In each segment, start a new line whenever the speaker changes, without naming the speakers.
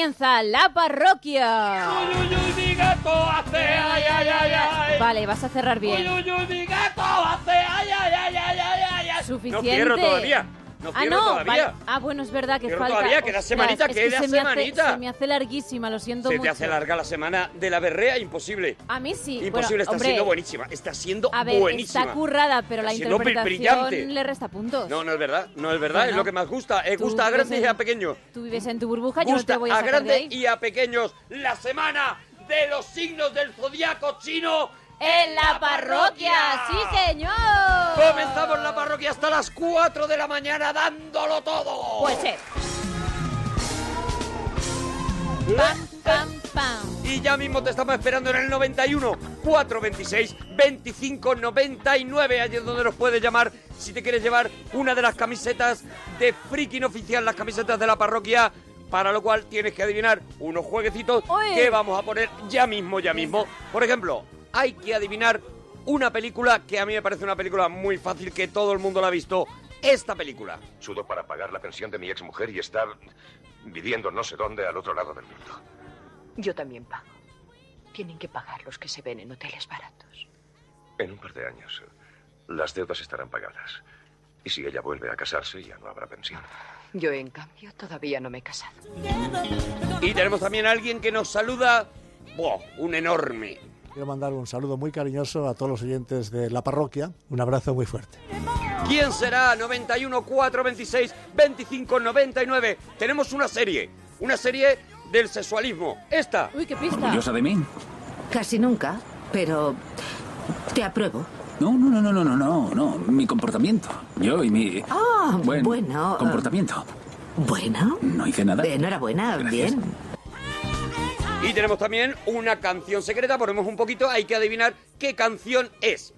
Comienza la parroquia.
Uy, uy, uy, mi gato hace ay, ay, ay, ay.
Vale, vas a cerrar bien. Suficiente.
No cierro todavía. No
ah, no,
todavía.
vale. Ah, bueno, es verdad que
Cierro
falta.
todavía, queda
Ostras,
semanita,
es que
queda
se me hace-
semanita.
se me hace larguísima, lo siento
Se
mucho.
te hace larga la semana de la berrea, imposible.
A mí sí.
Imposible,
Bueno,
está
hombre,
siendo buenísima. Está siendo
A ver,
buenísima.
está currada, pero la
Está bri-
interpretación
brillante.
le resta puntos.
No, no es verdad, no es verdad,
Bueno,
es lo que más gusta. Eh, gusta a grandes
en-
y a pequeños.
Tú vives en tu burbuja, yo no te voy a
a
sacar de
grandes
ahí.
y a pequeños. La semana de los signos del zodiaco chino.
¡En la parroquia! ¡Sí, señor!
Comenzamos la parroquia hasta las 4 de la mañana dándolo todo.
Pues sí. Pam, pam, pam.
Y ya mismo te estamos esperando en el 91 426 25 99. Allí es donde nos puedes llamar si te quieres llevar una de las camisetas de Freaking Oficial, las camisetas de la parroquia. Para lo cual tienes que adivinar unos jueguecitos que vamos a poner ya mismo, ya mismo. Por ejemplo, hay que adivinar una película que a mí me parece una película muy fácil, que todo el mundo la ha visto. Esta película.
Sudo para pagar la pensión de mi exmujer y estar viviendo no sé dónde al otro lado del mundo.
Yo también pago. Tienen que pagar los que se ven en hoteles baratos.
En un par de años, las deudas estarán pagadas. Y si ella vuelve a casarse, ya no habrá pensión.
Yo, en cambio, todavía no me he casado.
Y tenemos también a alguien que nos saluda. ¡Buah! Un enorme.
Quiero mandar un saludo muy cariñoso a todos los oyentes de la parroquia. Un abrazo muy fuerte.
¿Quién será? 91 426 25 99. Tenemos una serie, una serie del sexualismo. Esta.
Uy, qué pista.
¿Orgullosa de mí?
Casi nunca, pero te apruebo.
No, no, no, no, no, no, no, no. Mi comportamiento. Yo y mi...
Ah,
buen
bueno.
Comportamiento.
Bueno.
No hice nada.
Enhorabuena,
Gracias.
bien.
Y tenemos también una canción secreta. Ponemos un poquito, hay que adivinar qué canción es.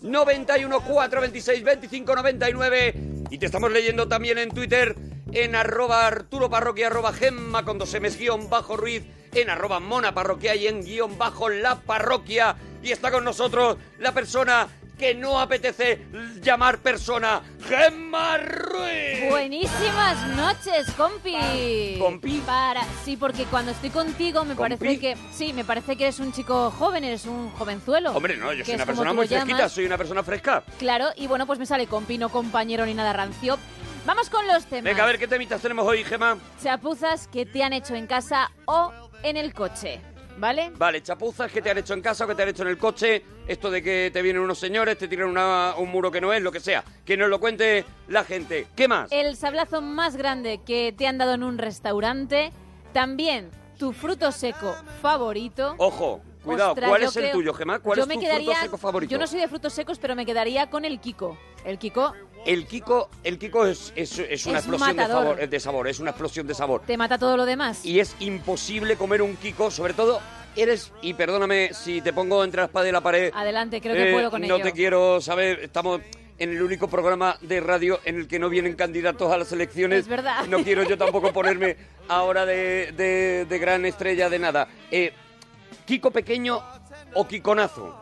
91 426 25 99 y te estamos leyendo también en Twitter en arroba Arturo Parroquia arroba Gemma con dos M's guion bajo Ruiz en arroba Mona Parroquia y en guion bajo La Parroquia y está con nosotros la persona que no apetece llamar persona Gemma Ruiz
Buenísimas noches, compi.
¿Compi?
Para, sí, porque cuando estoy contigo me
¿Compi?
parece que sí, me parece que eres un chico joven, eres un jovenzuelo.
Hombre, no, yo soy una persona muy
llamas.
fresquita, soy una persona fresca.
Claro, y bueno, pues me sale compi, no compañero ni nada rancio. Vamos con los temas.
Venga, a ver qué temitas tenemos hoy, Gemma.
Chapuzas que te han hecho en casa o en el coche, ¿vale?
Vale, chapuzas que te han hecho en casa o que te han hecho en el coche. Esto de que te vienen unos señores, te tiran una- un muro que no es, lo que sea. Que nos lo cuente la gente. ¿Qué más?
El sablazo más grande que te han dado en un restaurante. También tu fruto seco favorito.
Ojo, cuidado.
Ostras,
¿Cuál es el tuyo, Gemma? ¿Cuál
yo
es
me
tu
quedaría,
fruto seco favorito?
Yo no soy de frutos secos, pero me quedaría con el Kiko. El Kiko
El Kiko, el Kiko es, es, es una
Es
explosión de de sabor, es una explosión de sabor.
te mata todo lo demás.
Y es imposible comer un Kiko, sobre todo eres, y perdóname si te pongo entre la espada y la pared,
Adelante, creo que
Eh,
puedo con
no
ello.
te quiero saber, estamos en el único programa de radio en el que no vienen candidatos a las elecciones.
Es verdad.
No quiero yo tampoco ponerme ahora de, de- de gran estrella de nada. Eh, ¿Kiko pequeño o Kikonazo?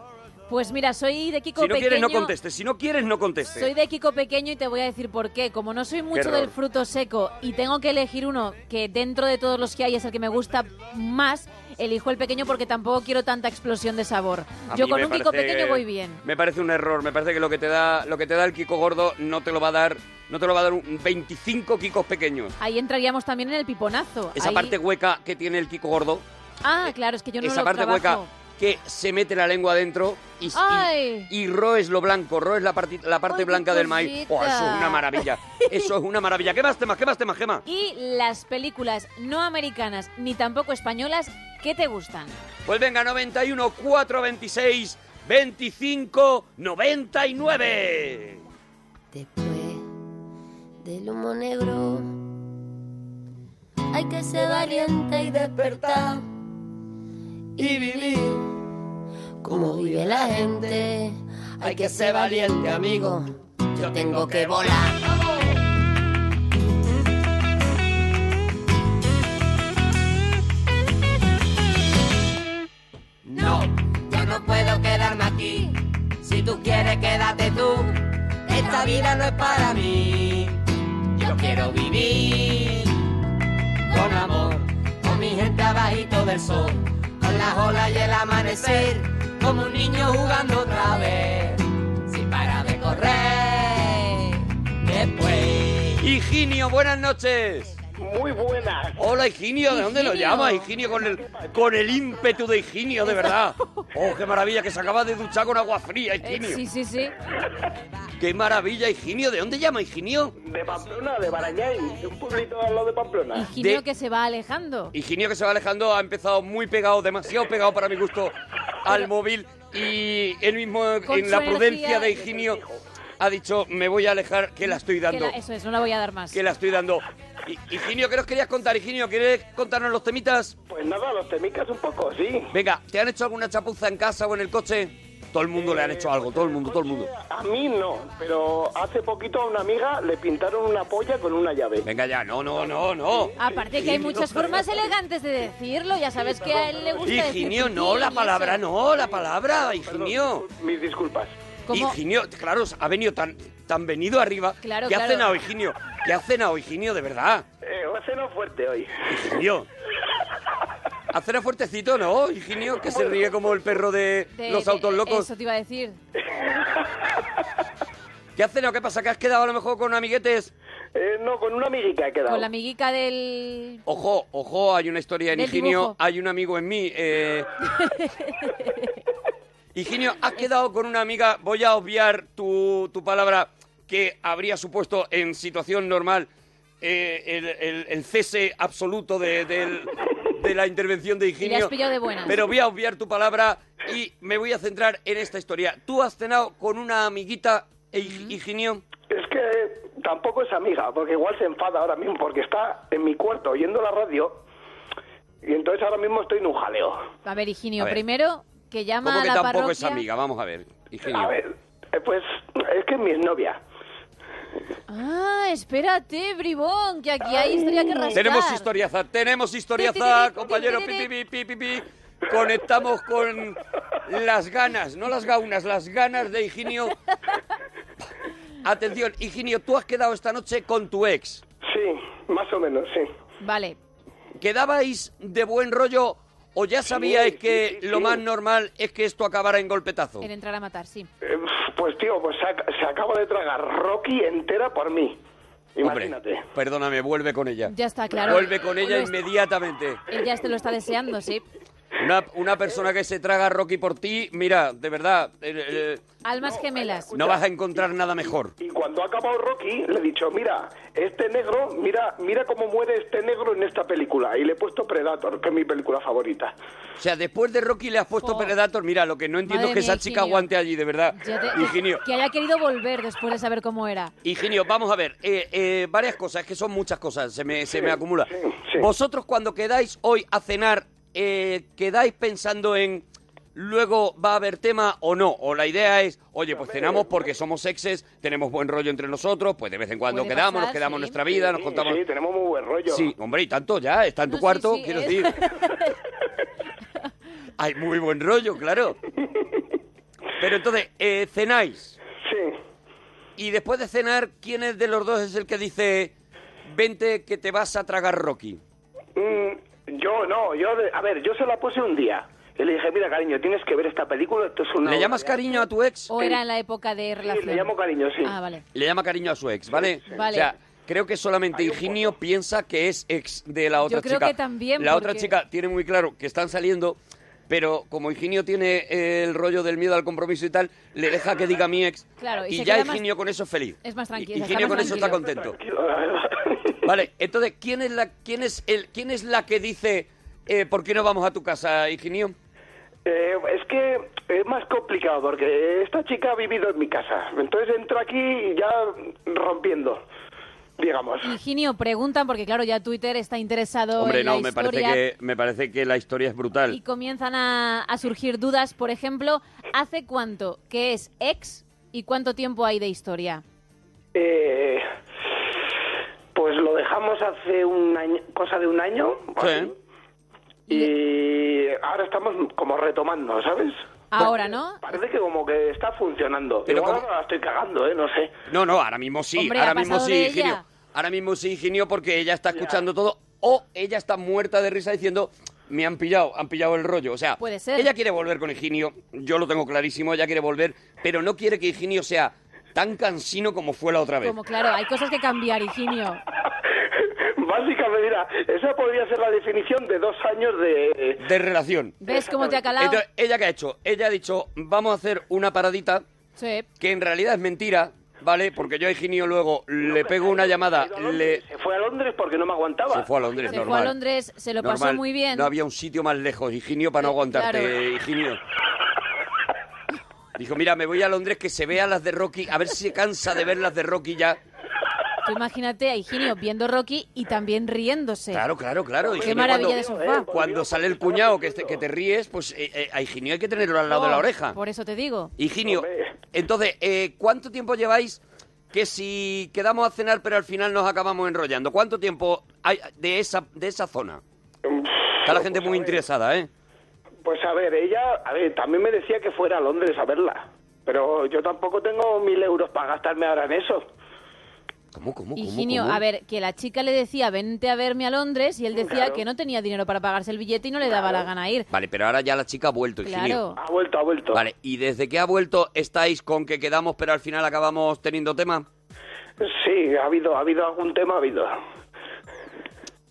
Pues mira, soy de Kiko
si no
pequeño.
quieres, no contestes. Si no quieres, no contestes.
Soy de Kiko pequeño y te voy a decir por qué. Como no soy mucho del fruto seco y tengo que elegir uno que dentro de todos los que hay es el que me gusta más, elijo el pequeño porque tampoco quiero tanta explosión de sabor.
A
Yo con un Kiko pequeño voy bien.
Me parece un error. Me parece que lo que te da, lo que te da el Kiko gordo no te lo va a dar, no te lo va a dar un 25 Kikos pequeños.
Ahí entraríamos también en el piponazo.
Esa
Ahí-
parte hueca que tiene el Kiko gordo,
Ah, claro, es que yo no
esa
lo
parte
trabajo.
hueca que se mete la lengua adentro y, y,
Ay.
y roes lo blanco, roes la, parti- la parte
Ay, qué
blanca del maíz. Oh, eso es una maravilla. Eso es una maravilla. ¿Qué más temas? ¿Qué más temas, Gema?
Y las películas no americanas ni tampoco españolas, ¿qué te gustan?
Pues venga, 91 426 25 99.
Después del humo negro hay que ser valiente y despertar y vivir como vive la gente. Hay que ser valiente, amigo. Yo tengo que volar. No, yo no puedo quedarme aquí. Si tú quieres, quédate tú. Esta vida no es para mí.
quiero vivir con amor, con mi gente abajito del sol, las olas y el amanecer, como un niño jugando otra vez, sin parar de correr. Después.
Higinio, buenas noches.
Muy buenas.
Hola, Higinio, ¿de dónde lo
Higinio.
llamas? Higinio con el, con el ímpetu de Higinio, de verdad. Oh, qué maravilla, que se acaba de duchar con agua fría,
Eh,
Higinio.
sí, sí, sí.
Qué maravilla, Higinio. ¿De dónde llama Higinio?
De Pamplona, de Barañáin, de un pueblito al lado de Pamplona.
Higinio
De-
que se va alejando.
Higinio que se va alejando ha empezado muy pegado, demasiado pegado para mi gusto, al móvil y él mismo,
Con
en la prudencia
energía-
de Higinio, ha dicho, me voy a alejar, que la estoy
Que
dando.
la- eso es, no la voy a dar más.
Que la estoy dando. Y- Higinio, ¿qué nos querías contar, Higinio? ¿Quieres contarnos los temitas?
Pues nada, los temicas un poco, sí.
Venga, ¿te han hecho alguna chapuza en casa o en el coche? Todo el mundo le han hecho algo, todo el mundo, todo el mundo.
A mí no, pero hace poquito a una amiga le pintaron una polla con una llave.
Venga ya, no, no, no, no.
Aparte que hay muchas formas elegantes de decirlo, ya sabes que a él le gusta decir
Higinio,
pipí
no, la palabra no, la palabra, Higinio.
Mis disculpas.
¿Cómo?
Higinio, claro, ha venido tan, tan venido arriba.
Claro,
¿Qué ha
claro.
cenado, Higinio? ¿Qué ha cenado, Higinio, de verdad?
Eh, va a fuerte hoy.
Higinio. ¿Ha cenado fuertecito, no, Higinio? Que se ríe como el perro de,
De-
los
de-
autos locos.
Eso te iba a decir.
¿Qué ha cenado? ¿Qué pasa? ¿Que has quedado a lo mejor con amiguetes?
Eh, no, con una amiguica he quedado.
Con la amiguica del...
Ojo, ojo, hay una historia en Higinio, hay un amigo en mí. Eh... Higinio, has quedado con una amiga, voy a obviar tu, tu palabra que habría supuesto en situación normal eh, el, el- el cese absoluto de, del- de la intervención de
Y le has
Higinio.
pillado de buenas.
Pero voy a obviar tu palabra y me voy a centrar en esta historia. ¿Tú has cenado con una amiguita, Higinio?
Es que tampoco es amiga, porque igual se enfada ahora mismo, porque está en mi cuarto oyendo la radio y entonces ahora mismo estoy en un jaleo.
A ver, Higinio,
A ver.
primero que llama
¿Cómo
a
que
la
tampoco
parroquia...
es amiga? Vamos a ver, Higinio.
A ver, eh, pues es que es mi novia.
Ah, espérate, bribón, que aquí hay historia que rascar.
Tenemos historiaza, tenemos historiaza, compañero. Pi, pi, pi, pi, pi. Conectamos con las ganas, no las gaunas, las ganas de Higinio. Atención, Higinio, tú has quedado esta noche con tu ex.
Sí, más o menos, sí.
Vale.
¿Quedabais de buen rollo o ya sabíais
sí,
que
sí,
lo
sí.
más normal es que esto acabara en golpetazo?
En entrar a matar, sí.
Eh, pues tío, pues se, ac- se acaba de tragar Rocky entera por mí.
Hombre,
Imagínate.
perdóname, vuelve con ella.
Ya está, claro.
Vuelve con ella inmediatamente.
Ella te lo está deseando, sí.
Una, una persona que se traga a Rocky por ti, mira, de verdad, eh, eh,
Almas gemelas.
no vas a encontrar nada mejor.
Y cuando ha acabado Rocky, le he dicho, mira, este negro, mira, mira cómo muere este negro en esta película. Y le he puesto Predator, que es mi película favorita.
O sea, después de Rocky le has puesto
Oh.
Predator. Mira, lo que no entiendo
Madre
es que esa chica
Higinio.
aguante allí, de verdad.
Ya te-
Higinio.
Que haya querido volver después de saber cómo era.
Higinio, vamos a ver, eh, eh, varias cosas, es que son muchas cosas, se me, se me acumula.
sí, sí.
Vosotros cuando quedáis hoy a cenar, eh, ¿quedáis pensando en luego va a haber tema o no? O la idea es, oye, pues cenamos porque somos exes, tenemos buen rollo entre nosotros, pues de vez en cuando
Puede
quedamos, nos quedamos
sí.
nuestra vida, nos
Sí,
contamos...
Sí, tenemos muy buen rollo.
Sí, hombre, y tanto ya, está en tu
No, sí,
cuarto,
sí,
quiero
es-
decir. Hay muy buen rollo, claro. Pero entonces, eh, cenáis.
Sí.
Y después de cenar, ¿quién es de los dos es el que dice, vente que te vas a tragar Rocky?
Mm, yo no, yo, de- a ver, yo se la puse un día. Y le dije, mira, cariño, tienes que ver esta película, esto es una...
¿Le llamas
de
cariño a tu ex?
O era en la época de
arte".
relación.
Sí, le llamo cariño, sí.
Ah, vale.
Le llama cariño a su ex, ¿vale?
Vale.
O sea, creo que solamente Higinio piensa que es ex de la otra
Yo creo
chica.
que también,
La otra chica tiene muy claro que están saliendo, pero como Higinio tiene eh, el rollo del miedo al compromiso y tal, le deja que diga mi ex.
Claro, y
y ya
queda más-
Higinio con eso es feliz.
Es más tranquilo,
Higinio con eso está
tranquilo.
contento. Vale, entonces, ¿quién es la, quién es el, quién es la que dice, eh, ¿por qué no vamos a tu casa, Higinio?
Eh, es que es más complicado porque esta chica ha vivido en mi casa. Entonces entro aquí ya rompiendo, digamos.
Higinio, preguntan, porque claro, ya Twitter está interesado
Hombre,
en la
no, me parece,
historia
que, me parece que la historia es brutal.
y comienzan a, a surgir dudas. Por ejemplo, ¿hace cuánto que es ex y cuánto tiempo hay de historia?
Eh, pues lo dejamos hace un año, cosa de un año.
Sí.
así. Y ahora estamos como retomando, ¿sabes?
Ahora, ¿no?
Parece que como que está funcionando.
Pero
Igual
como-
ahora la estoy cagando, ¿eh? No sé.
No, no, ahora mismo sí,
Hombre,
ahora
ha
mismo sí,
ella.
ahora mismo sí, Higinio, porque ella está escuchando todo o ella está muerta de risa diciendo me han pillado, han pillado el rollo. O sea,
Puede ser.
ella quiere volver con Higinio, yo lo tengo clarísimo, ella quiere volver, pero no quiere que Higinio sea tan cansino como fue la otra vez.
Como claro, hay cosas que cambiar, Higinio.
Básicamente, mira, esa podría ser la definición de dos años de...
De relación.
¿Ves cómo te ha calado?
Entonces, ¿ella qué ha hecho? Ella ha dicho, vamos a hacer una paradita,
Sí.
que en realidad es mentira, ¿vale? Porque yo a Higinio luego le pego una llamada, le...
Se fue a Londres porque no me aguantaba.
Se fue a Londres,
Se fue
normal.
a Londres, se lo pasó
Normal.
muy bien.
No había un sitio más lejos, Higinio, para no aguantarte,
claro.
Higinio. Dijo, mira, me voy a Londres que se vea las de Rocky, a ver si se cansa de ver las de Rocky ya.
Tú imagínate a Higinio viendo Rocky y también riéndose.
Claro, claro, claro.
Qué
Higinio,
maravilla de
cuando,
sofá.
Cuando sale el cuñado que te, que te ríes, pues eh, eh, a Higinio hay que tenerlo al lado de la
Oh,
oreja.
Por eso te digo.
Higinio, entonces, eh, ¿cuánto tiempo lleváis que si quedamos a cenar pero al final nos acabamos enrollando? ¿Cuánto tiempo hay de esa, de esa zona? Está la gente muy interesada, ¿eh?
Pues a ver, ella, a ver, también me decía que fuera a Londres a verla. Pero yo tampoco tengo mil euros para gastarme ahora en eso.
¿Cómo, cómo,
Higinio, a ver, que la chica le decía, vente a verme a Londres, y él decía
Claro.
que no tenía dinero para pagarse el billete y no le daba la gana ir.
Vale, pero ahora ya la chica ha vuelto, Higinio.
Claro.
Ha vuelto, ha vuelto.
Vale, ¿y desde que ha vuelto estáis con que quedamos pero al final acabamos teniendo tema?
Sí, ha habido, ha habido algún tema, ha habido.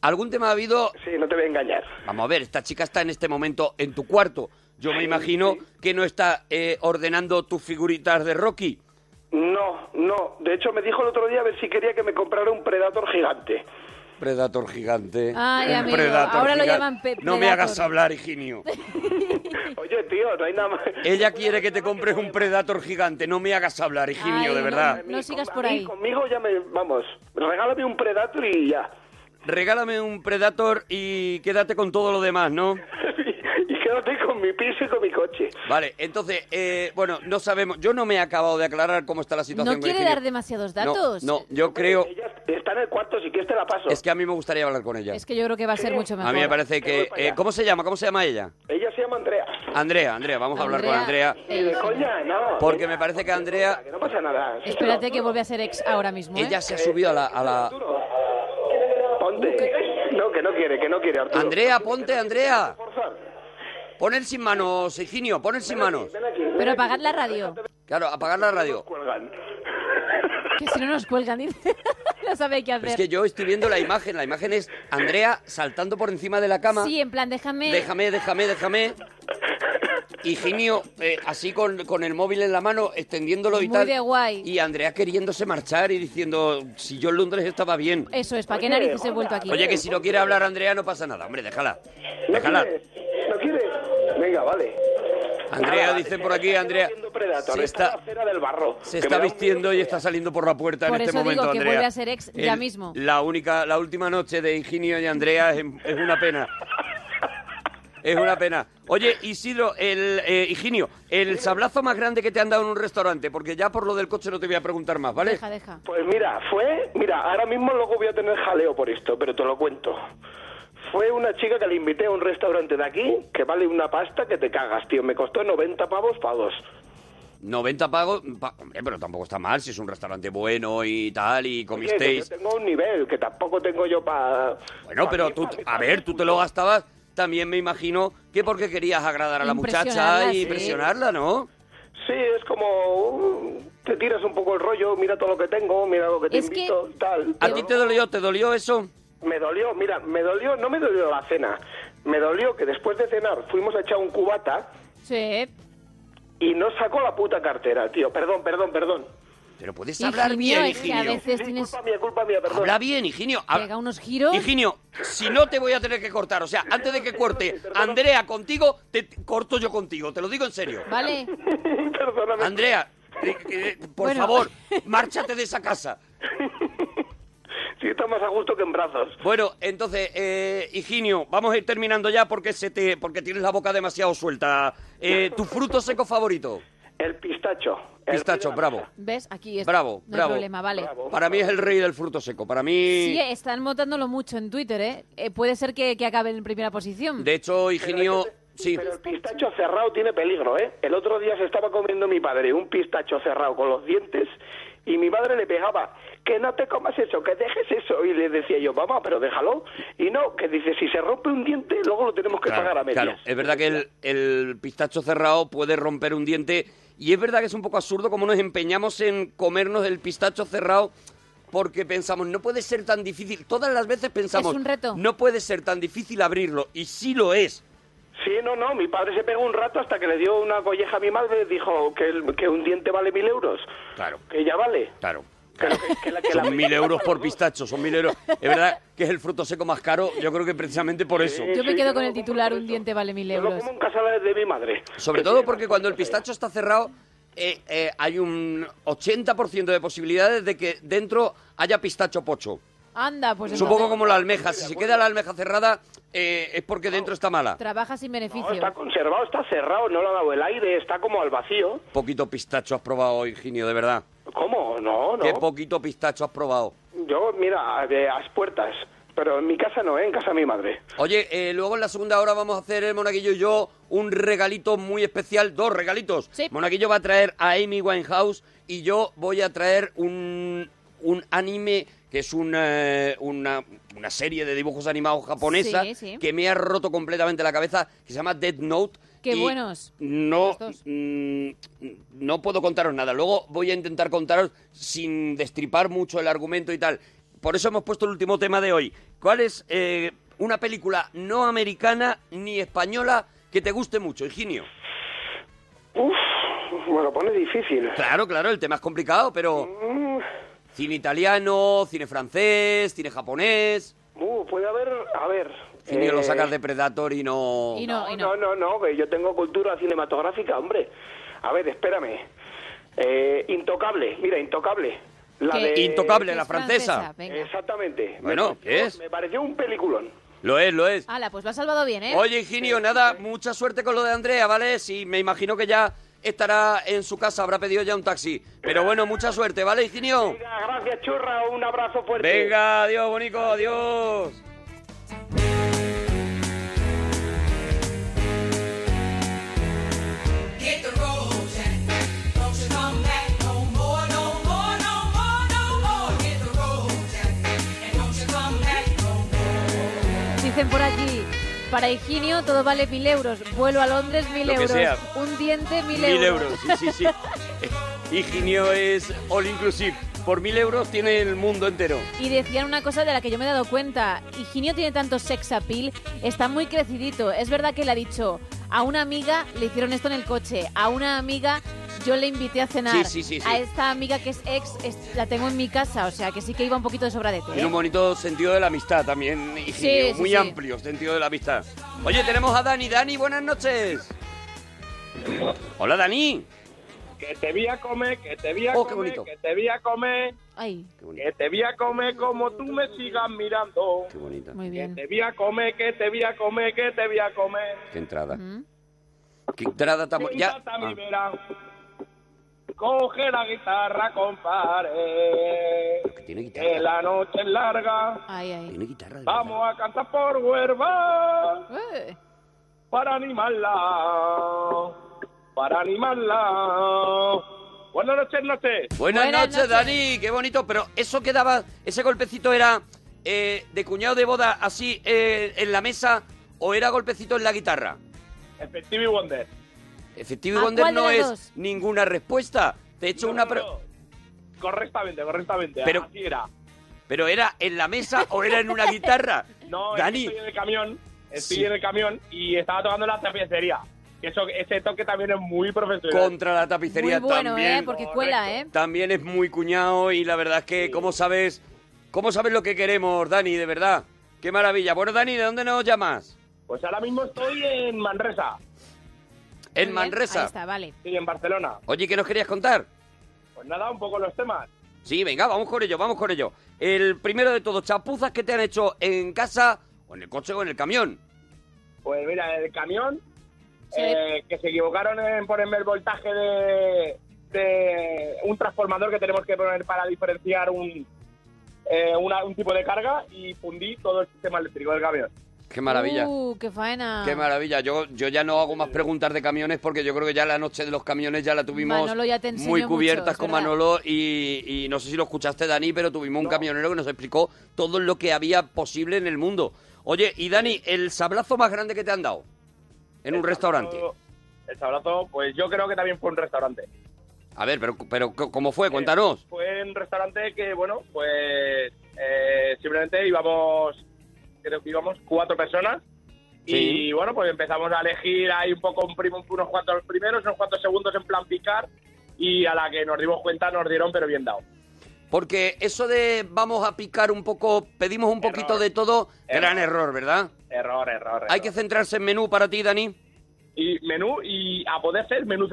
¿Algún tema ha habido?
Sí, no te voy a engañar.
Vamos a ver, esta chica está en este momento en tu cuarto. Yo me imagino que no está eh, ordenando tus figuritas de Rocky.
No, no. De hecho, me dijo el otro día a ver si quería que me comprara un Predator gigante.
Predator gigante.
Ay, amigo,
Predator
ahora lo
gigante.
llaman pe-
No me hagas hablar, Higinio.
Oye, tío, no hay nada más.
Ella quiere que te compres un Predator gigante. No me hagas hablar, Higinio,
Ay,
de
no,
verdad.
No sigas
A
por ahí.
Conmigo ya me. Vamos, regálame un Predator y ya.
Regálame un Predator y quédate con todo lo demás, ¿no?
y quédate con mi piso y con mi coche.
Vale, entonces, eh, bueno, no sabemos. Yo no me he acabado de aclarar cómo está la situación
No
con
quiere dar demasiados datos.
No, yo creo.
Ella está en el cuarto, si quieres te la paso.
Es que a mí me gustaría hablar con ella.
Es que yo creo que va a ser mucho mejor.
A mí me parece que... eh, ¿Cómo se llama? ¿Cómo se llama ella?
Ella se llama Andrea.
Andrea, Andrea, vamos a hablar con Andrea.
Y de coña, no.
Porque me parece que Andrea...
Que no pasa nada.
Espérate que vuelve a ser ex ahora mismo, ¿eh?
Ella se ha subido a la... a la-
Ponte. No, que no quiere, que no quiere, Arturo.
Andrea, ponte, Andrea. Pon el sin manos, Higinio, pon el sin manos.
Pero apagad la radio.
Claro, apagar la radio.
Que si no nos cuelgan, dice. no sabe qué hacer.
Es que yo estoy viendo la imagen. La imagen es Andrea saltando por encima de la cama.
Sí, en plan, déjame...
Déjame, déjame, déjame. Higinio, eh, así con, con el móvil en la mano, extendiéndolo y
Muy
tal.
de guay.
Y Andrea queriéndose marchar y diciendo, si yo en Londres estaba bien.
Eso es, ¿para qué narices he vuelto aquí?
Oye, que si no quiere hablar Andrea no pasa nada. Hombre, déjala.
¿No
Déjala.
quieres? ¿No quieres? Venga, vale.
Andrea,
Nada,
dicen por aquí, Andrea.
Predator,
Se
está
se vistiendo y está saliendo por la puerta
Por
en este
eso digo
momento,
que
Andrea.
vuelve a ser ex ya mismo.
La única, la última noche de Higinio y Andrea es, es una pena. Es una pena. Oye, Isidro, el eh, Higinio, el sablazo más grande que te han dado en un restaurante, porque ya por lo del coche no te voy a preguntar más, ¿vale?
Deja, deja.
Pues mira, fue, mira, ahora mismo luego voy a tener jaleo por esto, pero te lo cuento. Fue una chica que le invité a un restaurante de aquí que vale una pasta que te cagas, tío. Me costó 90 pavos para dos.
90 pagos, pa- hombre, pero tampoco está mal si es un restaurante bueno y tal, y
Oye, que
comisteis.
yo tengo un nivel que tampoco tengo yo para...
Bueno, pero tú, a ver, tú te lo gastabas también me imagino que porque querías agradar a la muchacha y
sí.
impresionarla, ¿no?
Sí, es como... uh, Te tiras un poco el rollo, mira todo lo que tengo, mira lo que te
Es que-
invito, tal.
¿A ti te dolió? ¿Te dolió eso?
Me dolió, mira, me dolió, no me dolió la cena. Me dolió que después de cenar fuimos a echar un cubata
Sí.
y no sacó la puta cartera, tío. Perdón, perdón, perdón.
Pero puedes
Higinio,
hablar bien,
es que a
Higinio.
veces tienes...
Culpa mía, culpa mía, perdón.
Habla bien, Higinio. Hab-
Pega unos giros.
Higinio, si no te voy a tener que cortar. O sea, antes de que corte Andrea contigo, te te corto yo contigo. Te lo digo en serio.
Vale.
Perdóname.
Andrea, eh, eh, por
Bueno.
favor, márchate de esa casa.
Sí, está más a gusto que en brazos.
Bueno, entonces, eh, Higinio, vamos a ir terminando ya porque se te, porque tienes la boca demasiado suelta. Eh, ¿Tu fruto seco favorito?
El pistacho. El
Pistacho, bravo.
¿Ves? Aquí es.
Bravo,
no
bravo.
hay problema, vale.
Para mí es el rey del fruto seco. Para mí,
Sí, están votándolo mucho en Twitter, ¿eh? Eh, puede ser que, que acabe en primera posición.
de hecho, Higinio, sí.
Pero el pistacho cerrado tiene peligro, ¿eh? El otro día se estaba comiendo mi padre un pistacho cerrado con los dientes Y mi madre le pegaba, que no te comas eso, que dejes eso. Y le decía yo, mamá, pero déjalo. Y no, que dice, si se rompe un diente, luego lo tenemos que pagar a medias.
Claro, es verdad que el, el pistacho cerrado puede romper un diente y es verdad que es un poco absurdo como nos empeñamos en comernos el pistacho cerrado porque pensamos, no puede ser tan difícil. Todas las veces pensamos,
Es un reto.
no puede ser tan difícil abrirlo y sí lo es.
Sí, no, no, mi padre se pegó un rato hasta que le dio una colleja a mi madre y dijo que, el- que un diente vale mil euros.
Claro.
Que ya vale.
Claro.
Que, la, que la-
Son mil euros por pistacho, son mil euros. Es verdad que es el fruto seco más caro, yo creo que precisamente por eso.
Yo me quedo con el titular, un diente vale mil
Yo lo
euros.
como en casa de, mi madre.
Sobre todo porque cuando el pistacho está cerrado, eh, eh, hay un 80% de posibilidades de que dentro haya pistacho pocho.
Anda, pues
Es un poco
entonces
como la almeja. Si se queda la almeja cerrada, eh, es porque dentro está mala.
trabaja sin
No,
beneficio.
está conservado, está cerrado, no le ha dado el aire, está como al vacío.
Poquito pistacho has probado hoy, Ginio, de verdad.
¿Cómo? No, no.
Qué poquito pistacho has probado.
Yo, mira, a, de- las puertas. Pero en mi casa no, ¿eh? en casa de mi madre.
Oye, eh, luego en la segunda hora vamos a hacer el Monaguillo y yo un regalito muy especial, dos regalitos.
Sí.
Monaguillo va a traer a Amy Winehouse y yo voy a traer un, un anime que es una, una, una serie de dibujos animados japonesa
Sí, sí.
que me ha roto completamente la cabeza, que se llama Dead Note.
Qué
y
buenos.
No, mm, no puedo contaros nada. Luego voy a intentar contaros sin destripar mucho el argumento y tal. Por eso hemos puesto el último tema de hoy. ¿Cuál es eh, una película no americana ni española que te guste mucho, Higinio?
Uf, me lo pone difícil.
Claro, claro, el tema es complicado, pero
Mm,
cine italiano, cine francés, cine japonés.
uh, puede haber, a ver.
Higinio lo
eh,
sacas de Predator y no...
Y no, y no.
No, no, no, que yo tengo cultura cinematográfica, hombre. A ver, espérame. Eh, intocable, mira, Intocable. La
¿Qué?
de...
Intocable, la
es
francesa.
Exactamente. Me
Bueno,
pareció-
¿qué es?
Me pareció un peliculón.
Lo es, lo es.
Hala, pues lo has salvado bien, ¿eh?
Oye, Higinio, nada, mucha suerte con lo de Andrea, ¿vale? Sí, me imagino que ya estará en su casa, habrá pedido ya un taxi. Pero bueno, mucha suerte, ¿vale, Higinio?
Venga, gracias, churra, un abrazo fuerte.
Venga, adiós, bonico, adiós.
Dicen por aquí, para Higinio todo vale mil euros. Vuelo a Londres, mil
Lo que
euros.
sea.
Un diente, mil,
Mil euros, sí, sí, sí. Eh, Higinio es all inclusive. Por mil euros tiene el mundo entero.
Y decían una cosa de la que yo me he dado cuenta. Higinio tiene tanto sex appeal, está muy crecidito. Es verdad que le ha dicho, a una amiga le hicieron esto en el coche, a una amiga yo le invité a cenar.
Sí, sí, sí, sí.
A esta amiga que es ex, es- la tengo en mi casa, o sea que sí que iba un poquito de sobradete.
Tiene
¿eh?
un bonito sentido de la amistad también, Higinio.
Sí, sí,
Muy
sí.
amplio sentido de la amistad. Oye, tenemos a Dani. Dani, buenas noches. Hola, Dani.
Que te voy a comer, que te voy a
Oh, qué
comer,
bonito.
que te voy a comer,
Ay,
que te voy a comer como tú me sigas mirando.
qué bonito.
muy
Que
bien.
te voy a comer, que te voy a comer, que te voy a comer.
Qué entrada.
Mm.
Qué entrada tan... Ya... Ah.
Coge la guitarra, compadre.
que tiene
Que
guitarra.
la noche es larga.
Ay, ay.
Tiene guitarra.
Vamos a cantar por huerva
Eh,
para animarla. Para animarla. Buenas noches, noches.
Buenas,
Buenas
noches,
noches.
Dani. Qué bonito. Pero eso que daba, ese golpecito era eh, de cuñado de boda así eh, en la mesa o era golpecito en la guitarra.
Efectivo y Wonder.
Efectivo y
¿A
Wonder no es
dos?
ninguna respuesta. Te he hecho
No,
una...
no. Correctamente, correctamente.
Pero-
Así era.
Pero era en la mesa o era en una guitarra.
No, es que
Dani.
estoy en el camión. Estoy
Sí.
en el camión y estaba tocando la tapicería. Eso, ese toque también es muy profesional.
Contra la tapicería
muy bueno,
también.
¿eh? Porque cuela, ¿eh?
También es muy cuñado y la verdad es que, ¿cómo sabes? ¿Cómo sabes lo que queremos, Dani? De verdad. Qué maravilla. Bueno, Dani, ¿de dónde nos llamas?
Pues ahora mismo estoy en Manresa.
En
bien, Ahí
Manresa.
está, vale.
Sí, en Barcelona.
Oye, ¿qué nos querías contar?
Pues nada, un poco los temas.
Sí, venga, vamos con ello, vamos con ello. El primero de todo, chapuzas que te han hecho en casa, o en el coche o en el camión.
Pues mira, el camión,
Sí.
eh, que se equivocaron en ponerme el voltaje de, de un transformador que tenemos que poner para diferenciar un, eh, una- un tipo de carga y fundí todo el sistema eléctrico del camión.
Qué maravilla.
Uh, qué faena.
Qué maravilla. Yo, yo ya no hago más preguntas de camiones porque yo creo que ya la noche de los camiones ya la tuvimos
ya
muy cubiertas con
verdad.
Manolo y, y no sé si lo escuchaste, Dani, pero tuvimos un camionero que nos explicó todo lo que había posible en el mundo. Oye, y Dani, ¿el sablazo más grande que te han dado en un restaurante?
El sablazo, pues yo creo que también fue un restaurante.
A ver, pero, pero ¿cómo fue? Cuéntanos.
Fue un restaurante que, bueno, pues eh, simplemente íbamos, creo que íbamos cuatro personas.
Sí.
Y bueno, pues empezamos a elegir ahí un poco un primo, unos cuantos primeros, unos cuantos segundos en plan picar. Y a la que nos dimos cuenta nos dieron, pero bien dado.
Porque eso de vamos a picar un poco, pedimos un poquito de todo, gran error, ¿verdad?
Error, error.
Hay que centrarse en menú para ti, Dani.
Y menú, y a poder ser menú,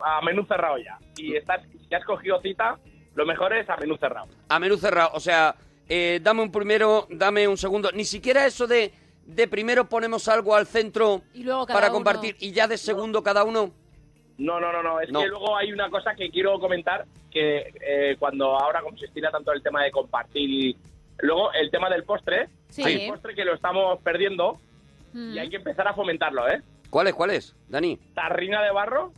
a menú cerrado ya. Y estás, si has cogido cita, lo mejor es a menú cerrado.
A menú cerrado, o sea, eh, dame un primero, dame un segundo. Ni siquiera eso de, de primero ponemos algo al centro
Y luego cada
para
uno-
compartir y ya de segundo cada uno.
No, no, no, no. Es
No.
que luego hay una cosa que quiero comentar, que eh, cuando ahora como se estira tanto el tema de compartir y luego el tema del postre,
Sí.
hay un postre que lo estamos perdiendo
Mm.
y hay que empezar a fomentarlo, ¿eh?
¿Cuál es, cuál es, Dani?
Tarrina de barro.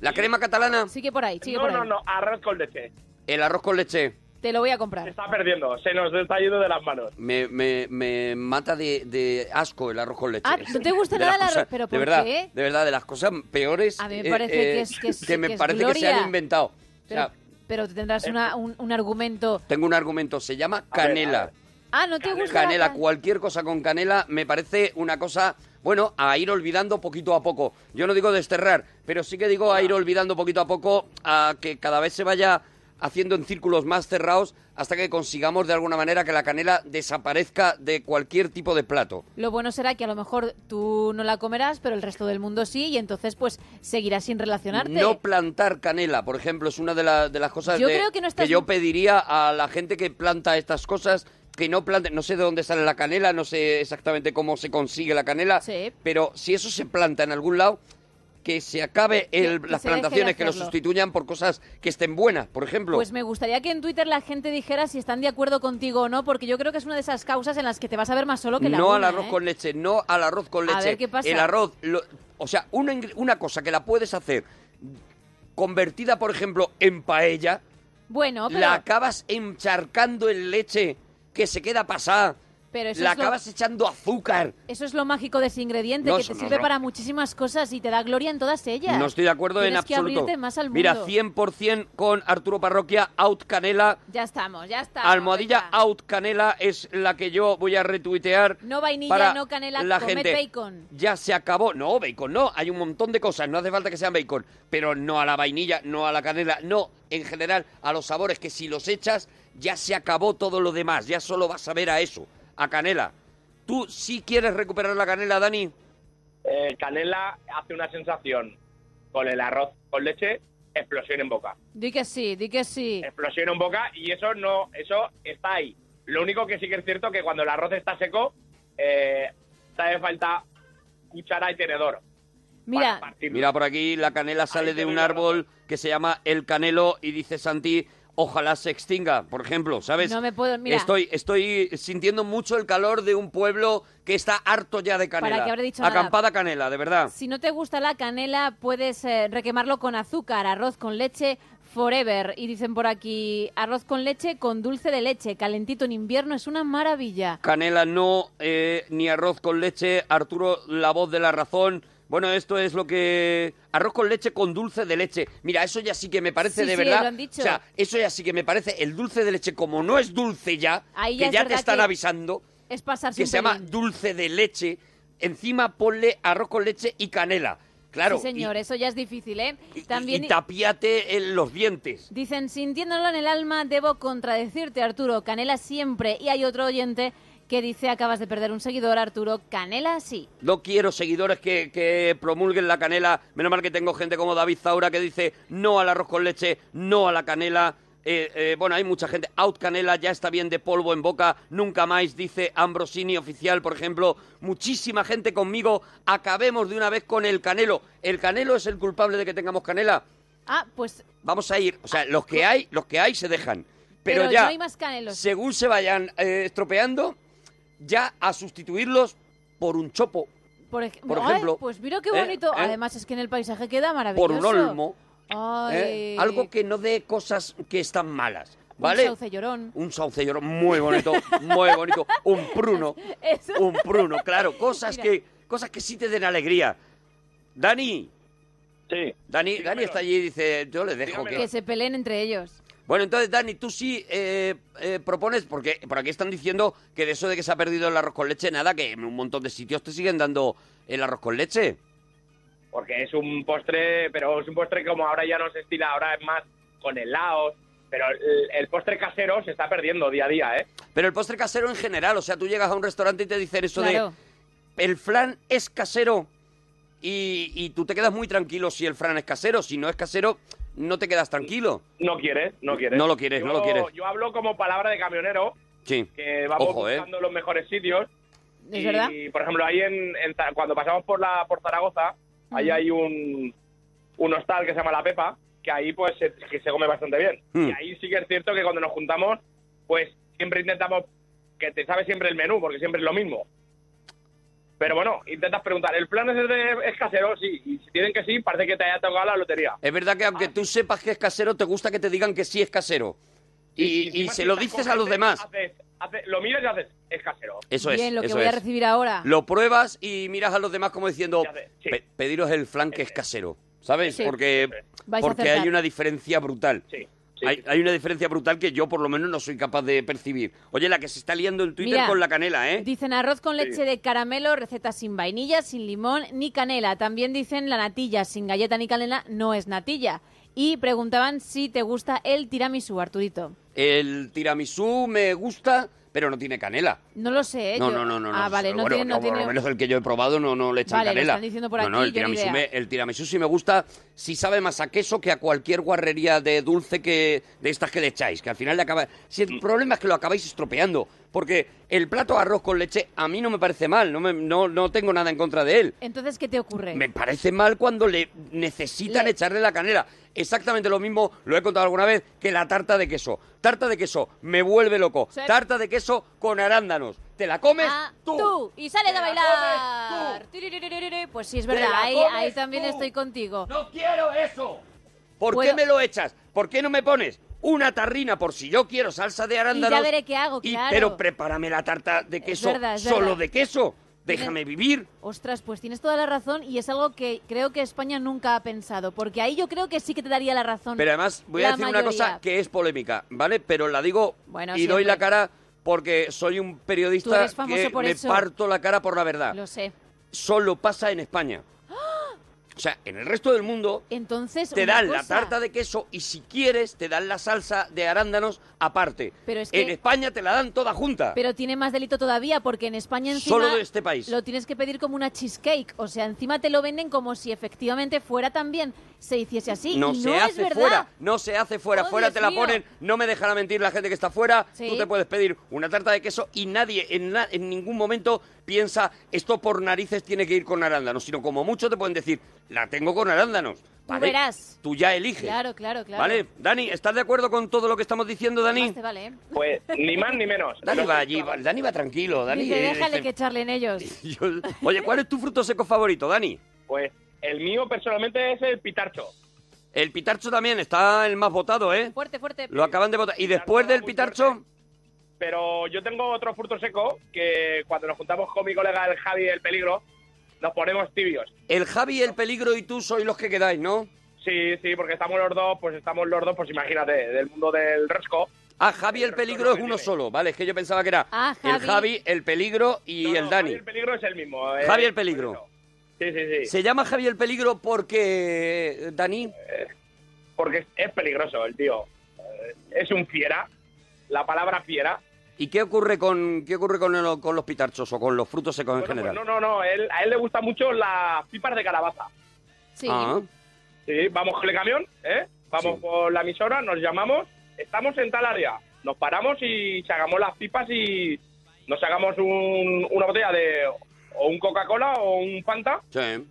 ¿La crema catalana?
Sigue por ahí, sigue
no,
por ahí.
no, no, arroz con leche.
El arroz con leche.
Te lo voy a
Se
comprar.
está perdiendo, se nos está yendo de las manos.
Me, me, me mata de, de asco el arroz con leche.
Ah, ¿no te gusta
De
nada el arroz? ¿Pero
de
por
verdad,
qué?
De verdad, de las cosas peores.
A mí me
eh,
parece
eh,
que es- que es-
me
que es
parece que se han inventado. O
Pero,
sea,
pero tendrás una- un, un argumento.
tengo un argumento, se llama
A ver,
canela.
a ver.
Ah, ¿no te gusta? la
canela,
can-
cualquier cosa con canela me parece una cosa, bueno, a ir olvidando poquito a poco. Yo no digo desterrar, pero sí que digo a ir olvidando poquito a poco, a que cada vez se vaya haciendo en círculos más cerrados hasta que consigamos de alguna manera que la canela desaparezca de cualquier tipo de plato.
Lo bueno será que a lo mejor tú no la comerás, pero el resto del mundo sí, y entonces pues seguirás sin relacionarte.
No plantar canela, por ejemplo, es una de, la- de las cosas
Yo
de-
creo que no estás-
yo pediría a la gente que planta estas cosas que no planten, no sé de dónde sale la canela, no sé exactamente cómo se consigue la canela,
Sí.
pero si eso se planta en algún lado, que se acabe el-
Que-
las
se
plantaciones, que lo sustituyan por cosas que estén buenas, por ejemplo.
Pues me gustaría que en Twitter la gente dijera si están de acuerdo contigo o no, porque yo creo que es una de esas causas en las que te vas a ver más solo que la
no al arroz
¿eh?
con leche, no al arroz con
A
leche.
ver, ¿qué pasa?
El arroz, lo- o sea, una, una cosa que la puedes hacer convertida, por ejemplo, en paella,
Bueno, pero,
la acabas encharcando en leche que se queda pasada,
pero eso,
la
es lo,
acabas echando azúcar.
eso es lo mágico de ese ingrediente,
No,
que
eso
te
no,
sirve
no.
para muchísimas cosas y te da gloria en todas ellas.
No estoy de acuerdo
Tienes
en
que
absoluto.
abrirte más al mundo.
Mira, 100% con Arturo Parroquia, out canela.
Ya estamos, ya estamos.
Almohadilla out canela es la que yo voy a retuitear.
No vainilla,
para
no canela,
la
comed
gente.
bacon.
Ya se acabó. No, bacon no. Hay un montón de cosas. No hace falta que sean bacon. Pero no a la vainilla, no a la canela, no en general a los sabores que si los echas ya se acabó todo lo demás. Ya solo vas a ver a eso, a canela. ¿Tú sí quieres recuperar la canela, Dani?
Eh, canela hace una sensación con el arroz con leche, explosión en boca.
Di que sí, di que sí.
Explosión en boca y eso no, eso está ahí. Lo único que sí que es cierto que cuando el arroz está seco, eh, te hace falta cuchara y tenedor.
Mira.
Mira, por aquí la canela sale de un árbol que se llama el canelo y dice Santi, ojalá se extinga, por ejemplo, ¿sabes?
No me puedo- mira.
Estoy, estoy sintiendo mucho el calor de un pueblo que está harto ya de canela.
¿Para qué habré dicho nada?
Acampada canela, de verdad.
si no te gusta la canela, puedes eh, requemarlo con azúcar, arroz con leche, forever. Y dicen por aquí, arroz con leche con dulce de leche, calentito en invierno, es una maravilla.
Canela no, eh, ni arroz con leche. Arturo, la voz de la razón. Bueno, esto es lo que... Arroz con leche con dulce de leche. Mira, eso ya sí que me parece
Sí,
de
sí,
verdad...
lo han dicho.
O sea, eso ya sí que me parece... El dulce de leche, como no es dulce ya,
Ahí
que
ya es
ya te
verdad
están
que
avisando...
Es pasarse
que
un
se llama
pelín.
dulce de leche. Encima ponle arroz con leche y canela. Claro.
Sí, señor, eso ya es difícil, ¿eh?
y,
También
tapiate en los dientes.
dicen, sintiéndolo en el alma, debo contradecirte, Arturo, canela siempre. Y hay otro oyente que dice, acabas de perder un seguidor, Arturo, canela sí.
No quiero seguidores que, que promulguen la canela. Menos mal que tengo gente como David Zaura que dice no al arroz con leche, no a la canela. Eh, eh, bueno, hay mucha gente. Out canela, ya está bien de polvo en boca. Nunca más, dice Ambrosini oficial, por ejemplo. Muchísima gente conmigo. Acabemos de una vez con el canelo. ¿El canelo es el culpable de que tengamos canela?
Ah, pues
Vamos a ir. O sea, los que hay, los que hay se dejan. Pero,
Pero
ya,
no hay más canelos.
según se vayan eh, estropeando, ya a sustituirlos por un chopo,
Por, ej-
Por
Ay,
ejemplo,
pues mira qué
¿eh?
bonito.
¿eh?
Además es que en el paisaje queda maravilloso.
por un olmo.
Ay.
¿eh? Algo que no dé cosas que están malas,
Un
¿vale?
sauce llorón.
Un sauce llorón muy bonito, muy bonito. Un pruno,
Eso.
un pruno, claro. Cosas
Mira.
que, cosas que sí te den alegría. Dani.
Sí.
Dani, Dani está allí y dice, yo le dejo que...
Que se peleen entre ellos.
Bueno, entonces, Dani, tú sí eh, eh, propones, porque por aquí están diciendo que de eso de que se ha perdido el arroz con leche, nada, que en un montón de sitios te siguen dando el arroz con leche.
Porque es un postre, pero es un postre como ahora ya no se estila, ahora es más con helados. Pero el, el postre casero se está perdiendo día a día, ¿eh?
Pero el postre casero en general, o sea, tú llegas a un restaurante y te dicen eso
Claro.
de el flan es casero y, y tú te quedas muy tranquilo si el flan es casero, si no es casero no te quedas tranquilo.
No quieres, no quieres.
No lo quieres, no lo
Yo-
quieres.
Yo hablo como palabra de camionero,
Sí.
que vamos
Ojo, ¿eh?
buscando los mejores sitios.
¿Es
y,
verdad?
por ejemplo, ahí en, en cuando pasamos por la por Zaragoza, ahí
Ujú.
hay un, un hostal que se llama La Pepa, que ahí pues se, que se come bastante bien.
Mm.
Y ahí sí que es cierto que cuando nos juntamos, pues siempre intentamos que te sabe siempre el menú, porque siempre es lo mismo. Pero bueno, intentas preguntar, ¿el plan es, de, es casero? Sí. Y si tienen que sí, parece que te haya tocado la lotería.
Es verdad que aunque tú sepas que es casero, te gusta que te digan que sí es casero. Y, se lo dices a los demás.
haces- haces- lo miras y haces, es casero.
Eso es.
Bien, lo que
eso
voy a
es.
recibir ahora.
Lo pruebas y miras a los demás como diciendo,
sí.
"Pe- pediros el flan que es casero. ¿Sabes?
Sí.
Porque, porque hay una diferencia brutal.
Sí.
Hay, hay una diferencia brutal que yo por lo menos no soy capaz de percibir. Oye, la que se está liando en Twitter
Mira,
con la canela, ¿eh?
Dicen arroz con leche de caramelo, receta sin vainilla, sin limón ni canela. También dicen la natilla sin galleta ni canela no es natilla. Y preguntaban si te gusta el tiramisú, Arturito.
El tiramisú me gusta, pero no tiene canela.
No lo sé, ¿eh?
No,
Yo-
no, no, no.
Ah,
no.
vale, no
Bueno,
tiene... No
por lo menos el que yo he probado no, no le echan
Vale, lo
canela.
están diciendo por
no, no,
aquí,
el
yo ni
tiramisú,
idea.
me, el tiramisú sí me gusta, sí sabe más a queso que a cualquier guarrería de dulce que de estas que le echáis, que al final le acaba... Si
Mm.
el problema es que lo acabáis estropeando, porque el plato de arroz con leche a mí no me parece mal, no, me- no, no tengo nada en contra de él.
Entonces, ¿qué te ocurre?
Me parece mal cuando le necesitan
Le-
echarle la canela. Exactamente lo mismo, lo he contado alguna vez, que la tarta de queso. Tarta de queso, me vuelve loco.
Sí.
Tarta de queso con arándanos. ¿Te la comes
Ah,
tú?
tú. Y sales a bailar. Pues sí, es verdad. Ahí, también
tú.
estoy contigo.
¡No quiero eso! ¿Por qué me lo echas? ¿Por qué no me pones una tarrina por si yo quiero salsa de
Y
arándanos?
ya veré qué hago,
Y-
claro.
pero prepárame la tarta de queso
verdad, es
solo
verdad.
de queso. Déjame vivir.
Ostras, pues tienes toda la razón y es algo que creo que España nunca ha pensado, porque ahí yo creo que sí que te daría la razón.
Pero además voy a
la
decir una cosa que es polémica, ¿vale? Pero la digo
Bueno,
y doy la cara porque soy un periodista que me parto la cara por la verdad.
Lo sé.
Solo pasa en España. O sea, en el resto del mundo
Entonces,
te dan la tarta de queso y si quieres te dan la salsa de arándanos aparte.
Pero es que-
En España te la dan toda junta.
Pero tiene más delito todavía, porque en España encima
Solo de este país.
lo tienes que pedir como una cheesecake. O sea, encima te lo venden como si efectivamente fuera también se hiciese así.
no
y
se hace
verdad.
fuera, no se hace fuera,
Oh,
fuera
Dios
te la
mío.
ponen, no me dejará mentir la gente que está fuera,
Sí.
tú te puedes pedir una tarta de queso y nadie en, na- en ningún momento piensa esto por narices tiene que ir con arándanos, sino como mucho te pueden decir, la tengo con arándanos.
Tú
¿vale?
verás.
Tú ya eliges.
Claro, claro, claro.
¿Vale? Dani, ¿estás de acuerdo con todo lo que estamos diciendo, Dani?
Te vale, ¿eh?
Pues ni más ni menos.
Dani va allí, va- Dani va tranquilo, Dani.
Dice,
eh,
déjale
dice-
que charlen ellos.
Yo- Oye, ¿cuál es tu fruto seco favorito, Dani?
Pues el mío personalmente es el pitarcho.
El pitarcho también está el más votado, ¿eh?
Fuerte, fuerte.
Lo acaban de votar. ¿Y después del pitarcho?
Pero yo tengo otro fruto seco que cuando nos juntamos con mi colega el Javi el Peligro, nos ponemos tibios.
El Javi, el peligro y tú sois los que quedáis, ¿no?
Sí, sí, porque estamos los dos, pues estamos los dos, pues imagínate, del mundo del resco.
Ah, Javi, el peligro es uno solo, ¿vale? Es que yo pensaba que era
Ah,
el
Javi.
El peligro y
No,
el Dani.
Javi el Peligro es el mismo. eh,
Javi el peligro.
Sí, sí, sí.
Se llama Javi el peligro porque, eh, Dani,
Porque es, es peligroso el tío. Eh, Es un fiera. La palabra fiera.
¿Y qué ocurre con qué ocurre con, el- con los pitarchos o con los frutos secos en
Bueno, pues
general?
no, no, no. él- a él le gustan mucho las pipas de calabaza.
Sí.
Ah,
Sí, vamos con el camión, ¿eh? Vamos
Sí.
por la emisora, nos llamamos, estamos en tal área. Nos paramos y sacamos las pipas y nos sacamos un- una botella de o un Coca-Cola o un Fanta
sí.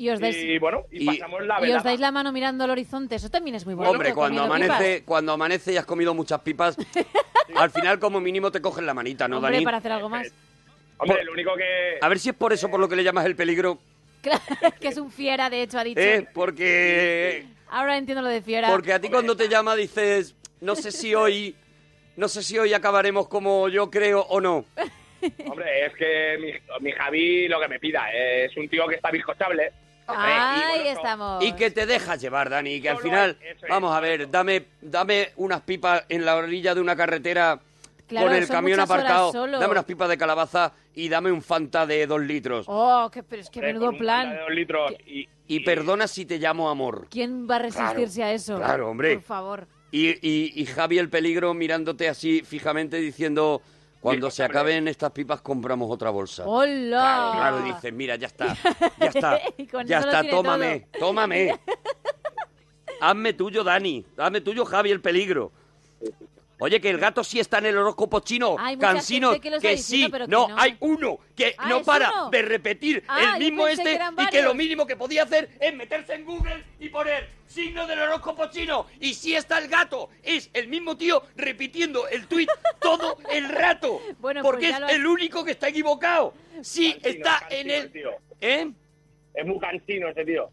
Y os dais,
y bueno, y,
Y-
pasamos la
y os dais la mano mirando al horizonte. Eso también es muy bonito.
Hombre, cuando amanece,
pipas.
cuando amanece y has comido muchas pipas, al final como mínimo te cogen la manita, ¿no,
Hombre,
Dani?
para hacer algo más.
Hombre,
Por-
lo único que...
A ver si es por eso por lo que le llamas el peligro.
Claro, que es un fiera, de hecho, ha dicho.
¿eh? Porque,
Ahora entiendo lo de fiera.
porque a ti cuando te llama dices, no sé si hoy, no sé si hoy acabaremos como yo creo o no.
Hombre, es que mi, mi Javi lo que me pida es un tío que está bizcochable.
Ahí estamos.
Y que te dejas llevar, Dani, y que al final, vamos a ver, dame, dame unas pipas en la orilla de una carretera
Claro,
con el
son
camión
muchas horas
aparcado,
solo.
dame unas pipas de calabaza y dame un Fanta de dos litros.
Oh, que, pero es que
Eh,
menudo
con un Fanta
plan.
de dos litros y,
Y perdona si te llamo amor.
¿Quién va a resistirse a eso?
claro, hombre.
Por favor.
Y, y, y Javi el peligro mirándote así fijamente diciendo, cuando se acaben estas pipas compramos otra bolsa.
¡Hola!
Claro, claro, dices, mira, ya está, ya está,
Y
ya está, tómame,
todo.
tómame. Hazme tuyo, Dani, hazme tuyo, Javi, el peligro. Oye, que el gato sí está en el horóscopo chino,
Hay mucha
cansino,
gente que lo está
que
diciendo,
sí,
pero que
no,
no.
hay uno que
Ah,
no
¿es
para
uno?
de repetir
Ah, yo
el mismo
pensé que
este
eran
y que lo
varios.
mínimo que podía hacer es meterse en Google y poner signo del horóscopo chino y sí está el gato, es el mismo tío repitiendo el tuit todo el rato,
Bueno, pues
porque
ya
es
lo has-
el único que está equivocado. Sí,
Cansino,
está
cansino
en el...
el tío.
¿Eh?
Es muy cansino ese tío.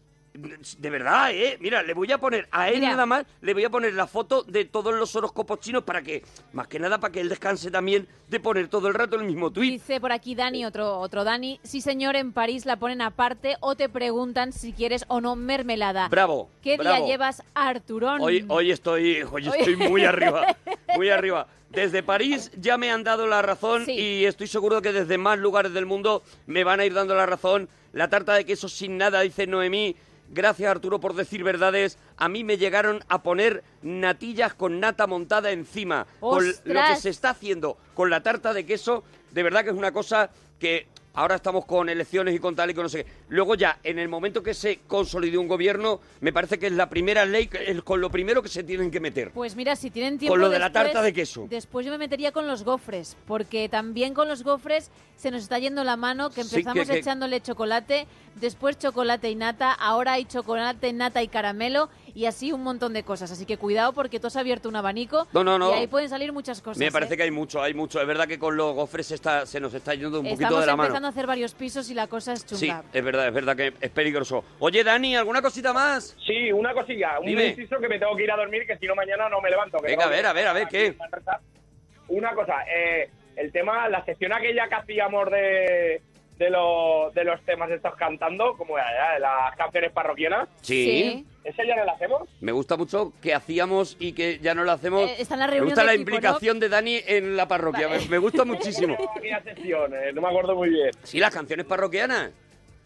De verdad, ¿eh? Mira, le voy a poner a él
Mira.
nada más, le voy a poner la foto de todos los horóscopos chinos para que, más que nada, para que él descanse también de poner todo el rato el mismo tuit.
Dice por aquí Dani, otro, otro Dani. Sí, señor, en París la ponen aparte o te preguntan si quieres o no mermelada.
Bravo,
¿Qué
bravo.
día llevas, Arturón?
Hoy, hoy estoy, hoy
Hoy-
estoy muy arriba, muy arriba. Desde París ya me han dado la razón
Sí.
y estoy seguro que desde más lugares del mundo me van a ir dando la razón. La tarta de queso sin nada, dice Noemí. Gracias Arturo por decir verdades. A mí me llegaron a poner natillas con nata montada encima. Con lo que se está haciendo con la tarta de queso, de verdad que es una cosa que ahora estamos con elecciones y con tal y con no sé qué. Luego ya, en el momento que se consolide un gobierno, me parece que es la primera ley, es con lo primero que se tienen que meter.
Pues mira, si tienen tiempo
Con lo de la tarta de queso.
Después yo me metería con los gofres, porque también con los gofres se nos está yendo la mano, que
Sí,
empezamos
que- que-
echándole chocolate, después chocolate y nata, ahora hay chocolate, nata y caramelo, y así un montón de cosas. Así que cuidado porque tú has abierto un abanico
No, no, no.
y ahí pueden salir muchas cosas.
me parece
¿eh?
que hay mucho, hay mucho. Es verdad que con los gofres está, se nos está yendo un poquito
Estamos
de la
empezando
mano.
a hacer varios pisos y la cosa es
Sí,
chunga.
es verdad, es verdad que es peligroso. Oye, Dani, ¿alguna cosita más?
Sí, una cosilla, un
Dime.
inciso que me tengo que ir a dormir, que si no mañana no me levanto. que
Venga, a ver, a ver, a ver, ¿qué?
Una cosa, eh, el tema, la sección aquella que hacíamos de, de, los, de los temas estos cantando, como era, de las canciones parroquianas,
Sí.
¿esa ya no la hacemos?
Me gusta mucho que hacíamos y que ya no lo hacemos.
Eh, está en la
me
reunión
gusta
de
la
equipo, ¿no?
implicación de Dani en la parroquia. Me, me gusta muchísimo.
No me acuerdo muy bien.
Sí, las canciones parroquianas.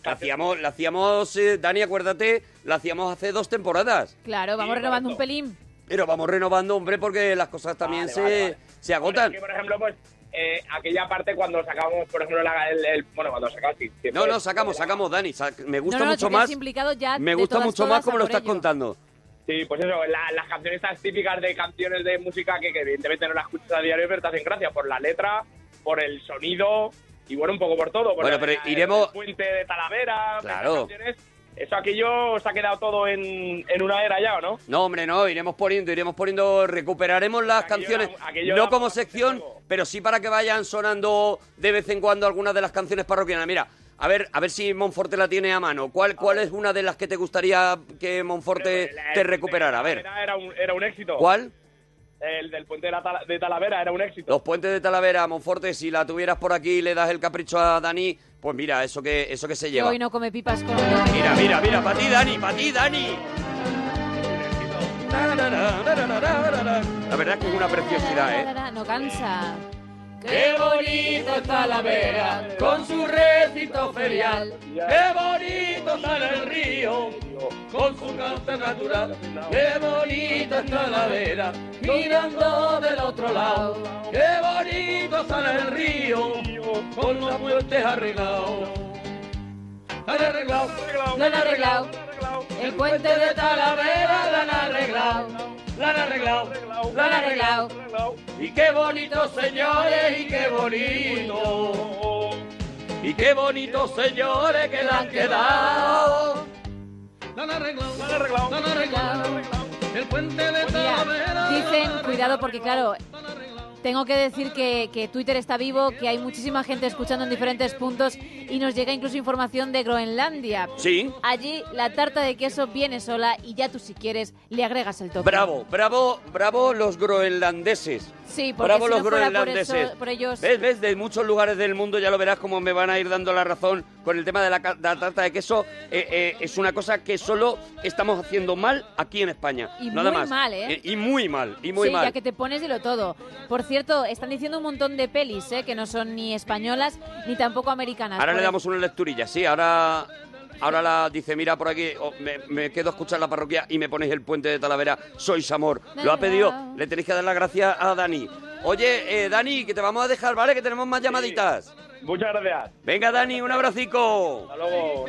La hacíamos, la hacíamos eh, Dani, acuérdate, la hacíamos hace dos temporadas.
Claro, vamos
Sí,
renovando un pelín.
Pero vamos renovando, hombre, porque las cosas también
Vale,
se,
vale, vale.
se agotan.
Porque, por ejemplo, pues eh, aquella parte cuando sacamos, por ejemplo, la- el, el- bueno, cuando sacamos, sí, sí,
No,
pues,
no, sacamos, sacamos, Dani. Me gusta
no, no,
mucho más.
implicado ya
Me gusta
todas,
mucho
todas
más como lo estás
ello.
contando.
Sí, pues eso, la- las canciones típicas de canciones de música que, que evidentemente no las escuchas a diario, pero te hacen gracia por la letra, por el sonido y bueno, un poco por todo. Por
Bueno, pero iremos-
el puente de Talavera,
Claro.
canciones. Eso aquello se ha quedado todo en, en una era ya, ¿o no?
No, hombre, no, iremos poniendo, iremos poniendo, recuperaremos las
Aquello
canciones,
aquello
no como sección, pero sí para que vayan sonando de vez en cuando algunas de las canciones parroquianas. Mira, a ver, a ver si Monforte la tiene a mano. ¿Cuál, cuál es una de las que te gustaría que Monforte te recuperara? A ver,
Era un, era un éxito.
¿cuál?
El del puente de, la Tala- de Talavera era un éxito.
Los puentes de Talavera, Monforte, si la tuvieras por aquí y le das el capricho a Dani, pues mira, eso que, eso que se lleva.
hoy no come pipas con
Mira, mira, mira, para ti, Dani, para ti, Dani. La verdad es que es una preciosidad, ¿eh?
No cansa.
Qué bonito está la vera con su recito ferial. Qué bonito está el río con su cauce natural. Qué bonito está la vera mirando del otro lado. Qué bonito está el río con los puentes arreglados. La han arreglado,
Lo han arreglado.
el puente de Talavera la han arreglado, la han arreglado,
Lo han arreglado.
y qué bonito, señores, y qué bonito. Y qué bonito, señores, que la han quedado. La han arreglado, la han arreglado, la han arreglado. El puente de
Mira, dicen, cuidado porque claro, Tengo que decir que, que Twitter está vivo, que hay muchísima gente escuchando en diferentes puntos y nos llega incluso información de Groenlandia.
Sí.
Allí la tarta de queso viene sola y ya tú si quieres le agregas el toque.
Bravo, bravo, bravo los groenlandeses.
Sí, porque
Bravo
si
los
no fuera por,
groenlandeses.
eso- por ellos...
¿Ves, ves? De muchos lugares del mundo ya lo verás como me van a ir dando la razón con el tema de la, de la tarta de queso. Eh, eh, es una cosa que solo estamos haciendo mal aquí en España.
Y
Nada
muy
más.
mal, ¿eh?
Y muy mal, y muy
sí,
mal.
ya que te pones dilo todo. Por cierto, están diciendo un montón de pelis, ¿eh? Que no son ni españolas ni tampoco americanas.
Ahora le damos una lecturilla, sí, ahora... Ahora la dice, mira por aquí, oh, me, me quedo a escuchar la parroquia y me ponéis el puente de Talavera, sois amor. Lo ha pedido, le tenéis que dar las gracias a Dani. Oye, eh, Dani, que te vamos a dejar, ¿vale? Que tenemos más llamaditas.
Muchas gracias.
Venga, Dani, un abracico.
Hasta luego.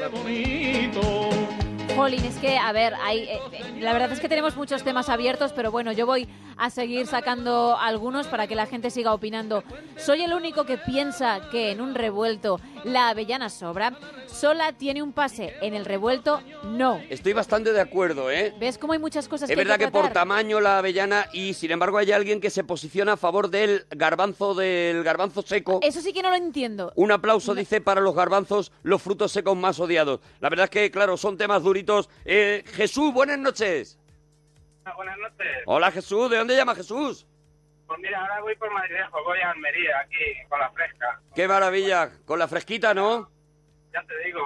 Jolín, es que, a ver, hay, eh, eh, la verdad es que tenemos muchos temas abiertos, pero bueno, yo voy a seguir sacando algunos para que la gente siga opinando. ¿Soy el único que piensa que en un revuelto la avellana sobra? ¿Sola tiene un pase en el revuelto? No.
Estoy bastante de acuerdo, ¿eh?
¿Ves cómo hay muchas cosas
Es
que hay
verdad que por tamaño la avellana y sin embargo hay alguien que se posiciona a favor del garbanzo del garbanzo seco.
Eso sí que no lo entiendo.
Un aplauso, dice, para los garbanzos, los frutos secos más odiados. La verdad es que, claro, son temas Eh, Jesús, buenas noches.
Buenas noches.
Hola, Jesús. ¿De dónde llama Jesús?
Pues mira, ahora voy por Madrilejo, voy a Almería, aquí, con la fresca.
Qué maravilla. Con la fresquita, ¿no?
Ya te digo,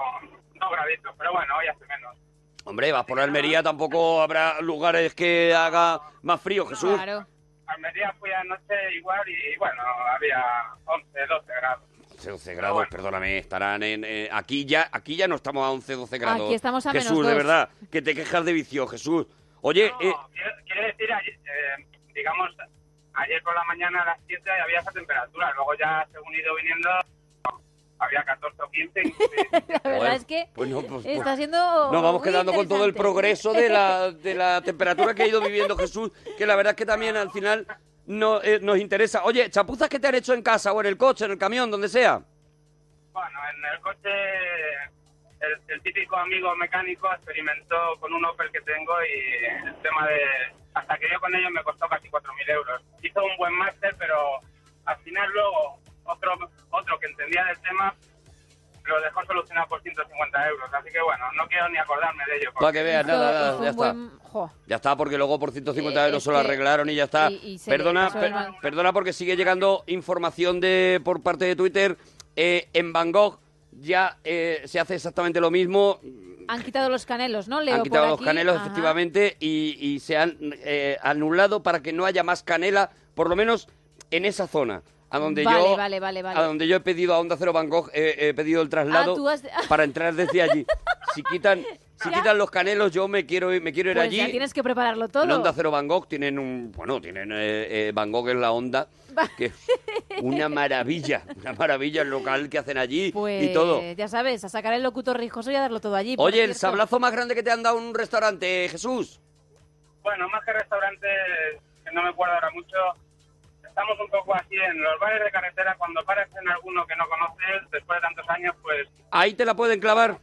dos graditos, pero bueno, hoy hace menos.
Hombre, vas por Almería, tampoco habrá lugares que haga más frío, Jesús.
Almería fui anoche igual y bueno, había 11, 12 grados.
12 grados, perdóname, estarán en... eh, aquí ya aquí ya no estamos a 11, 12 grados.
Aquí estamos a
Jesús,
menos
de verdad, que te quejas de vicio, Jesús. Oye, eh,
Quiero, decir, eh, digamos, ayer por la mañana a las 7 había esa temperatura, luego ya según he ido viniendo había 14 o 15.
La verdad
Bueno,
es que
pues no, pues-
está siendo
nos vamos
muy
quedando con todo el progreso de la, de la temperatura que ha ido viviendo Jesús, que la verdad es que también al final no, eh, nos interesa. Oye, chapuzas que te han hecho en casa o en el coche, en el camión, donde sea.
Bueno, en el coche el, el típico amigo mecánico experimentó con un Opel que tengo y el tema de... Hasta que yo con ellos me costó casi 4.000 euros. Hizo un buen máster, pero al final luego otro, otro que entendía del tema lo dejó solucionar por 150 euros. Así que bueno, no quiero ni acordarme de ello.
Para que veas, nada, ya está. Ya está, porque luego por 150
Eh,
euros se lo arreglaron y ya está. perdona, per- perdona porque sigue llegando información de por parte de Twitter. Eh, en Van Gogh ya eh, se hace exactamente lo mismo.
Han quitado los canelos, ¿no, Leo?
han quitado
por
los
aquí?
canelos,
Ajá.
efectivamente, y, y se han eh, anulado para que no haya más canela, por lo menos en esa zona. A donde
Vale,
yo,
vale, vale, vale.
a donde yo he pedido a Onda Cero Van Gogh, eh, he pedido el traslado
Ah, has-
para entrar desde allí. Si quitan, si
Ya.
quitan los canelos, yo me quiero, ir- me quiero ir
Pues
allí.
ya tienes que prepararlo
En
todo.
Onda Cero Van Gogh tienen un... Bueno, tienen eh, eh, Van Gogh en la onda, que es una maravilla, una maravilla el local que hacen allí
Pues
y todo.
ya sabes, a sacar el locutor rijoso y a darlo todo allí.
Oye, el sablazo más grande que te han dado en un restaurante, Jesús.
Bueno, más que restaurantes, que no me acuerdo ahora mucho, estamos un poco así en los bares de carretera, cuando paras en alguno que no conoces, después de tantos años, pues
Ahí te la pueden clavar.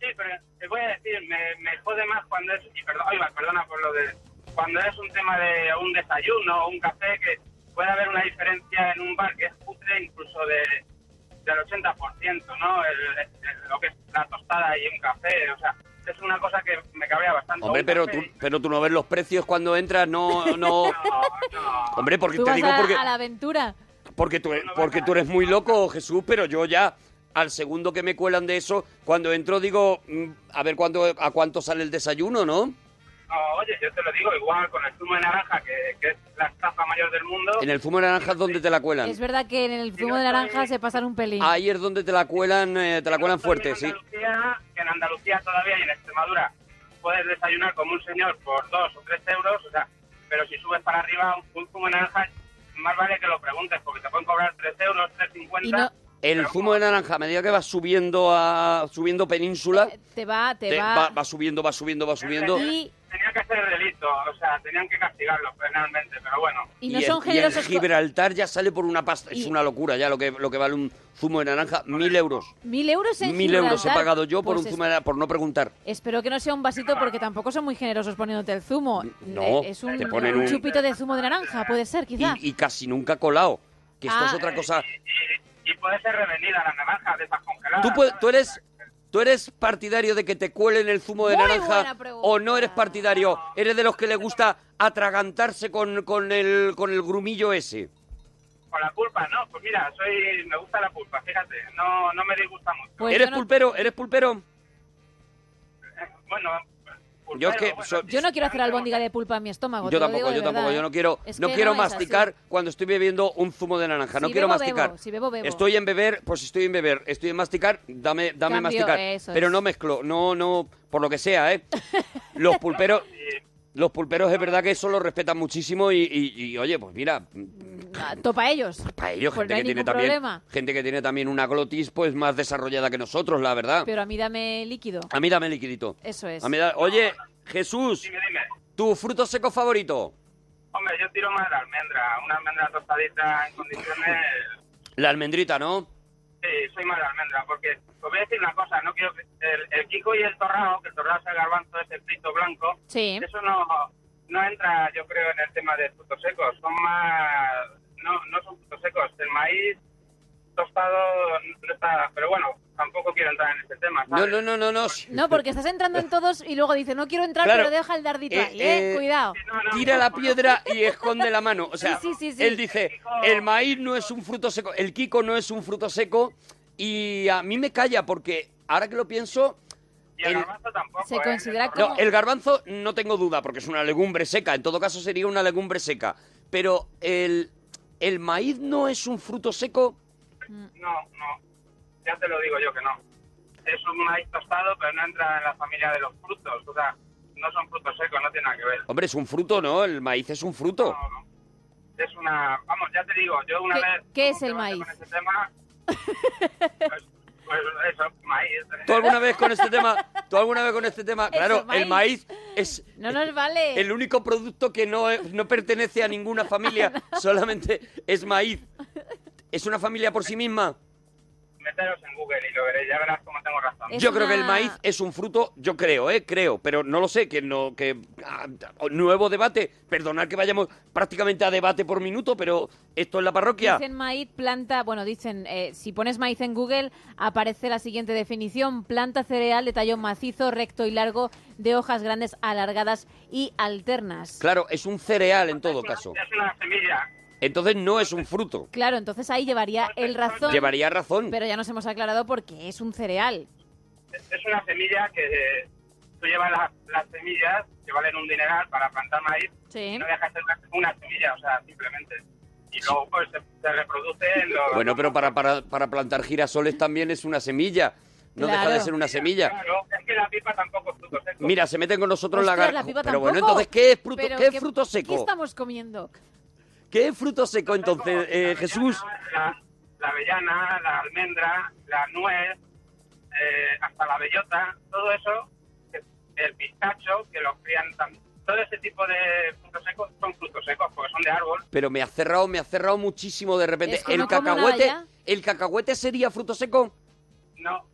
sí, pero te voy a decir, me, me jode más cuando es, y perdón, oiga, perdona por lo de, cuando es un tema de un desayuno o un café, que puede haber una diferencia en un bar que es putre incluso de del 80%, ¿no? El- el- lo que es la tostada y un café, o sea, es una cosa que me cabrea bastante.
Hombre, pero tú, pero tú no ves los precios cuando entras, no, no. Hombre, porque
Tú
te
vas
digo
a,
porque,
a la aventura.
porque tú, porque tú eres muy loco, Jesús, pero yo ya al segundo que me cuelan de eso, cuando entro digo, mm, a ver cuándo, a cuánto sale el desayuno, ¿no?
No, oye, yo te lo digo, igual con el zumo de naranja, que, que es la estafa mayor del mundo.
En el zumo de naranja es donde te la cuelan.
Es verdad que en el zumo de naranja se pasan un pelín.
Ahí es donde te la cuelan, eh, te la cuelan fuerte, sí.
Andalucía, que en Andalucía todavía y en Extremadura puedes desayunar como un señor por dos o tres euros, o sea, pero si subes para arriba un, zumo de naranja, más vale que lo preguntes, porque te pueden cobrar tres euros, tres cincuenta.
El zumo de naranja, a medida que vas subiendo a subiendo península,
Te va, te,
te-
va.
va, va subiendo, va subiendo, va subiendo.
Y,
Tenía que ser delito, o sea, tenían que castigarlo penalmente, pero bueno.
y no son
y en
generosos. con-
Gibraltar ya sale por una pasta. Es
Y-
una locura ya lo que, lo que vale un zumo de naranja. Mil euros.
Mil euros en
Mil euros he
Gibraltar.
pagado yo por
Pues
un zumo de naranja, por no preguntar.
Espero que no sea un vasito porque tampoco son muy generosos poniéndote el zumo.
No,
Eh, es un,
te ponen
un
un-
chupito de zumo de naranja, puede ser, quizá.
Y, y casi nunca colado. Que esto
Ah.
es otra cosa.
Y puede ser revenida la naranja de esas congeladas.
¿Tú, puedes- tú eres tú eres partidario de que te cuelen el zumo de
Muy
naranja o no eres partidario? ¿Eres de los que le gusta atragantarse con, con el con el grumillo ese?
Con la pulpa, ¿no? Pues mira, soy, me gusta la pulpa, fíjate, no, no me disgusta mucho.
Pues
¿Eres
no-
pulpero? ¿Eres pulpero?
Bueno,
Yo es que
bueno,
so-
Yo no quiero hacer albóndiga de pulpa en mi estómago.
yo tampoco, yo tampoco,
verdad,
yo no quiero
Es
no quiero masticar cuando estoy bebiendo un zumo de naranja, no quiero
bebo,
masticar.
bebo, si bebo, bebo.
Estoy en beber, pues estoy en beber, estoy en masticar, dame dame
Cambio,
masticar,
eso
pero
es.
no mezclo, no no por lo que sea, ¿eh? Los pulperos los pulperos es verdad que eso lo respetan muchísimo y, y- y, oye, pues mira,
Ah, Topa ellos.
para ellos,
Pues
gente
no hay
que tiene
ningún
también
problema.
gente que tiene también una glotis pues más desarrollada que nosotros, la verdad.
Pero a mí dame líquido.
A mí dame liquidito.
Eso es.
A mí da- Oye, Jesús,
Dime, dime.
¿tu fruto seco favorito?
Hombre, yo tiro más la almendra, una almendra tostadita en condiciones...
La almendrita, ¿no?
Sí, soy más de almendra, porque os voy a decir una cosa, no quiero que el, el Kiko y el torrao, que el torrao es el garbanzo, es el frito blanco,
Sí.
eso no, no entra, yo creo, en el tema de frutos secos, son más, no, no son frutos secos, el maíz tostado no está, pero bueno, tampoco quiero entrar en ese tema,
No,
¿sabes?
no, no, no, no.
No, porque estás entrando en todos y luego dices, no quiero entrar,
Claro.
pero deja el dardito
Eh,
ahí, ¿eh?
eh,
Cuidado.
Tira la piedra y esconde la mano. O sea,
Sí, sí, sí, sí.
él dice, el maíz no es un fruto seco, el kiko no es un fruto seco y a mí me calla porque ahora que lo pienso...
Y el
el-
garbanzo tampoco,
Se
¿eh?
considera como...
No, el garbanzo no tengo duda porque es una legumbre seca, en todo caso sería una legumbre seca, pero el, el maíz no es un fruto seco...
No, no, ya te lo digo yo que no. Es un maíz tostado, pero no entra en la familia de los frutos, o sea, no son frutos secos, no tiene nada que ver.
Hombre, es un fruto, ¿no? El maíz es un fruto.
es una vamos ya te digo yo una
¿Qué-
vez
qué es el maíz?
con ese tema pues, pues eso maíz
¿Tú alguna vez con este tema? ¿Tú alguna vez con este tema? Claro,
maíz.
el maíz es
No nos vale.
el único producto que no, es- no pertenece a ninguna familia, solamente es maíz. ¿Es una familia por sí misma?
meteros en Google y lo veréis ya verás cómo tengo razón
Es
yo creo que el maíz es un fruto, yo creo, ¿eh? Creo, pero no lo sé, que no, que... ah, nuevo debate, perdonad que vayamos prácticamente a debate por minuto, pero esto es la parroquia.
Dicen maíz, planta, bueno, dicen, eh, si pones maíz en Google, aparece la siguiente definición, planta cereal de tallo macizo, recto y largo, de hojas grandes, alargadas y alternas.
Claro, es un cereal en todo caso.
es una semilla
Entonces no es un fruto.
Claro, entonces ahí llevaría el razón,
Llevaría razón.
pero ya nos hemos aclarado porque es un cereal.
es una semilla que eh, tú llevas las, las semillas que valen un dineral para plantar maíz
Sí.
y no deja de ser una, semilla o sea simplemente y luego pues se, se reproduce en los
Bueno, pero para, para, para plantar girasoles también es una semilla. No deja de ser una semilla.
claro es que la pipa tampoco es fruto seco
Mira, se meten con nosotros la
Ostras,
gar-
la pipa
Pero bueno, entonces, ¿qué es fruto, ¿qué es
¿qué-
fruto
¿Qué
seco?
estamos comiendo?
¿Qué fruto seco entonces, eh, Jesús?
la, la avellana, la almendra, la nuez, eh, hasta la bellota, todo eso, el pistacho, que los crían también. Todo ese tipo de frutos secos son frutos secos porque son de árbol.
Pero me ha cerrado, me ha cerrado muchísimo de repente.
Es que
¿El
no
cacahuete, el cacahuete sería fruto seco?
No,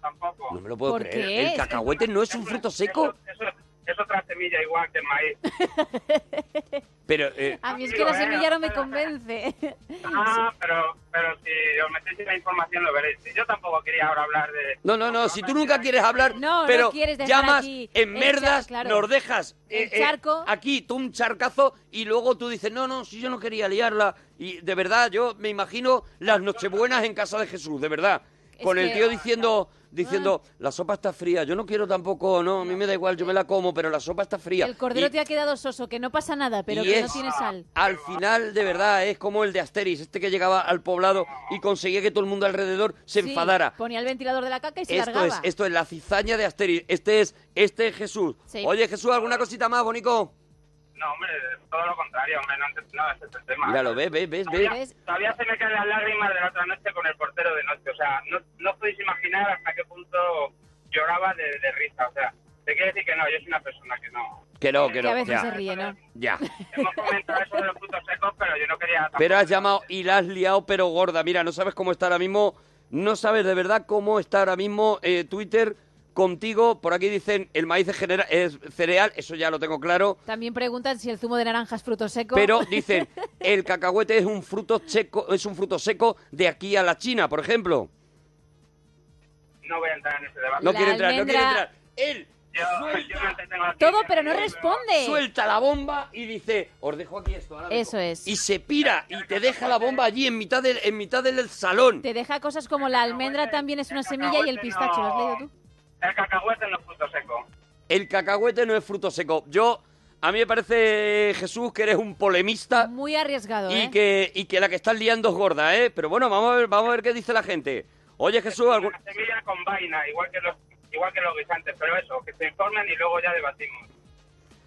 tampoco.
No me lo puedo
¿Por
creer.
qué?
¿El cacahuete no es un fruto seco?
Eso, eso- es otra semilla igual que el maíz.
Pero, eh,
A mí es que la semilla no me convence.
Ah, pero, pero si os metéis en la información lo veréis. Yo tampoco quería ahora hablar de...
no, no, no, si tú nunca quieres hablar,
No, no
pero
quieres dejar
llamas
aquí
en merdas,
claro.
nos dejas eh,
El charco.
aquí tú un charcazo y luego tú dices, no, no, si yo no quería liarla. Y de verdad, yo me imagino las nochebuenas en casa de Jesús, de verdad.
Es
Con el tío diciendo, diciendo, la sopa está fría, yo no quiero tampoco, no, a mí me da igual, yo me la como, pero la sopa está fría.
El cordero
Y-
te ha quedado soso, que no pasa nada, pero
y
que no
es-
tiene sal.
Al final, de verdad, es como el de Asteris, este que llegaba al poblado y conseguía que todo el mundo alrededor se
Sí,
enfadara.
Ponía el ventilador de la caca y se
Esto
largaba.
es, esto es la cizaña de Asteris. Este es, este es Jesús.
Sí.
Oye, Jesús, ¿alguna cosita más, Bonico?
No, hombre, todo lo contrario, hombre, no, antes- no es el tema.
Míralo, ves, ves, ves,
Todavía,
ves.
todavía se me caen las lágrimas de la otra noche con el portero de noche. O sea, no, no podéis imaginar hasta qué punto lloraba de, de risa. O sea, te quiero decir que no, yo soy una persona que no.
Que no, que
Que
no.
a veces
ya.
se ríe, ¿no?
Ya.
Hemos comentado eso de los frutos secos, pero yo no quería.
Pero has llamado y la has liado, pero gorda. Mira, no sabes cómo está ahora mismo. No sabes de verdad cómo está ahora mismo eh, Twitter contigo. Por aquí dicen el maíz es, genera- es cereal, eso ya lo tengo claro.
También preguntan si el zumo de naranja es fruto seco.
Pero dicen el cacahuete es un fruto seco, es un fruto seco de aquí a la China, por ejemplo.
No voy a entrar en ese debate.
No
La
quiere entrar, no quiere entrar. Él
Yo.
Todo, pero no responde.
suelta la bomba y dice, os dejo aquí esto. ahora
Eso
dejo".
es.
Y se pira y te deja la bomba allí en mitad del, en mitad del salón.
Te deja cosas como la almendra también es una semilla y el pistacho. ¿Lo has leído tú?
El cacahuete no es fruto seco.
El cacahuete no es fruto seco. Yo, a mí me parece, Jesús, que eres un polemista
Muy arriesgado,
y
¿eh?
que, y que la que estás liando es gorda, ¿eh? Pero bueno, vamos a ver, vamos a ver qué dice la gente. Oye, Jesús, algún-
Una semilla con vaina, igual que los igual que los guisantes, pero eso, que se informen y luego ya debatimos.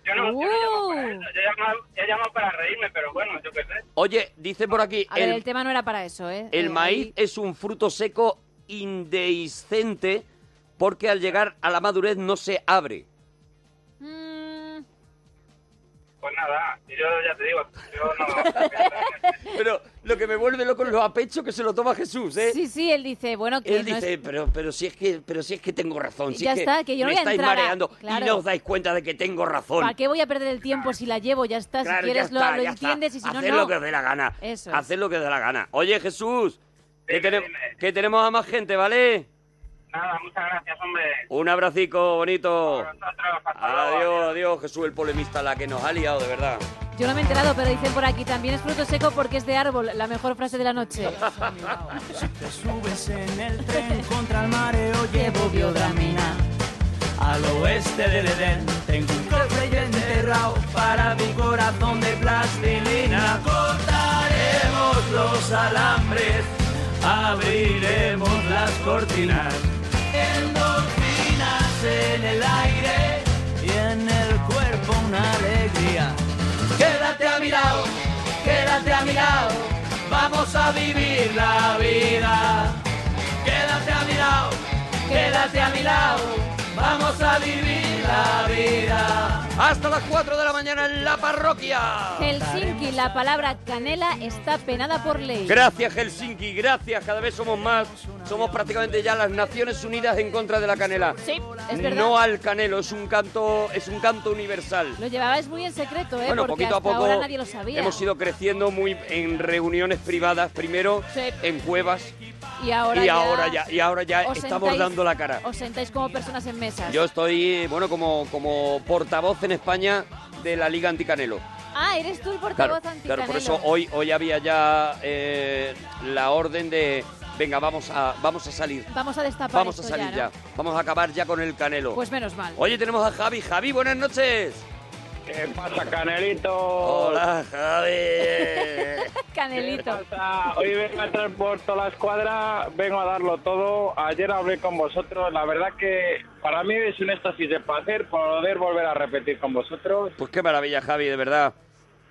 Yo no, yo no llamo para
Uh.
eso, yo llamo, yo llamo para reírme, pero bueno, yo qué sé.
oye, dice por aquí,
A ver, el
el,
tema no era para eso, ¿eh?
el
Eh,
maíz
ahí-
es un fruto seco indehiscente porque al llegar a la madurez no se abre.
Mm,
Pues nada, y yo ya te digo, yo no...
Pero lo que me vuelve loco es lo a pecho que se lo toma Jesús, ¿eh?
Sí, sí, él dice, bueno, que
Él
no es-
dice, pero, pero si es que, pero si es que tengo razón, si
Ya
es que,
está, que yo no
me
voy a
estáis
entrar a-
mareando
claro.
y no os dais cuenta de que tengo razón.
¿Para qué voy a perder el tiempo si la llevo? Ya está,
Claro,
si quieres
está,
lo,
está.
entiendes y si no,
Haced
no.
lo que os dé la gana.
Eso es.
Haced lo que os dé la gana. Oye, Jesús, que, que tenemos a más gente, ¿vale?
Nada, muchas gracias, hombre.
Un abracico bonito. Adiós, adiós, Jesús, el polemista, la que nos ha liado, de verdad.
Yo no me he enterado, pero dicen por aquí, también es fruto seco porque es de árbol. La mejor frase de la noche.
Te subes en el tren contra el mareo, llevo biodramina. Al oeste del Edén tengo un cofre ya enterrado para mi corazón de plastilina. Cortaremos los alambres, abriremos las cortinas. En el aire y en el cuerpo una alegría. Quédate a mi lado, quédate a mi lado, vamos a vivir la vida. Quédate a mi lado, quédate a mi lado, vamos a vivir la vida.
Hasta las 4 de la mañana en la parroquia.
Helsinki, la palabra canela está penada por ley.
Gracias, Helsinki, gracias. Cada vez somos más. Somos prácticamente ya las Naciones Unidas en contra de la canela.
Sí, es verdad.
No al canelo, es un canto, es un canto universal.
Lo llevabais muy en secreto, ¿eh?
Bueno,
porque
poquito a poco
ahora nadie lo sabía.
hemos ido creciendo muy en reuniones privadas, primero
Sí.
en cuevas
Y ahora
y
ya,
ahora ya y ahora ya
os
estamos
sentáis-
dando la cara.
Os sentáis como personas en mesas.
Yo estoy, bueno, como, como portavoz en España de la Liga Anticanelo.
Ah, eres tú el
Claro,
portavoz
claro,
anticanelo.
por eso hoy, hoy había ya eh, la orden de, venga, vamos a, vamos a salir.
Vamos a destapar
Vamos a salir
¿no?
ya, Vamos a acabar ya con el canelo.
Pues menos mal.
Oye, tenemos a Javi. Javi, buenas noches.
¿Qué pasa, Canelito?
Hola, Javi.
Canelito.
Hoy vengo a entrar por toda la escuadra, vengo a darlo todo. Ayer hablé con vosotros, la verdad que para mí es un éxtasis de placer poder volver a repetir con vosotros.
Pues qué maravilla, Javi, de verdad.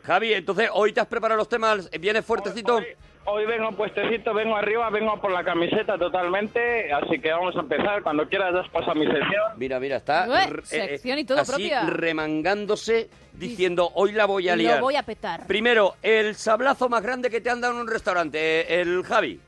Javi, entonces, ¿hoy te has preparado los temas? ¿Vienes fuertecito?
Hoy, hoy vengo puestecito, vengo arriba, vengo por la camiseta totalmente, así que vamos a empezar. Cuando quieras, das paso a mi sección.
Mira, mira, está
Ué, sección y todo
así
propia.
remangándose diciendo, hoy la voy a liar.
Lo voy a petar.
Primero, el sablazo más grande que te han dado en un restaurante, el Javi.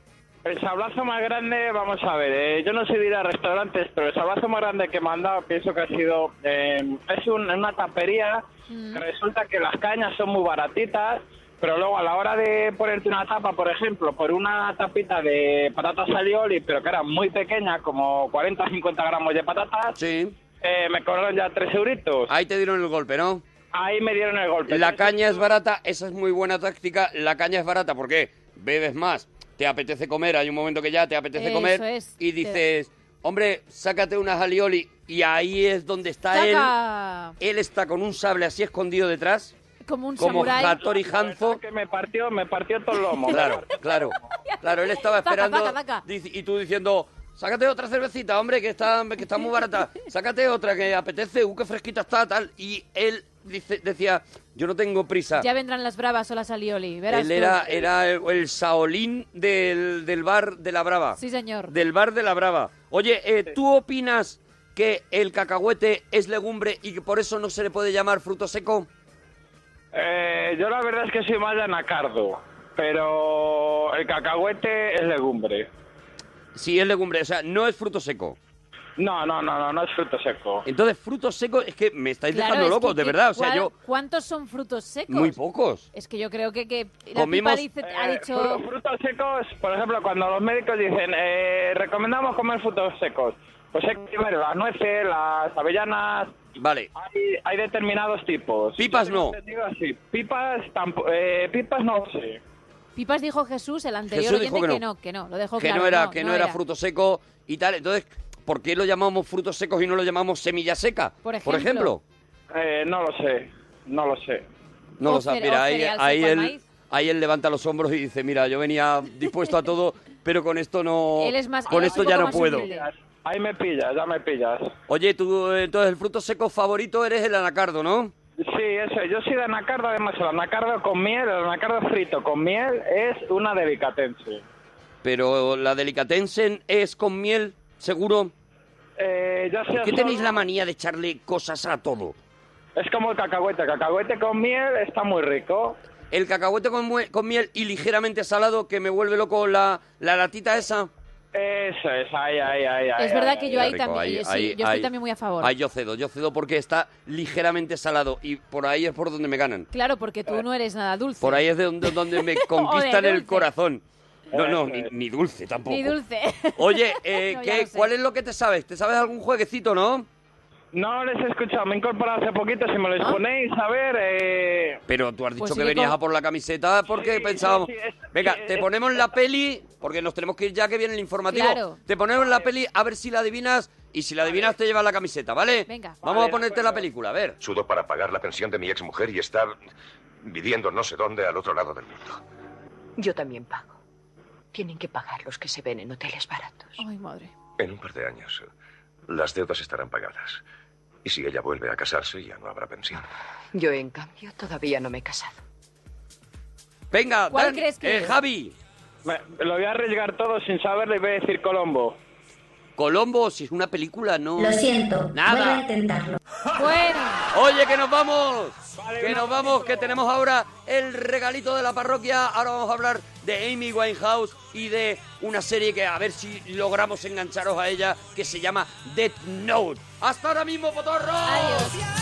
El sablazo más grande, vamos a ver, eh, yo no sé de ir a restaurantes, pero el sablazo más grande que me han dado pienso que ha sido, eh, es un- una tapería que resulta que las cañas son muy baratitas, pero luego a la hora de ponerte una tapa, por ejemplo, por una tapita de patatas alioli, pero que era muy pequeña, como 40 o 50 gramos de patatas,
Sí.
eh, me cobraron ya 3 euritos.
Ahí te dieron el golpe, ¿no?
Ahí me dieron el golpe.
La caña es barata, esa es muy buena táctica. La caña es barata porque bebes más, te apetece comer, hay un momento que ya te apetece
Eso
comer
es.
y dices, hombre, sácate unas alioli y ahí es donde está él. Él está con un sable así escondido detrás,
como un
como
samurái.
Hattori Hanzo.
que me partió, me partió todo el lomo.
Claro, claro, claro, él estaba
Taca,
esperando
taca, taca.
dice- y tú diciendo, sácate otra cervecita, hombre, que está, que está muy barata, sácate otra que apetece, uh, qué fresquita está, tal, y él dice- decía, yo no tengo prisa.
Ya vendrán las bravas o las alioli. Verás
Él
tú.
era, era el, el Saolín del, del bar de la Brava.
Sí, señor.
Del bar de la Brava. Oye, eh, ¿tú opinas que el cacahuete es legumbre y que por eso no se le puede llamar fruto seco?
Eh, yo la verdad es que soy más de anacardo, pero el cacahuete es legumbre.
Sí, es legumbre, o sea, no es fruto seco.
No, no, no, no, no es fruto seco.
Entonces, fruto seco es que me estáis
Claro,
dejando
es
loco,
que-
de
que-
verdad. O sea,
¿cuál-
yo.
¿Cuántos son frutos secos?
Muy pocos.
Es que yo creo que, que la
Comimos-
pipa dice, ha
Eh,
dicho...
fru- frutos secos, por ejemplo, cuando los médicos dicen, eh, recomendamos comer frutos secos, pues hay que ver las nueces, las avellanas,
Vale.
hay, hay determinados tipos.
Pipas no.
así. Pipas, tampo- eh, pipas no sé.
Pipas dijo Jesús, el anterior
Jesús dijo
oyente,
que
que
no.
no, que no, lo dejó
que
claro.
no era, que no, era, fruto seco y tal. Entonces, ¿por qué lo llamamos frutos secos y no lo llamamos semilla seca?
Por ejemplo.
Eh, no lo sé, no lo sé.
No
O
lo sabes.
cere-
Mira, ahí, ahí él, ahí él levanta los hombros y dice, mira, yo venía dispuesto a todo, pero con esto no...
Él es más-
con
él es
esto ya no puedo.
humilde.
Ahí me pillas, ya me pillas.
Oye, tú, entonces el fruto seco favorito eres el anacardo, ¿no?
Sí, eso, yo soy de anacardo, además el anacardo con miel, el anacardo frito con miel es una delicatessen.
Pero la delicatessen es con miel, seguro.
Eh, ya sea
¿Por qué
solo-
tenéis la manía de echarle cosas a todo?
Es como el cacahuete, el cacahuete con miel está muy rico.
El cacahuete con, con miel y ligeramente salado que me vuelve loco la, la latita esa.
Eso es, ahí, ahí. ahí,
Es verdad que yo ahí
rico,
también,
ahí-
yo, sí,
ahí-
yo estoy
ahí-
también muy a favor.
Ahí yo cedo, yo cedo porque está ligeramente salado y por ahí es por donde me ganan.
Claro, porque tú no eres nada dulce.
Por ahí es de donde, donde me conquistan el corazón. No, no, ni, ni dulce tampoco.
Ni dulce.
Oye, eh,
No,
¿qué-. ¿cuál es lo que te sabes? ¿Te sabes algún jueguecito, no?
No les he escuchado, me he incorporado hace poquito, si me lo
¿Ah?
disponéis, a ver... Eh...
Pero tú has dicho
Pues
que
sigue
venías
con-
a por la camiseta porque
Sí,
pensábamos...
sí, sí, es-
Venga,
sí,
te
es-
ponemos la peli, porque nos tenemos que ir ya que viene el informativo.
Claro.
Te ponemos la peli a ver si la adivinas y si la adivinas te llevas la camiseta, ¿vale?
Venga.
Vamos
Vale,
a ponerte la película, a ver.
Sudo para pagar la pensión de mi exmujer y estar viviendo no sé dónde al otro lado del mundo.
Yo también pago. Tienen que pagar los que se ven en hoteles baratos.
Ay, madre.
En un par de años, las deudas estarán pagadas. Y si ella vuelve a casarse, ya no habrá pensión.
Yo, en cambio, todavía no me he casado.
Venga,
¿Cuál
Dan-
crees que
eh,
es?
Javi.
Me- lo voy a arriesgar todo sin saberlo y voy a decir Colombo.
Colombo, si es una película, no...
Lo siento.
Nada.
Vuelve a intentarlo.
Bueno,
Oye, que nos vamos. que nos vamos, que tenemos ahora el regalito de la parroquia. Ahora vamos a hablar de Amy Winehouse y de una serie que a ver si logramos engancharos a ella, que se llama Death Note. Hasta ahora mismo, Potorro.
adiós.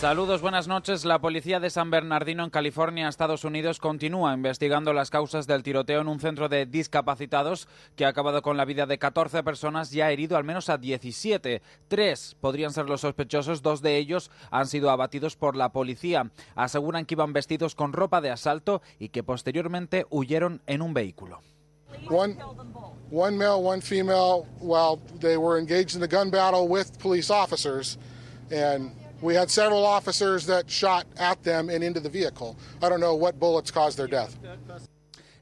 Saludos, buenas noches. La policía de San Bernardino, en California, Estados Unidos, continúa investigando las causas del tiroteo en un centro de discapacitados que ha acabado con la vida de 14 personas y ha herido al menos a 17. Tres podrían ser los sospechosos, dos de ellos han sido abatidos por la policía. Aseguran que iban vestidos con ropa de asalto y que posteriormente huyeron en un vehículo.
One, one male, one female, while they were engaged in the gun battle with we had several officers that shot at them and into the vehicle. I don't know what bullets caused their death.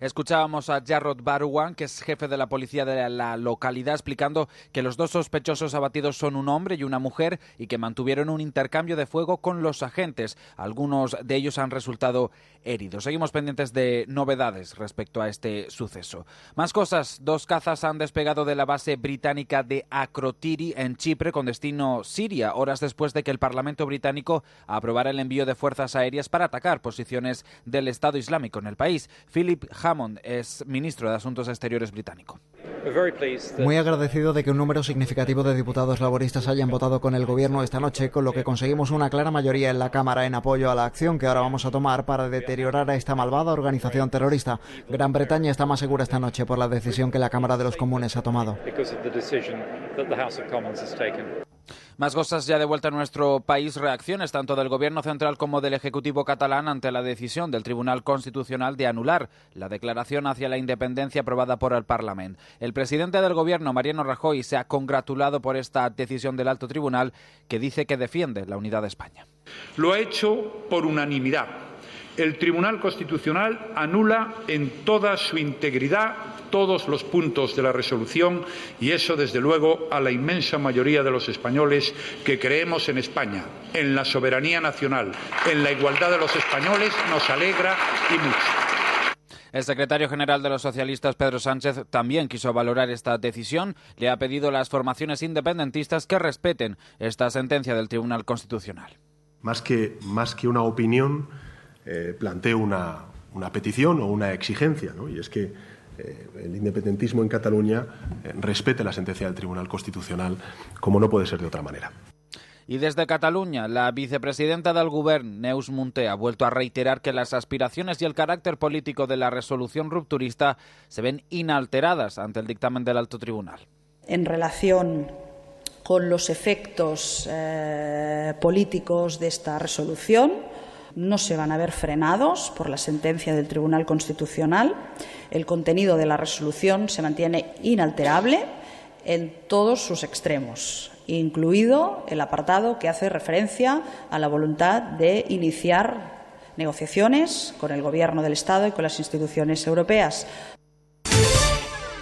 Escuchábamos a Jarrod Baruan, que es jefe de la policía de la localidad, explicando que los dos sospechosos abatidos son un hombre y una mujer y que mantuvieron un intercambio de fuego con los agentes. Algunos de ellos han resultado heridos. Seguimos pendientes de novedades respecto a este suceso. Más cosas. Dos cazas han despegado de la base británica de Akrotiri en Chipre con destino Siria, horas después de que el Parlamento británico aprobara el envío de fuerzas aéreas para atacar posiciones del Estado Islámico en el país. Philip Hammond es ministro de Asuntos Exteriores británico.
Muy agradecido de que un número significativo de diputados laboristas hayan votado con el gobierno esta noche, con lo que conseguimos una clara mayoría en la Cámara en apoyo a la acción que ahora vamos a tomar para deteriorar a esta malvada organización terrorista. Gran Bretaña está más segura esta noche por la decisión que la Cámara de los Comunes ha tomado.
Más cosas ya de vuelta a nuestro país, reacciones tanto del Gobierno central como del Ejecutivo catalán ante la decisión del Tribunal Constitucional de anular la declaración hacia la independencia aprobada por el Parlamento. El presidente del Gobierno, Mariano Rajoy, se ha congratulado por esta decisión del alto tribunal que dice que defiende la unidad de España.
Lo ha hecho por unanimidad. El Tribunal Constitucional anula en toda su integridad todos los puntos de la resolución y eso, desde luego, a la inmensa mayoría de los españoles que creemos en España, en la soberanía nacional, en la igualdad de los españoles, nos alegra y mucho.
El secretario general de los socialistas, Pedro Sánchez, también quiso valorar esta decisión. Le ha pedido a las formaciones independentistas que respeten esta sentencia del Tribunal Constitucional.
Más que, más que una opinión, eh, planteo una, una, petición o una exigencia, ¿no? y es que el independentismo en Cataluña eh, respete la sentencia del Tribunal Constitucional como no puede ser de otra manera.
Y desde Cataluña, la vicepresidenta del Govern, Neus Munté, ha vuelto a reiterar que las aspiraciones y el carácter político de la resolución rupturista se ven inalteradas ante el dictamen del alto tribunal.
En relación con los efectos eh, políticos de esta resolución, no se van a ver frenados por la sentencia del Tribunal Constitucional. El contenido de la resolución se mantiene inalterable en todos sus extremos, incluido el apartado que hace referencia a la voluntad de iniciar negociaciones con el Gobierno del Estado y con las instituciones europeas.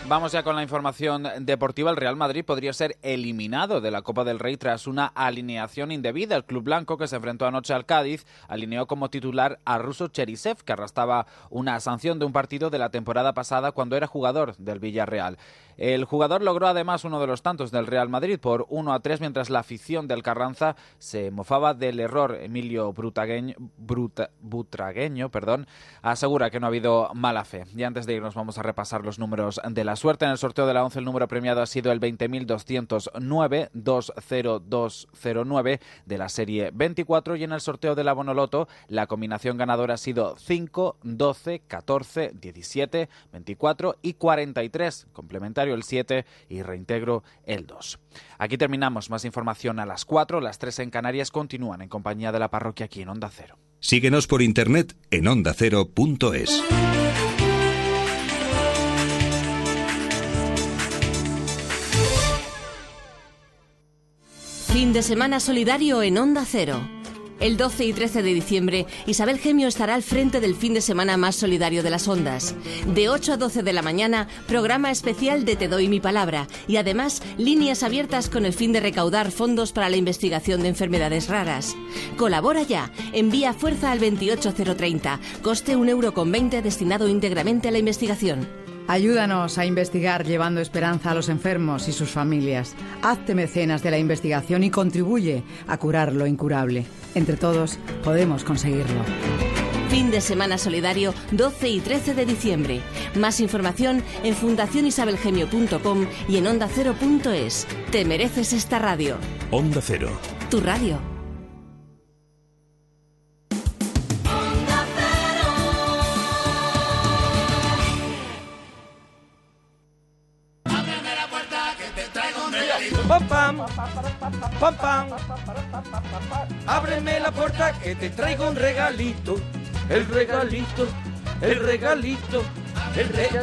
Vamos ya con la información deportiva. El Real Madrid podría ser eliminado de la Copa del Rey tras una alineación indebida. El club blanco, que se enfrentó anoche al Cádiz, alineó como titular a Russo Cherisev, que arrastraba una sanción de un partido de la temporada pasada cuando era jugador del Villarreal. El jugador logró además uno de los tantos del Real Madrid por 1 a 3, mientras la afición del Carranza se mofaba del error. Emilio Brutagueño, Bruta, Butragueño perdón, asegura que no ha habido mala fe. Y antes de irnos vamos a repasar los números de la suerte. En el sorteo de la 11 el número premiado ha sido el 20.209 20209 de la serie 24 y en el sorteo de la Bonoloto la combinación ganadora ha sido 5, 12, 14, 17, 24 y 43, complementario el 7 y reintegro el 2. Aquí terminamos, más información a las 4, las 3 en Canarias continúan en compañía de la parroquia aquí en Onda Cero.
Síguenos por internet en ondacero.es.
Fin de semana solidario en Onda Cero. El 12 y 13 de diciembre, Isabel Gemio estará al frente del fin de semana más solidario de las ondas. De 8 a 12 de la mañana, programa especial de Te doy mi palabra y además líneas abiertas con el fin de recaudar fondos para la investigación de enfermedades raras. Colabora ya, envía fuerza al 28030, coste un euro con 20 destinado íntegramente a la investigación.
Ayúdanos a investigar llevando esperanza a los enfermos y sus familias. Hazte mecenas de la investigación y contribuye a curar lo incurable. Entre todos podemos conseguirlo.
Fin de semana solidario 12 y 13 de diciembre. Más información en fundacionisabelgemio.com y en ondacero.es. Te mereces esta radio.
Onda Cero.
Tu radio.
Pam, pam. Ábreme la puerta que te traigo un regalito. El regalito, el regalito.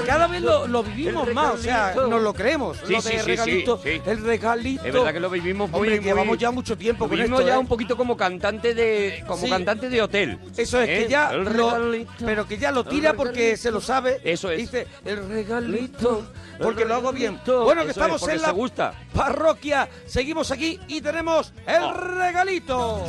Cada vez lo, lo vivimos más, o sea, nos lo creemos.
Sí,
lo
sí,
de
sí,
regalito,
sí, sí.
el regalito.
Es verdad que lo vivimos muy,
Hombre,
muy-
llevamos ya mucho tiempo
lo
con
vivimos
esto,
ya
¿eh?
un poquito como cantante de como
Sí.
cantante de hotel.
Eso es,
¿eh?
que ya
El
lo,
regalito.
pero que ya lo tira porque se lo sabe.
Eso es.
Dice, el regalito,
El
porque lo hago bien. Bueno, que
Eso
estamos
es,
en la
gusta.
parroquia, seguimos aquí y tenemos el
Oh.
regalito.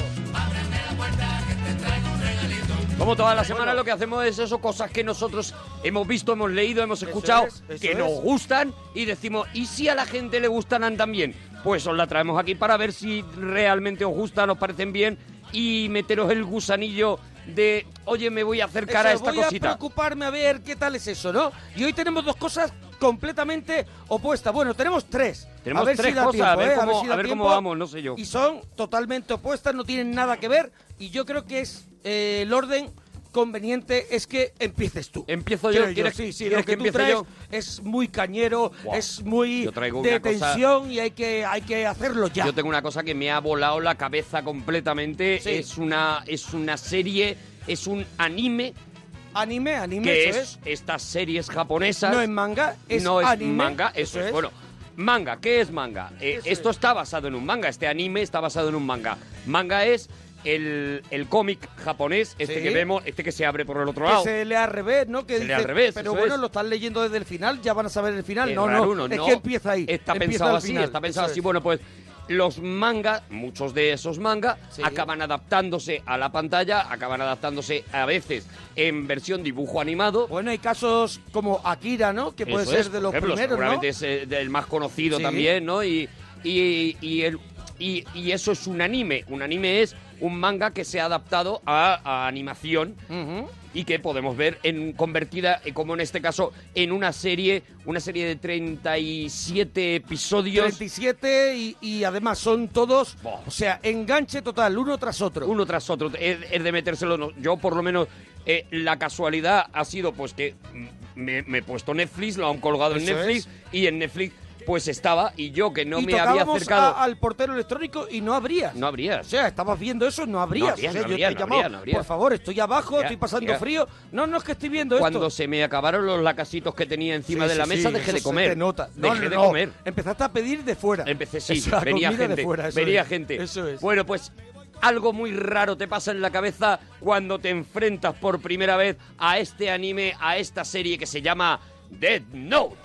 Como toda la semana lo que hacemos es eso, cosas que nosotros hemos visto, hemos leído, hemos escuchado,
es, eso
que
es.
nos gustan y decimos, ¿y si a la gente le gustan también? Pues os la traemos aquí para ver si realmente os gustan, os parecen bien y meteros el gusanillo de, oye, me voy a acercar
Eso,
a esta
voy a
cosita.
preocuparme a ver qué tal es eso, ¿no? Y hoy tenemos dos cosas completamente opuestas. Bueno, tenemos tres.
Tenemos
a ver
tres
si
cosas,
tiempo,
a ver
¿eh?
cómo-
si da
a ver cómo vamos, no sé yo.
Y son totalmente opuestas, no tienen nada que ver. Y yo creo que es eh, el orden conveniente es que empieces tú.
Empiezo yo, ¿quieres-
sí, sí,
quieres
lo que,
que
tú traes
yo?
es muy cañero,
Buah.
es muy
Yo
de
una cosa-
tensión y hay que, hay que hacerlo ya.
Yo tengo una cosa que me ha volado la cabeza completamente.
Sí.
Es una es una serie, es un anime
Anime, anime,
que es,
es.
estas series japonesas.
No es manga, es
no es
anime,
manga, eso,
eso
es.
es.
Bueno, manga, ¿qué es manga? Eh, esto
es.
está basado en un manga, este anime está basado en un manga. Manga es el, el cómic japonés, este
Sí.
que vemos, este que se abre por el otro
Que
lado.
se lee al revés, ¿no? Que
Se lee
dice,
al revés,
Pero
eso
bueno,
es.
lo están leyendo desde el final, ya van a saber el final.
Es
no,
raro
no, es
no.
que empieza ahí.
Está
empieza
pensado
al
así,
final,
está pensado
eso
así.
es.
Bueno, pues los mangas, muchos de esos mangas, acaban adaptándose a la pantalla, acaban adaptándose a veces en versión dibujo animado.
Bueno, hay casos como Akira, ¿no? Que puede
Eso
ser
es,
de los
ejemplo,
primeros, ¿no?
seguramente es eh, del más conocido
Sí.
también, ¿no? Y, y, y, el- y- y eso es un anime. Un anime es un manga que se ha adaptado a, a animación y que podemos ver en convertida, eh, como en este caso, en una serie, una serie de 37 episodios.
37 y, y además son todos, o sea, enganche total, uno tras otro.
Uno tras otro. Es, es de metérselo. no. Yo, por lo menos, eh, la casualidad ha sido pues que me, me he puesto Netflix, lo han colgado en Netflix y en Netflix pues estaba y yo que no
y
me había acercado.
a- al portero electrónico y no habrías.
No habrías.
O sea, estabas viendo eso, no habrías.
No habría,
o sea,
no
yo
habría,
te he
no
llamado, por favor, estoy abajo, estoy pasando
ya.
frío. No, no es que estoy viendo
Cuando
esto.
se me acabaron los lacasitos que tenía encima
Sí,
de la
sí,
mesa,
sí,
dejé de comer.
te nota. No,
Dejé de comer.
Empezaste a pedir de fuera.
Empecé, sí,
Esa
venía gente.
de fuera, eso
venía
es.
gente.
Eso es.
Bueno, pues algo muy raro te pasa en la cabeza cuando te enfrentas por primera vez a este anime, a esta serie que se llama Dead Note.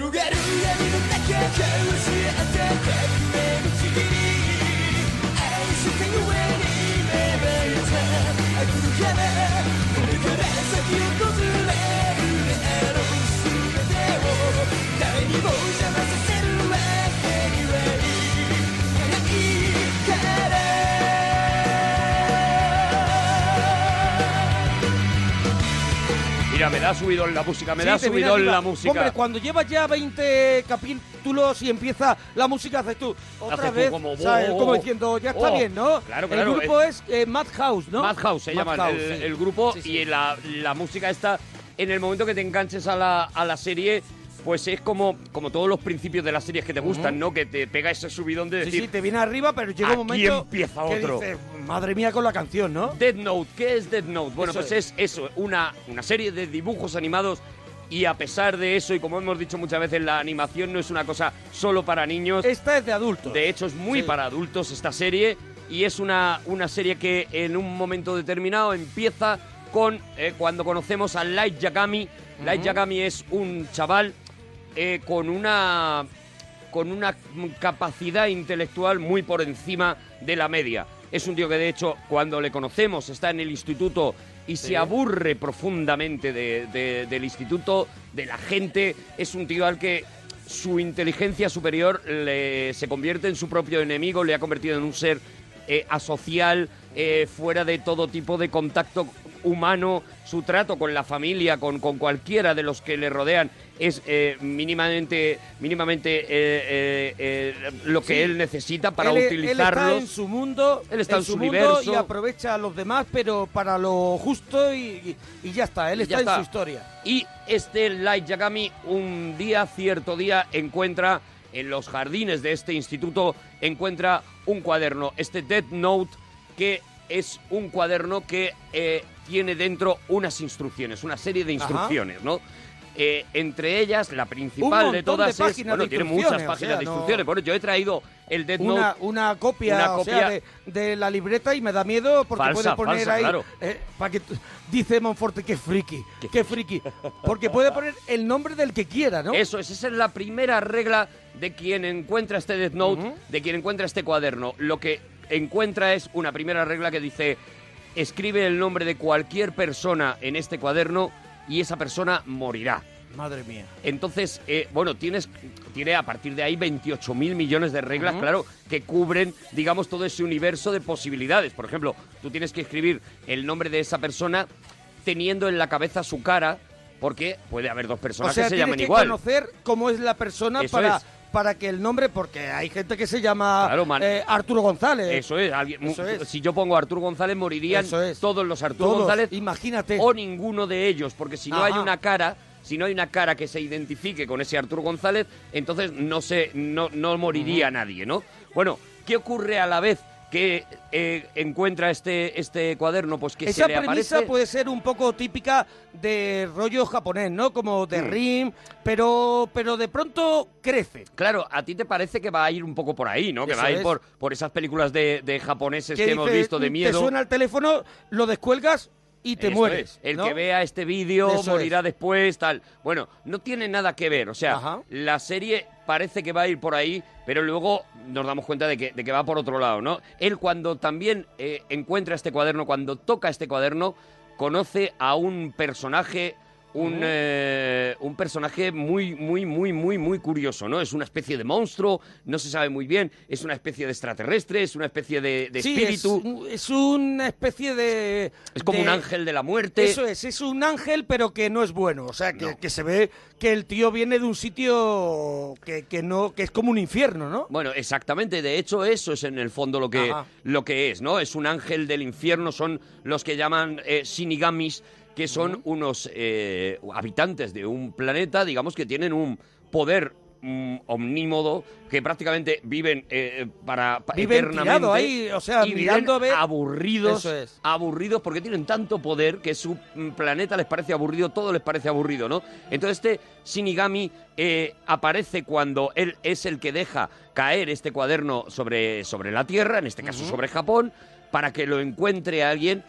広がる闇の中交し合って革命のちぎり愛してゆえに芽生えた悪の花これから先を訪れるであろう全てを誰にも邪魔させ
Mira, me da subidón la música, me
Sí,
da subidón la música.
Hombre, cuando llevas ya 20 capítulos y empieza la música, haces tú otra
Haces tú
vez,
como,
¿sabes?
oh,
como diciendo, ya está
oh.
bien, ¿no?
Claro, claro,
El grupo es, eh, Madhouse, ¿no?
Madhouse se llama
Madhouse,
el,
sí.
el grupo
sí.
y la, la música está en el momento que te enganches a la, a la serie pues es como, como todos los principios de las series que te gustan, ¿no? Que te pega ese subidón de
Sí,
decir...
sí, te viene arriba, pero llega un momento
empieza
que
otro.
dices, madre mía con la canción, ¿no?
Dead Note, ¿qué es Dead Note? Bueno,
Eso
pues
es.
es eso, una, una serie de dibujos animados y a pesar de eso, y como hemos dicho muchas veces, la animación no es una cosa solo para niños.
Esta es de adultos.
De hecho, es muy
Sí.
para adultos esta serie y es una, una serie que en un momento determinado empieza con eh, cuando conocemos a Light Yagami. Light. Yagami es un chaval eh, con una con una capacidad intelectual muy por encima de la media. Es un tío que de hecho cuando le conocemos está en el instituto y
Sí.
se aburre profundamente de- de- del instituto, de la gente. Es un tío al que su inteligencia superior le- se convierte en su propio enemigo, le ha convertido en un ser eh, asocial, eh, fuera de todo tipo de contacto humano, su trato con la familia, con, con cualquiera de los que le rodean, es eh, mínimamente, mínimamente eh, lo que
Sí.
él necesita para
él, él está en su mundo,
Él está en
su
su
mundo
universo.
y aprovecha a los demás, pero para lo justo y, y- y ya está. Él está, en
está.
su historia.
Y este Light Yagami un día, cierto día, encuentra en los jardines de este instituto, encuentra un cuaderno, este Dead Note, que es un cuaderno que eh, tiene dentro unas instrucciones, una serie de
Ajá.
instrucciones, ¿no? Eh, entre ellas, la principal de todas
de
es... Bueno,
de
tiene muchas
o
páginas
sea,
de
no-
instrucciones. Bueno, yo he traído el Dead
Una,
Note...
una copia,
una
o sea,
copia-
de, de la libreta y me da miedo porque
Falsa,
puede poner
falsa,
ahí.
claro.
eh, para que dice Monforte que friki, qué friki. Porque puede poner el nombre del que quiera, ¿no?
Eso es, esa es la primera regla de quien encuentra este Death Note, de quien encuentra este cuaderno. Lo que encuentra es una primera regla que dice, escribe el nombre de cualquier persona en este cuaderno y esa persona morirá.
Madre mía.
Entonces, eh, bueno, tienes, tiene a partir de ahí 28 mil millones de reglas, claro, que cubren, digamos, todo ese universo de posibilidades. Por ejemplo, tú tienes que escribir el nombre de esa persona teniendo en la cabeza su cara, porque puede haber dos personas
O sea,
que se
tienes
llaman
que
igual.
conocer cómo es la persona
Eso
para,
es.
para que el nombre, porque hay gente que se llama
Claro,
eh, Arturo González.
Eso es, alguien-
Eso es.
si yo pongo Arturo González morirían
es.
todos los Arturo
Todos,
González
imagínate.
o ninguno de ellos, porque si no hay una cara, si no hay una cara que se identifique con ese Arturo González, entonces no se no, no moriría nadie, ¿no? Bueno, ¿qué ocurre a la vez que eh, encuentra este este cuaderno? Pues que
Esa
se le
premisa
aparece
puede ser un poco típica de rollo japonés, ¿no? Como de
Mm.
Rim, pero, pero de pronto crece.
Claro, a ti te parece que va a ir un poco por ahí, ¿no? Que
Eso
va a ir
es.
por, por esas películas de, de japoneses que,
Que
hemos
dice,
visto de
Te
miedo.
suena el teléfono, lo descuelgas y te mueres.
es. El
¿no?
que vea este vídeo
Eso
morirá después, tal. Bueno, no tiene nada que ver. O sea, la serie parece que va a ir por ahí, pero luego nos damos cuenta de que, de que va por otro lado, ¿no? Él cuando también eh, encuentra este cuaderno, cuando toca este cuaderno, conoce a un personaje... Un, eh, un personaje muy, muy, muy, muy, muy curioso, ¿no? Es una especie de monstruo, no se sabe muy bien, es una especie de extraterrestre, es una especie de, de
Sí,
espíritu.
Es, es una especie de...
Es como
de-
un ángel de la muerte.
Eso es, es un ángel pero que no es bueno. O sea, que, que se ve que el tío viene de un sitio que, que no que es como un infierno, ¿no?
Bueno, exactamente. De hecho, eso es en el fondo lo que,
Ajá.
lo que es, ¿no? Es un ángel del infierno. Son los que llaman eh, shinigamis, que son unos eh, habitantes de un planeta, digamos, que tienen un poder mm, omnímodo, que prácticamente viven eh, para, pa-
Viven
eternamente.
ahí, o sea,
y
mirando
viven
a ver-
aburridos,
es.
aburridos porque tienen tanto poder que su mm, planeta les parece aburrido, todo les parece aburrido, ¿no? Entonces este Shinigami eh, aparece cuando él es el que deja caer este cuaderno sobre, sobre la Tierra, en este caso sobre Japón, para que lo encuentre alguien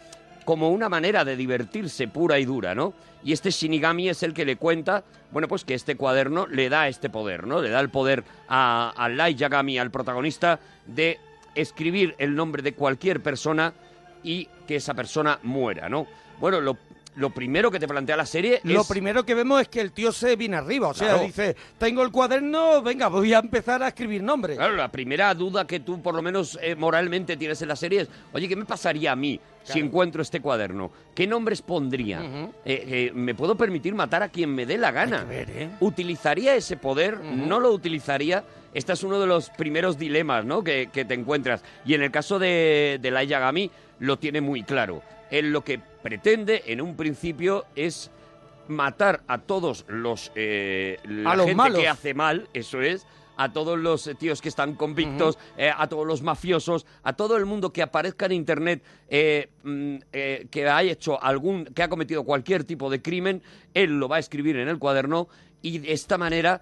como una manera de divertirse pura y dura, ¿no? Y este Shinigami es el que le cuenta, bueno, pues que este cuaderno le da este poder, ¿no? Le da el poder a, a Light Yagami, al protagonista, de escribir el nombre de cualquier persona y que esa persona muera, ¿no? Bueno, lo, lo primero que te plantea la serie
Lo
es...
primero que vemos es que el tío se viene arriba. O sea,
Claro.
dice, tengo el cuaderno, venga, voy a empezar a escribir nombres.
Claro, la primera duda que tú por lo menos eh, moralmente tienes en la serie es, oye, ¿qué me pasaría a mí si encuentro este cuaderno? ¿Qué nombres pondría? Eh, eh, ¿Me puedo permitir matar a quien me dé la gana? ¿Utilizaría ese poder? ¿No lo utilizaría? Este es uno de los primeros dilemas ¿no? que, que te encuentras. Y en el caso de, de Light Yagami lo tiene muy claro. Él lo que pretende en un principio es matar a todos los eh, la
A los
gente
malos.
que hace mal, eso es, a todos los eh, tíos que están convictos, eh, a todos los mafiosos, a todo el mundo que aparezca en internet eh, mm, eh, que ha hecho algún, que ha cometido cualquier tipo de crimen, él lo va a escribir en el cuaderno y de esta manera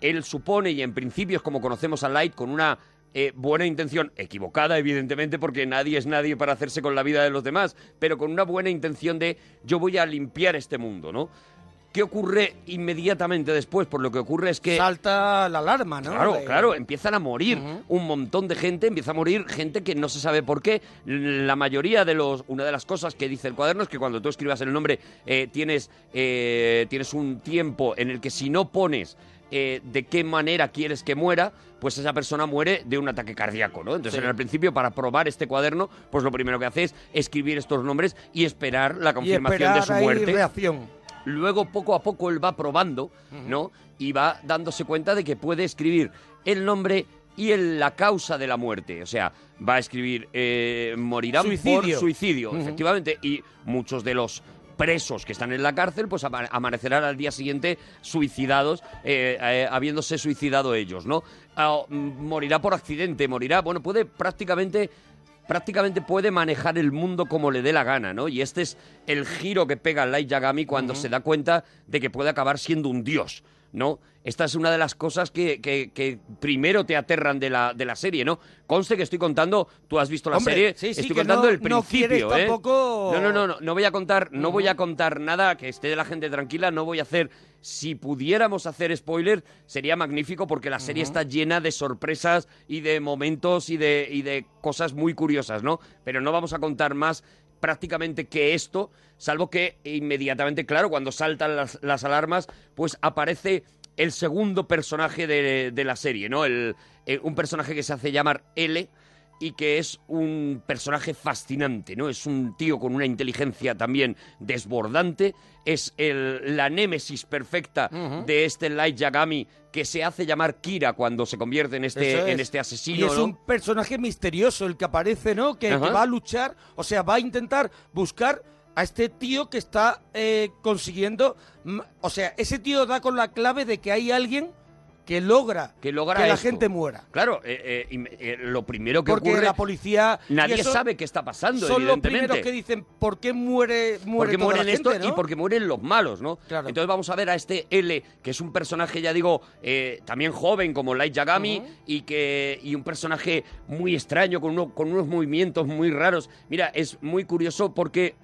él supone y en principio es como conocemos a Light con una eh, buena intención, equivocada evidentemente porque nadie es nadie para hacerse con la vida de los demás, pero con una buena intención de yo voy a limpiar este mundo, ¿no? ¿Qué ocurre inmediatamente después? Por lo que ocurre es que...
Salta la alarma, ¿no?
Claro,
De-
claro, empiezan a morir un montón de gente, empieza a morir gente que no se sabe por qué. La mayoría de los, una de las cosas que dice el cuaderno es que cuando tú escribas el nombre eh, tienes, eh, tienes un tiempo en el que si no pones eh, de qué manera quieres que muera, pues esa persona muere de un ataque cardíaco, ¿no? Entonces,
Sí.
en el principio, para probar este cuaderno, pues lo primero que hace es escribir estos nombres y esperar la
y
confirmación de su
ahí
muerte.
reacción.
Luego, poco a poco, él va probando, ¿no? Y va dándose cuenta de que puede escribir el nombre y la causa de la muerte. O sea, va a escribir eh, morirán por
Suicidio.
suicidio,
Ujú.
efectivamente. Y muchos de los presos que están en la cárcel, pues ama- amanecerán al día siguiente suicidados, eh, eh, habiéndose suicidado ellos, ¿no? Ah, mm, morirá por accidente, morirá, bueno, puede prácticamente prácticamente puede manejar el mundo como le dé la gana, ¿no? Y este es el giro que pega Light Yagami cuando se da cuenta de que puede acabar siendo un dios, ¿no? Esta es una de las cosas que, que- que primero te aterran de la, de la serie, ¿no? Conste que estoy contando, tú has visto la
Hombre,
serie,
sí, sí,
estoy
que
contando
no-
el
no quieres
principio, ¿eh?
tampoco-
No, no, no, no, no voy a contar, no voy a contar nada, que esté la gente tranquila, no voy a hacer... Si pudiéramos hacer spoiler, sería magnífico porque la serie
Ujú.
está llena de sorpresas y de momentos y de, y de cosas muy curiosas, ¿no? Pero no vamos a contar más prácticamente que esto, salvo que inmediatamente, claro, cuando saltan las, las alarmas, pues aparece el segundo personaje de, de la serie, ¿no? El, eh, un personaje que se hace llamar L y que es un personaje fascinante, ¿no? Es un tío con una inteligencia también desbordante, es el, la némesis perfecta de este Light Yagami que se hace llamar Kira cuando se convierte en este,
es.
en este
Y
asesino,
es
¿no?
un personaje misterioso el que aparece, ¿no? Que, va a luchar, o sea, va a intentar buscar a este tío que está eh, consiguiendo... O sea, ese tío da con la clave de que hay alguien que logra
que, logra
la
esto.
gente muera.
Claro, eh, eh, y- eh, lo primero que
Porque
ocurre...
la policía... y
Nadie sabe qué está pasando,
Son los
evidentemente.
primeros que dicen, ¿por qué muere, muere
porque
toda
mueren
la
esto
gente,
y
¿no?
porque mueren los malos, ¿no? Entonces vamos a ver a este L, que es un personaje, ya digo, eh, también joven como Light Yagami y que y un personaje muy extraño con, uno- con unos movimientos muy raros. Mira, es muy curioso porque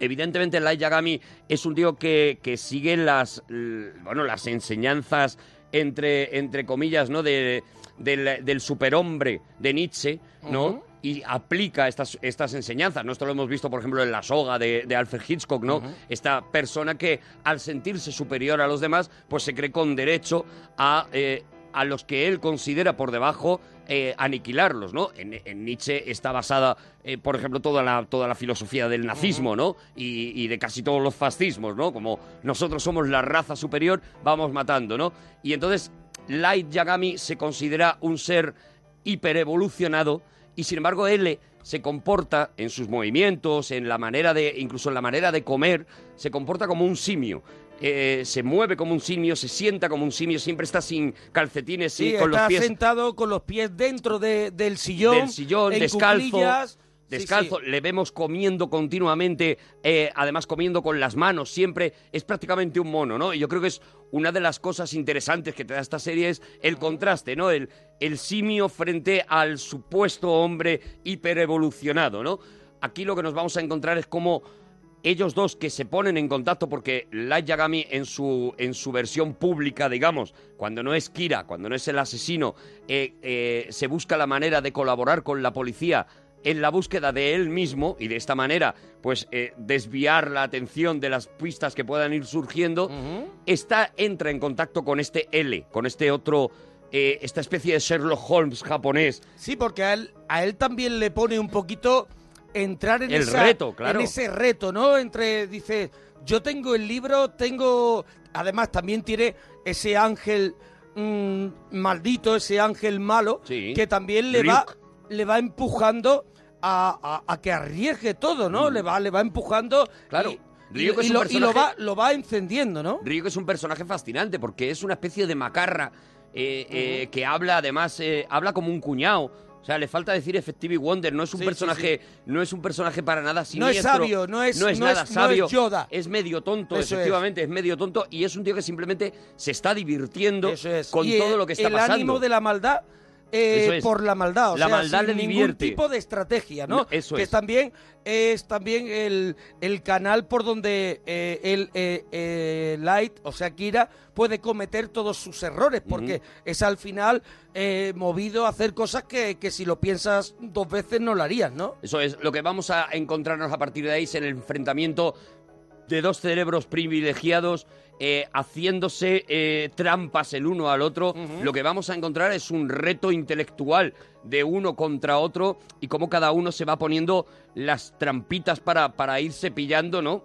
evidentemente Light Yagami es un tío que, que sigue las bueno las enseñanzas entre entre comillas no de del, del superhombre de Nietzsche no y aplica estas, estas enseñanzas. ¿no? Esto lo hemos visto, por ejemplo, en La Soga de, de Alfred Hitchcock, ¿no? Esta persona que, al sentirse superior a los demás, pues se cree con derecho a, eh, a los que él considera por debajo eh, aniquilarlos, ¿no? En, en Nietzsche está basada, eh, por ejemplo, toda la, toda la filosofía del nazismo, ¿no? Y, y de casi todos los fascismos, ¿no? Como nosotros somos la raza superior, vamos matando, ¿no? Y entonces Light Yagami se considera un ser hiperevolucionado y sin embargo él se comporta en sus movimientos, en la manera de, incluso en la manera de comer, se comporta como un simio. Eh, se mueve como un simio, se sienta como un simio, siempre está sin calcetines,
Sí,
con los
está
pies
sentado con los pies dentro de- del sillón,
del sillón,
en
descalzo.
cuclillas. Sí,
Descalzo, le vemos comiendo continuamente, eh, además comiendo con las manos siempre, es prácticamente un mono, ¿no? Y yo creo que es una de las cosas interesantes que te da esta serie es el contraste, ¿no? El, el simio frente al supuesto hombre hiperevolucionado, ¿no? Aquí lo que nos vamos a encontrar es como ellos dos que se ponen en contacto porque Light Yagami en su, en su versión pública, digamos, cuando no es Kira, cuando no es el asesino, eh, eh, se busca la manera de colaborar con la policía en la búsqueda de él mismo y de esta manera pues eh, desviar la atención de las pistas que puedan ir surgiendo, está, entra en contacto con este L, con este otro, eh, esta especie de Sherlock Holmes japonés.
Sí, porque a él, a él también le pone un poquito entrar en,
El
esa-
reto, claro.
en ese reto, ¿no? Entre, dice, yo tengo el libro, tengo... Además, también tiene ese ángel mm, maldito, ese ángel malo,
Sí.
que también le va, le va empujando a, a- a que arriesgue todo, ¿no? Le, va, le va empujando...
Mm. Claro.
y-
Ryo,
y,
que es un
lo, y lo va,
personaje-
lo va encendiendo, ¿no?
Ryo que es un personaje fascinante porque es una especie de macarra eh, eh, que habla además eh, habla como un cuñado. O sea, le falta decir Effective Wonder, no es un
Sí, sí,
personaje, no es un personaje para nada
No es sabio, no es- no es-
nada
es
sabio.
Yoda.
Es medio tonto,
Eso es.
efectivamente, es. medio tonto y es un tío que simplemente se está divirtiendo con
Y
todo
el-
lo que está
el
pasando.
ánimo de la maldad eh,
es.
por la maldad, o
La
sea,
maldad
sin
le
ningún
divierte.
tipo de estrategia, ¿no?
No, eso
que
es.
también es también el, el canal por donde eh, el eh, eh, Light, o sea, Kira, puede cometer todos sus errores, porque es al final eh, movido a hacer cosas que, que si lo piensas dos veces no lo harías, ¿no?
Eso es, lo que vamos a encontrarnos a partir de ahí es el enfrentamiento de dos cerebros privilegiados eh, haciéndose eh, trampas el uno al otro. Lo que vamos a encontrar es un reto intelectual de uno contra otro y cómo cada uno se va poniendo las trampitas para, para irse pillando, ¿no?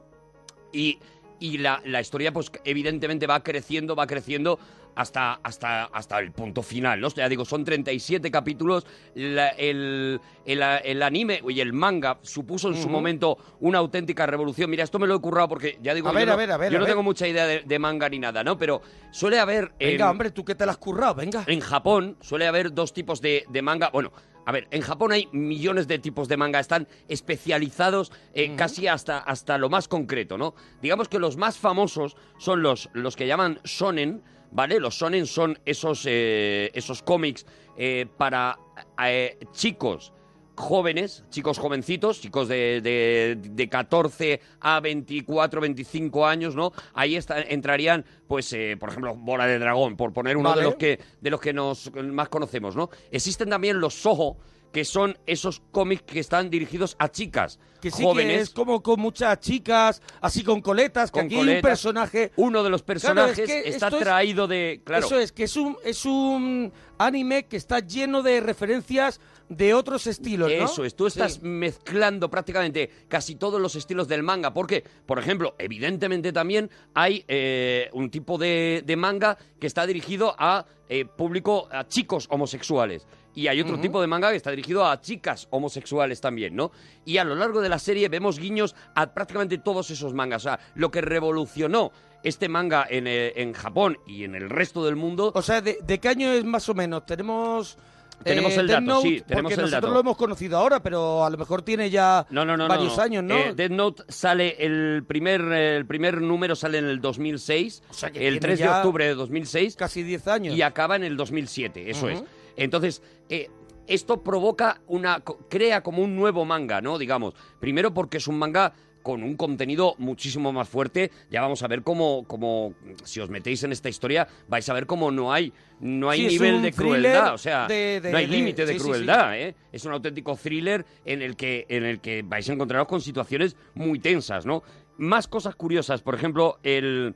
Y, y la, la historia, pues evidentemente va creciendo, va creciendo hasta, hasta, hasta el punto final, ¿no? Ya digo, son 37 capítulos. La- el, el, el anime y el manga supuso en su momento una auténtica revolución. Mira, esto me lo he currado porque ya digo,
A
yo
ver,
no,
a ver, a ver,
yo
a
no
ver.
tengo mucha idea de, de manga ni nada, ¿no? Pero suele haber...
Venga,
en-
hombre, tú que te la has currado, venga.
en Japón suele haber dos tipos de, de manga. Bueno, a ver, en Japón hay millones de tipos de manga, están especializados eh, casi hasta, hasta lo más concreto, ¿no? Digamos que los más famosos son los, los que llaman shonen, ¿vale? Los shonen son esos, eh, esos cómics eh, para eh, chicos jóvenes, chicos jovencitos, chicos de, de, de 14 a 24, 25 años, ¿no? Ahí está- entrarían, pues, eh, por ejemplo, Bola de Dragón, por poner uno
Vale.
de los que de los que nos más conocemos, ¿no? Existen también los Soho, que son esos cómics que están dirigidos a chicas
Que sí
jóvenes.
que es como con muchas chicas, así con coletas, que
Con
aquí hay un personaje...
Uno de los
Claro, es
personajes
que
está
es-
traído de... Claro,
Eso es, que es un, es un anime que está lleno de referencias de otros estilos, ¿no?
Eso es, tú estás
Sí.
mezclando prácticamente casi todos los estilos del manga, porque, por ejemplo, evidentemente también hay eh, un tipo de, de manga que está dirigido a eh, público, a chicos homosexuales. Y hay otro tipo de manga que está dirigido a chicas homosexuales también, ¿no? Y a lo largo de la serie vemos guiños a prácticamente todos esos mangas. O sea, lo que revolucionó este manga en, eh, en Japón y en el resto del mundo...
O sea, ¿de, de qué año es más o menos? Tenemos...
Tenemos
eh,
el
Death
dato,
Note,
sí, tenemos
porque
el
nosotros
dato.
lo hemos conocido ahora, pero a lo mejor tiene ya
No, no, no,
varios años, ¿no?
Eh, Death Note sale, el primer, eh, el primer número sale en el 2006,
que
el
tiene
3 de octubre de 2006.
Casi 10 años.
Y acaba en el 2007, eso es. Entonces, eh, esto provoca una... crea como un nuevo manga, ¿no? Digamos, primero porque es un manga con un contenido muchísimo más fuerte. Ya vamos a ver cómo, cómo si os metéis en esta historia, vais a ver cómo no hay, no hay
Sí,
nivel de crueldad. O sea,
de- de-
no hay límite de
sí, sí, sí.
crueldad. ¿eh? Es un auténtico thriller en el que en el que vais a encontraros con situaciones muy tensas, ¿no? Más cosas curiosas, por ejemplo, el,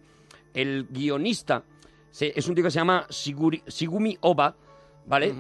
el guionista se- es un tío que se llama Shigumi Oba, ¿vale?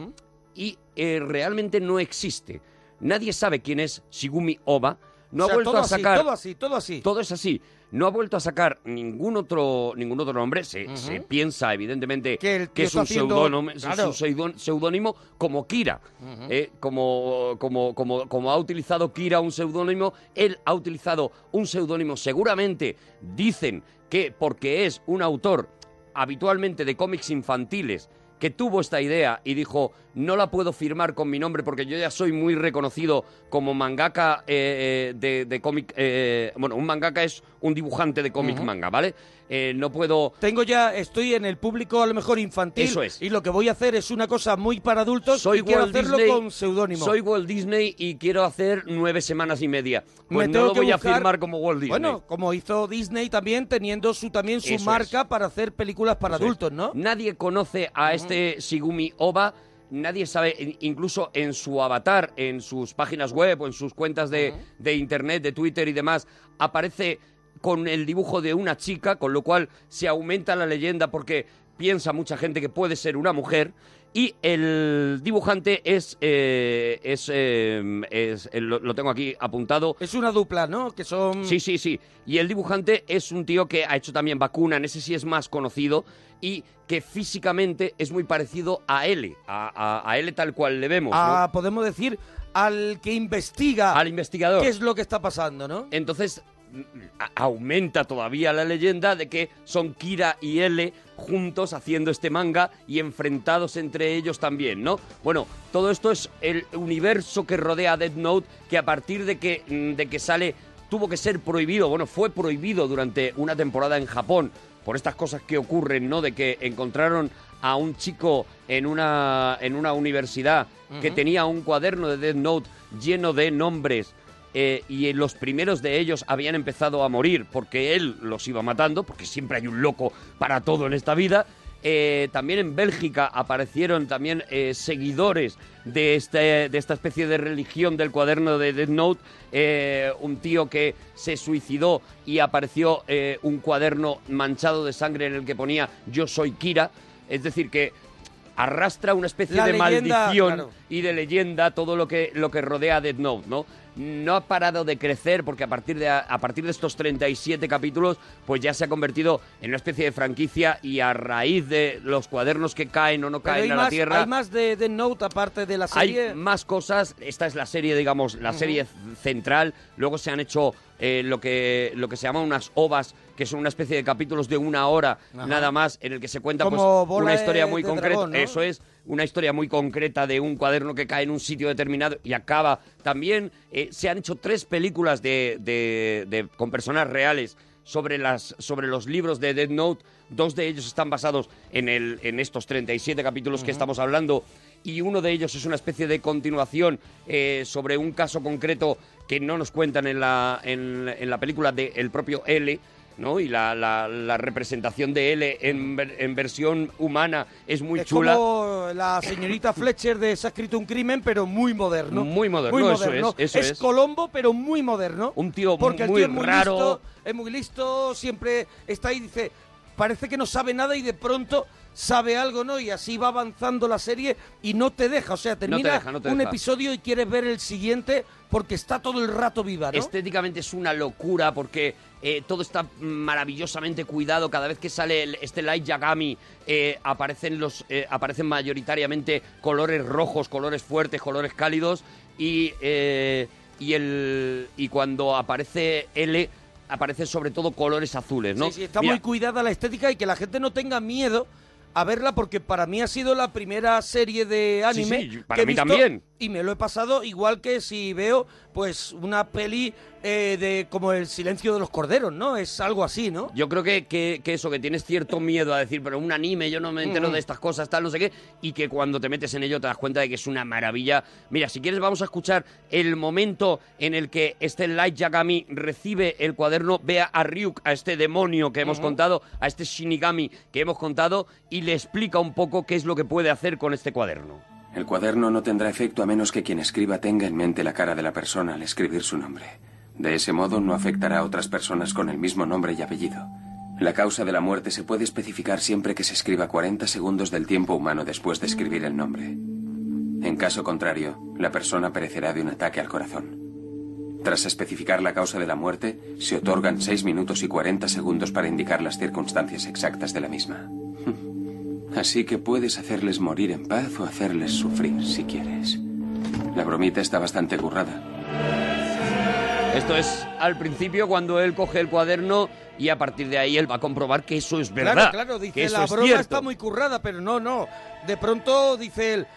Y eh, realmente no existe. Nadie sabe quién es Shigumi Oba. No
O sea,
ha vuelto a
así,
sacar
todo así, todo así.
todo es así. No ha vuelto a sacar ningún otro ningún otro nombre. Se, se piensa, evidentemente,
Que tío
es un seudónimo, es
claro.
un seudón- seudónimo como Kira. Eh, como, como, como, como ha utilizado Kira un seudónimo, él ha utilizado un seudónimo. Seguramente dicen que porque es un autor habitualmente de cómics infantiles que tuvo esta idea y dijo no la puedo firmar con mi nombre porque yo ya soy muy reconocido como mangaka eh, eh, de, cómic eh, bueno un mangaka es un dibujante de cómic manga vale Eh, no puedo
Tengo ya, estoy en el público a lo mejor infantil.
Eso es.
Y lo que voy a hacer es una cosa muy para adultos
soy
y quiero
Walt
hacerlo
Disney,
con seudónimo.
soy Walt Disney y quiero hacer nueve semanas y media pues
Me
no
tengo
lo
que
voy a firmar como Walt Disney
Bueno, como hizo Disney también, teniendo su también su
Eso
marca para hacer películas para
Eso es.
adultos, ¿no?
Nadie conoce a este Shigumi Oba. Nadie sabe, in- incluso en su avatar, en sus páginas web o en sus cuentas de, de internet, de Twitter y demás, aparece con el dibujo de una chica, con lo cual se aumenta la leyenda porque piensa mucha gente que puede ser una mujer. Y el dibujante es, eh, es, eh, es- eh, lo, lo tengo aquí apuntado.
Es una dupla, ¿no? Que son...
Sí, sí, sí. Y el dibujante es un tío que ha hecho también Vacuna, en ese sí es más conocido, y que físicamente es muy parecido a L, a, a- a L tal cual le vemos. ¿no?
a, podemos decir, al que investiga
Al investigador.
qué es lo que está pasando, ¿no?
Entonces aumenta todavía la leyenda de que son Kira y L juntos haciendo este manga y enfrentados entre ellos también, ¿no? Bueno, todo esto es el universo que rodea a Death Note que a partir de que, mm, de que sale tuvo que ser prohibido, bueno, fue prohibido durante una temporada en Japón por estas cosas que ocurren, ¿no? De que encontraron a un chico en una, en una universidad que tenía un cuaderno de Death Note lleno de nombres eh, y los primeros de ellos habían empezado a morir porque él los iba matando, porque siempre hay un loco para todo en esta vida. Eh, también en Bélgica aparecieron también eh, seguidores de, este, de esta especie de religión del cuaderno de Death Note. Eh, un tío que se suicidó y apareció un cuaderno manchado de sangre en el que ponía Yo soy Kira. Es decir, que arrastra una especie
La
de
leyenda,
maldición
claro.
y de leyenda todo lo que, lo que rodea a Death Note, ¿no? No ha parado de crecer porque a partir de, a partir de estos 37 capítulos pues ya se ha convertido en una especie de franquicia y a raíz de los cuadernos que caen o no
Pero
caen a
más,
la Tierra...
hay más de Death Note aparte de la serie.
Hay más cosas. Esta es la serie, digamos, la serie central. Luego se han hecho eh, lo, que, lo que se llaman unas ovas, que son una especie de capítulos de una hora
Ajá.
nada más, en el que se cuenta pues,
Como
una
de-
historia muy
de
concreta. Eso es, una historia muy concreta de un cuaderno que cae en un sitio determinado y acaba. También eh, se han hecho tres películas de, de- de- con personas reales sobre, las, sobre los libros de Dead Note. Dos de ellos están basados en, el, en estos 37 capítulos que estamos hablando y uno de ellos es una especie de continuación eh, sobre un caso concreto que no nos cuentan en la, en, en la película del propio L. ¿no? Y la, la- la representación de L en, en versión humana es muy
es
chula.
como la señorita Fletcher de Se ha escrito un crimen, pero muy moderno.
Muy moderno, eso es, eso es.
Colombo, pero muy moderno.
Un tío
Porque el
muy
tío es muy
raro.
listo, es muy listo, siempre está ahí y dice, parece que no sabe nada y de pronto sabe algo, ¿no? Y así va avanzando la serie y no te deja, o sea, termina
deja, no te
un
deja.
episodio y quieres ver el siguiente porque está todo el rato viva, ¿no?
Estéticamente es una locura porque eh, todo está maravillosamente cuidado. Cada vez que sale el- este Light Yagami eh, aparecen, los, eh, aparecen mayoritariamente colores rojos, colores fuertes, colores cálidos y, y, el, y cuando aparece L aparecen sobre todo colores azules, ¿no?
Sí, sí, está
Mira,
muy cuidada la estética y que la gente no tenga miedo a verla porque para mí ha sido la primera serie de anime
sí, para
que he
mí
visto
también.
Y me lo he pasado igual que si veo pues una peli eh, de como El silencio de los corderos, ¿no? Es algo así, ¿no?
Yo creo que, que- que eso, que tienes cierto miedo a decir, pero un anime, yo no me entero
Mm.
de estas cosas, tal, no sé qué, y que cuando te metes en ello te das cuenta de que es una maravilla. Mira, si quieres vamos a escuchar el momento en el que este Light Yagami recibe el cuaderno, ve a Ryuk, a este demonio que hemos contado, a este Shinigami que hemos contado, y le explica un poco qué es lo que puede hacer con este cuaderno.
El cuaderno no tendrá efecto a menos que quien escriba tenga en mente la cara de la persona al escribir su nombre. De ese modo no afectará a otras personas con el mismo nombre y apellido. La causa de la muerte se puede especificar siempre que se escriba 40 segundos del tiempo humano después de escribir el nombre. En caso contrario, la persona perecerá de un ataque al corazón. Tras especificar la causa de la muerte, se otorgan 6 minutos y 40 segundos para indicar las circunstancias exactas de la misma. Así que puedes hacerles morir en paz o hacerles sufrir si quieres. La bromita está bastante currada.
Esto es al principio cuando él coge el cuaderno y a partir de ahí él va a comprobar que eso es verdad.
Claro, claro,
que
dice,
eso
la
es
broma
cierto.
está muy currada, pero no, no. De pronto dice él,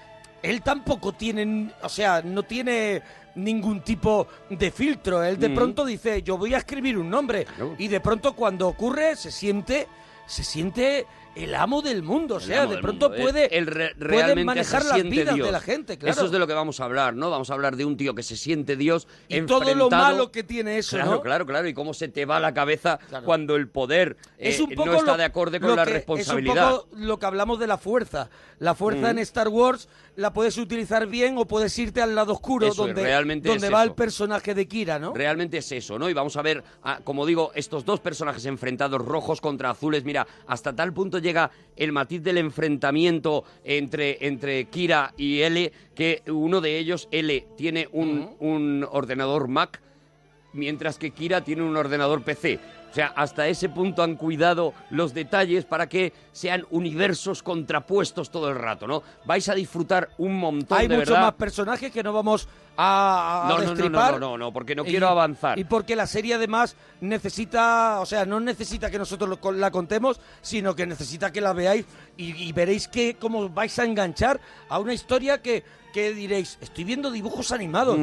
él tampoco tiene, o sea, no tiene ningún tipo de filtro. Él de
Mm.
pronto dice, yo voy a escribir un nombre. Y de pronto cuando ocurre se siente, se siente el amo del mundo. O sea, de pronto
mundo.
puede,
Él re-
puede
realmente
manejar las vidas
Dios.
de la gente, claro.
Eso es de lo que vamos a hablar, ¿no? Vamos a hablar de un tío que se siente Dios
y todo lo
enfrentado-
malo que tiene eso,
Claro,
¿no?
claro, claro. Y cómo se te va la cabeza cuando el poder
es
eh,
un poco
no está
lo-
de acorde con la
que-
responsabilidad.
Es un poco lo que hablamos de la fuerza. La fuerza
Mm.
en Star Wars la puedes utilizar bien o puedes irte al lado oscuro
Eso es,
donde,
realmente
donde
es
va
eso.
el personaje de Kira, ¿no?
Realmente es eso, ¿no? Y vamos a ver, ah, como digo, estos dos personajes enfrentados, rojos contra azules. Mira, hasta tal punto llega el matiz del enfrentamiento entre, entre Kira y L, que uno de ellos, L, tiene un, un ordenador Mac, mientras que Kira tiene un ordenador PC. O sea, hasta ese punto han cuidado los detalles para que sean universos contrapuestos todo el rato, ¿no? Vais a disfrutar un montón
Hay
de
muchos
verdad.
más personajes que no vamos a, a
No, no, no, no,
destripar.
no, no, no, porque no
Y-
quiero avanzar.
Y porque la serie además necesita, o sea, no necesita que nosotros lo- la contemos, sino que necesita que la veáis y, y veréis que cómo vais a enganchar a una historia que, que diréis, estoy viendo dibujos animados,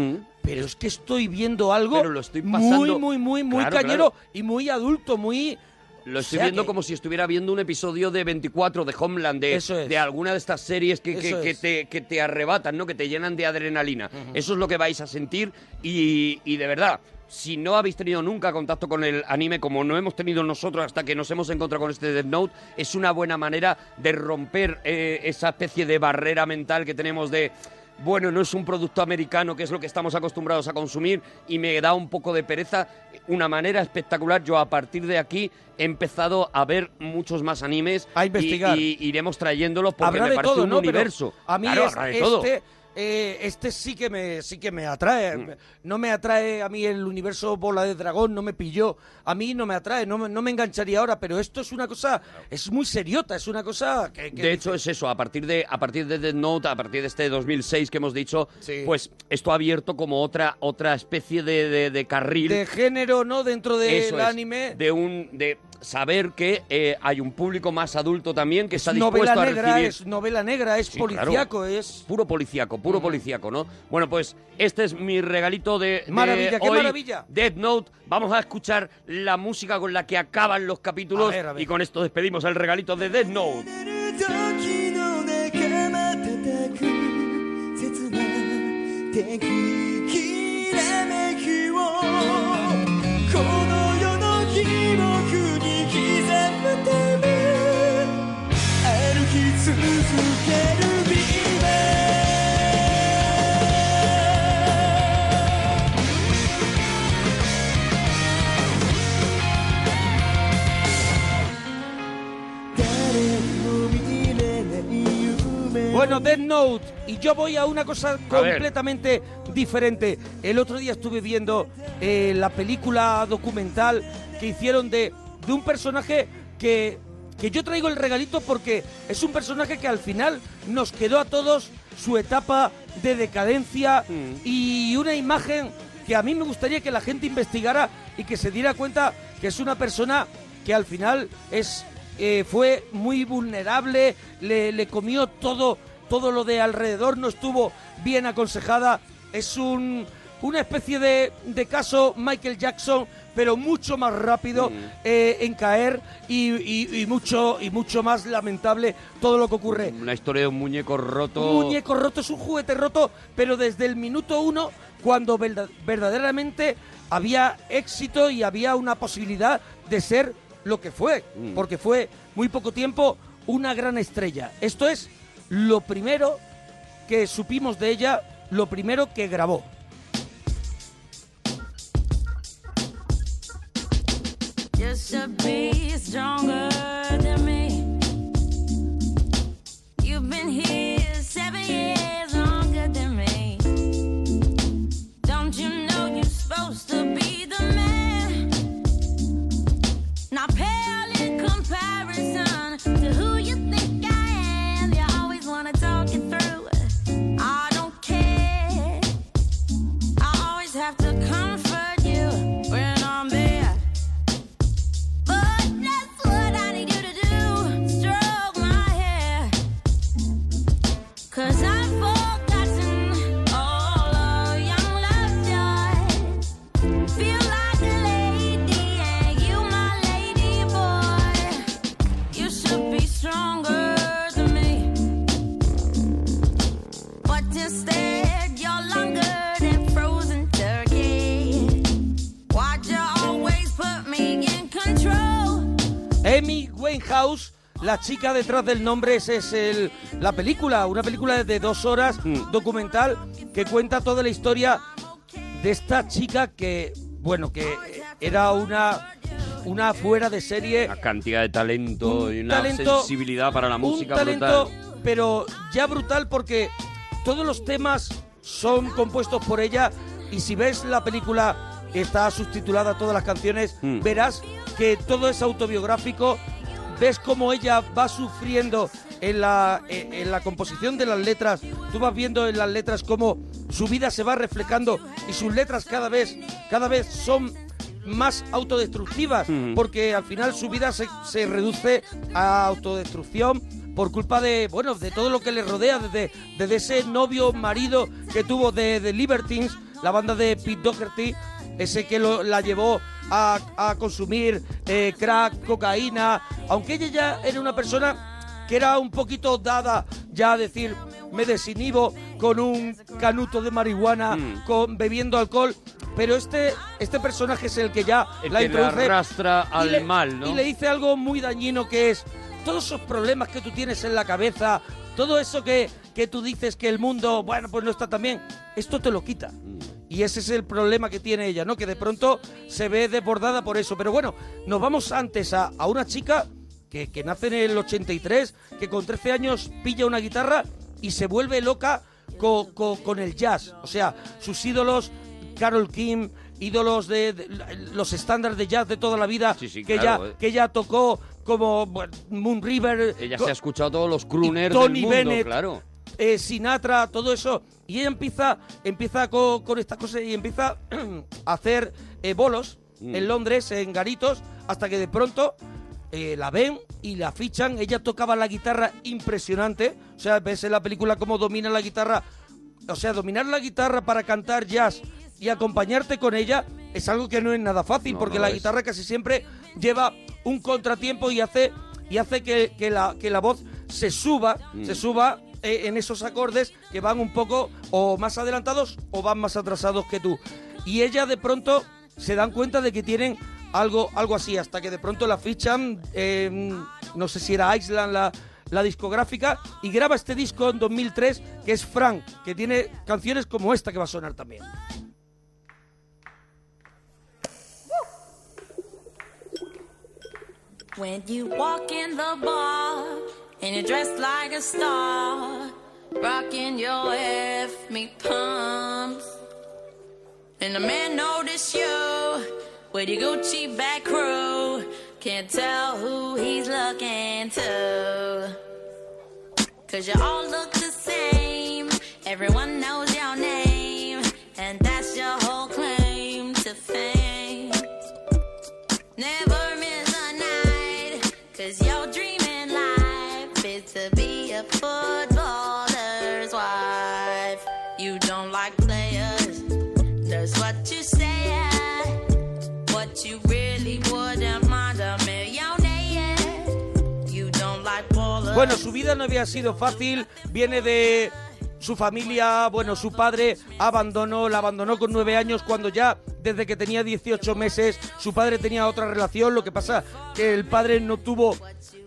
pero es que estoy viendo algo.
Pero lo estoy
muy,
pasando-
muy, muy, muy
Claro,
cañero
claro.
y muy adulto, muy...
Lo estoy
O sea
viendo
que-
como si estuviera viendo un episodio de 24 de Homeland, de,
es.
de alguna de estas series que, que- te, que te arrebatan, ¿no? que te llenan de adrenalina. Eso es lo que vais a sentir y, y de verdad, si no habéis tenido nunca contacto con el anime, como no hemos tenido nosotros hasta que nos hemos encontrado con este Death Note, es una buena manera de romper eh, esa especie de barrera mental que tenemos de... Bueno, no es un producto americano, que es lo que estamos acostumbrados a consumir, y me da un poco de pereza. Una manera espectacular. Yo a partir de aquí he empezado a ver muchos más animes.
A investigar.
Y, y iremos trayéndolos porque
habrá
me
de
parece
todo,
un
¿no? Pero
universo.
a mí
Claro,
es-
de todo.
Este, eh, este sí que me sí que me atrae.
Mm.
No me atrae a mí el universo bola de dragón, no me pilló. A mí no me atrae, no me, no me engancharía ahora, pero esto es una cosa, es muy seriota, es una cosa que... que
De hecho es eso, a partir de a partir de Death Note, a partir de este 2006 que hemos dicho,
Sí.
pues esto ha abierto como otra otra especie de, de- de carril
de género, ¿no? Dentro del
es,
anime.
de un de saber que eh, hay un público más adulto también que está
novela
dispuesto a
negra,
recibir
es novela negra, es
Sí, claro.
policíaco, es...
puro policíaco, puro policíaco, ¿no? Bueno, pues este es mi regalito de, de
Maravilla, qué
hoy,
maravilla.
Death Note. Vamos a escuchar la música con la que acaban los capítulos
A ver, a ver.
y con esto despedimos el regalito de Death Note.
時
Note. Y yo voy a una cosa completamente diferente. El otro día estuve viendo eh, la película documental que hicieron de, de un personaje que, que yo traigo el regalito porque es un personaje que al final nos quedó a todos su etapa de decadencia y una imagen que a mí me gustaría que la gente investigara y que se diera cuenta que es una persona que al final es eh, fue muy vulnerable, le, le comió todo, todo lo de alrededor, no estuvo bien aconsejada. Es un, una especie de, de caso Michael Jackson, pero mucho más rápido eh, en caer y, y- y mucho, y mucho más lamentable todo lo que ocurre.
Una historia de un muñeco roto.
Un muñeco roto es un juguete roto, pero desde el minuto uno, cuando verda- verdaderamente había éxito y había una posibilidad de ser lo que fue,
Mm.
porque fue muy poco tiempo una gran estrella. Esto es lo primero que supimos de ella, lo primero que grabó. Winehouse, la chica detrás del nombre, ese es el, la película, una película de dos horas, documental, que cuenta toda la historia de esta chica que, bueno, que era una, una fuera de serie.
Una cantidad de talento
Un
y una
talento-
sensibilidad para la música
un talento,
brutal.
pero ya brutal porque todos los temas son compuestos por ella y si ves la película está subtitulada todas las canciones,
Mm.
verás que todo es autobiográfico, ves cómo ella va sufriendo en la, en en la composición de las letras, tú vas viendo en las letras cómo su vida se va reflejando y sus letras cada vez, cada vez son más autodestructivas, porque al final su vida se, se reduce a autodestrucción por culpa de, bueno, de todo lo que le rodea, desde, desde ese novio marido que tuvo de, de Libertines, la banda de Pete Doherty, ese que lo- la llevó a, a consumir eh, crack, cocaína, aunque ella ya era una persona que era un poquito dada ya a decir, me desinhibo con un canuto de marihuana, con bebiendo alcohol, pero este, este personaje es el que ya
El
la
que
introduce
arrastra al
le-
mal, ¿no?
Y le dice algo muy dañino que es, todos esos problemas que tú tienes en la cabeza, todo eso que, que tú dices que el mundo, bueno, pues no está tan bien, esto te lo quita. Y ese es el problema que tiene ella, ¿no? Que de pronto se ve desbordada por eso. Pero bueno, nos vamos antes a, a una chica que, que nace en el 83, que con 13 años pilla una guitarra y se vuelve loca co- co- con el jazz. O sea, sus ídolos, Carol Kim, ídolos de, de- los estándares de jazz de toda la vida,
sí,
que,
claro,
ella,
eh.
que ella tocó como Moon River.
Ella se ha escuchado todos los crooners
Tony
del mundo,
Bennett,
claro.
Eh, Sinatra, todo eso. Y ella empieza, empieza co- con, estas cosas y empieza a hacer eh, bolos
Mm.
en Londres, en garitos, hasta que de pronto eh, la ven y la fichan. Ella tocaba la guitarra impresionante. O sea, ves en la película cómo domina la guitarra. O sea, dominar la guitarra para cantar jazz y acompañarte con ella es algo que no es nada fácil,
No,
porque
no
la
es.
guitarra casi siempre lleva un contratiempo y hace, y hace que, que la, que la voz se suba,
Mm.
se suba eh, en esos acordes que van un poco o más adelantados o van más atrasados que tú. Y ella de pronto se dan cuenta de que tienen algo, algo así, hasta que de pronto la fichan, eh, no sé si era Island la, discográfica, y graba este disco en 2003 que es Frank, que tiene canciones como esta que va a sonar también.
And you're dressed like a star,
rocking your F me pumps. And the man noticed you with your Gucci back crew. Can't tell who he's looking to. Cause you all look the same. Everyone knows your name. And that's your whole claim to fame. Never
Bueno, su vida no había sido fácil, viene de su familia, bueno, su padre abandonó, la abandonó con nueve años cuando ya, desde que tenía 18 meses, su padre tenía otra relación, lo que pasa que el padre no tuvo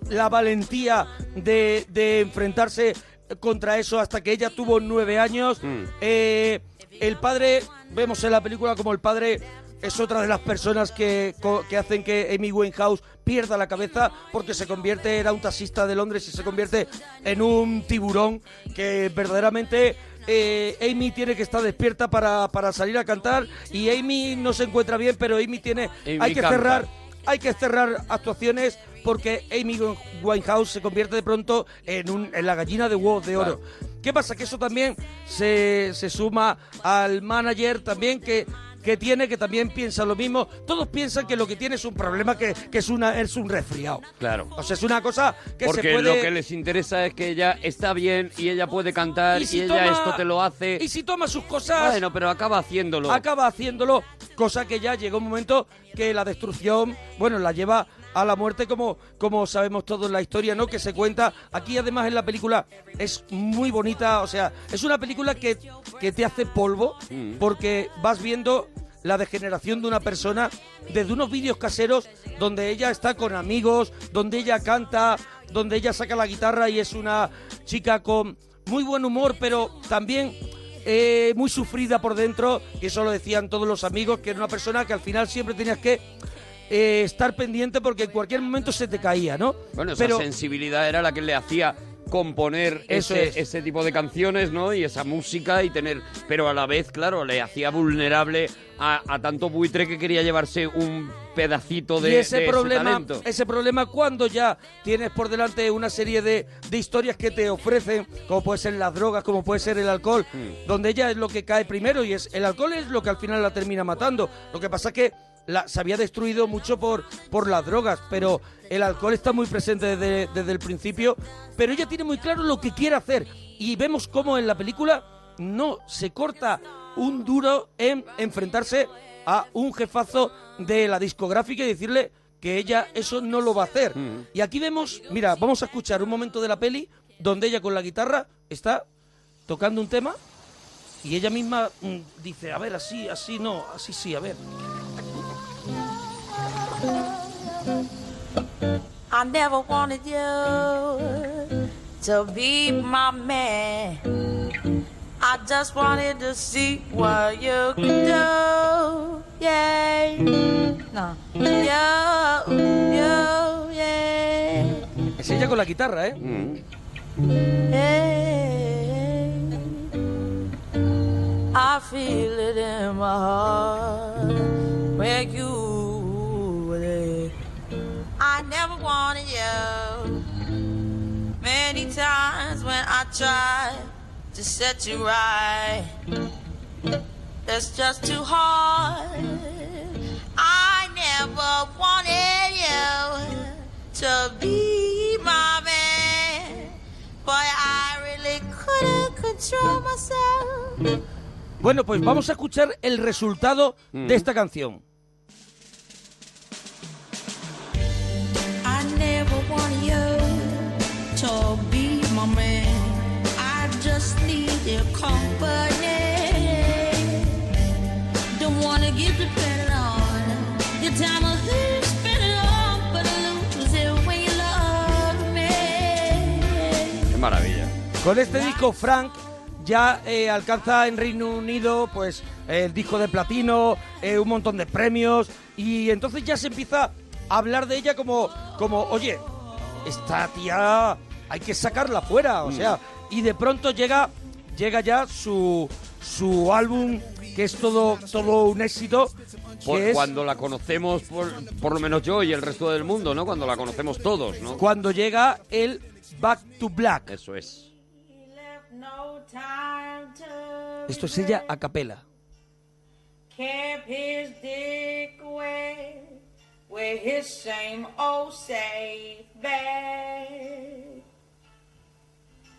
la valentía de, de enfrentarse contra eso hasta que ella tuvo nueve años. Eh, el padre, vemos en la película como el padre es otra de las personas que, que hacen que Amy Winehouse pierda la cabeza porque se convierte, era un taxista de Londres y se convierte en un tiburón que verdaderamente eh, Amy tiene que estar despierta para, para salir a cantar y Amy no se encuentra bien, pero Amy tiene,
Amy
hay que
canta.
cerrar hay que cerrar actuaciones porque Amy Winehouse se convierte de pronto en, un, en la gallina de huevos de oro. ¿Qué pasa? Que eso también se, se suma al manager también que, que tiene, que también piensa lo mismo. Todos piensan que lo que tiene es un problema que, que es, una, es un resfriado.
Claro.
O sea, es una cosa que
Porque
se puede...
lo que les interesa es que ella está bien y ella puede cantar y,
si
ella
toma-
esto te lo hace.
Y si toma sus cosas...
Bueno, pero acaba haciéndolo.
acaba haciéndolo, cosa que ya llega un momento que la destrucción, bueno, la lleva a la muerte como, como sabemos todos en la historia, ¿no? Que se cuenta. Aquí además en la película es muy bonita, o sea, es una película que, que te hace polvo
Mm.
porque vas viendo la degeneración de una persona desde unos vídeos caseros donde ella está con amigos, donde ella canta, donde ella saca la guitarra y es una chica con muy buen humor, pero también eh, muy sufrida por dentro, y eso lo decían todos los amigos, que era una persona que al final siempre tenías que eh, estar pendiente porque en cualquier momento se te caía, ¿no?
Bueno, esa
Pero
sensibilidad era la que le hacía componer ese,
es.
ese tipo de canciones, ¿no? Y esa música y tener... Pero a la vez, claro, le hacía vulnerable a, a tanto buitre que quería llevarse un pedacito de,
y ese
de
problema,
talento.
ese problema cuando ya tienes por delante una serie de, de historias que te ofrecen, como puede ser las drogas, como puede ser el alcohol,
Hmm.
donde ella es lo que cae primero y es el alcohol es lo que al final la termina matando. Lo que pasa es que la, se había destruido mucho por, por las drogas, pero el alcohol está muy presente desde, desde el principio, pero ella tiene muy claro lo que quiere hacer y vemos cómo en la película no se corta un duro en enfrentarse a un jefazo de la discográfica y decirle que ella eso no lo va a hacer. Y aquí vemos, mira, vamos a escuchar un momento de la peli donde ella con la guitarra está tocando un tema y ella misma mm, dice, a ver, así, así no, así sí, a ver.
I never wanted you to be my man. I just wanted to see what you could do. Yeah. No. You, you, yeah.
Es ella con la guitarra, ¿eh?
Hey. I feel it in my heart where you. I never wanted you. Many times when I tried to set you right, it's just too hard. I never wanted you to be my man, but I really couldn't control myself.
Bueno, pues vamos a escuchar el resultado de esta canción.
Never wanted you to be my man. I just need your company. Don't wanna get dependent on your time of who spend it on, but I lose it when you love me.
Qué maravilla.
Con este disco, Frank ya eh, alcanza en Reino Unido pues el disco de platino, eh, un montón de premios y entonces ya se empieza a hablar de ella como, como oye, esta tía hay que sacarla fuera, o sea, y de pronto llega, llega ya su, su álbum, que es todo, todo un éxito.
Por-
es
Cuando la conocemos, por, por lo menos yo y el resto del mundo, ¿no? Cuando la conocemos todos, ¿no?
cuando llega el Back to Black.
Eso es.
Esto es ella a capela.
kept his dick away with his same old safe bag.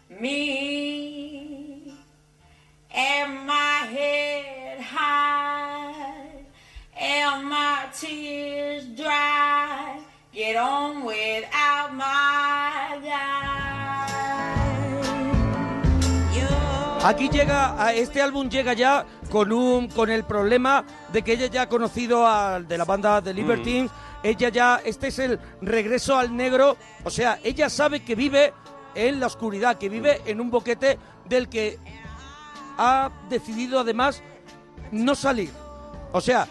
Me and my head high and my tears dry. Get on without my guy.
Aquí llega, a este álbum llega ya con un con el problema de que ella ya ha conocido al de la banda de Libertines, ella ya, este es el regreso al negro, o sea, ella sabe que vive en la oscuridad, que vive en un boquete del que ha decidido además no salir. O sea,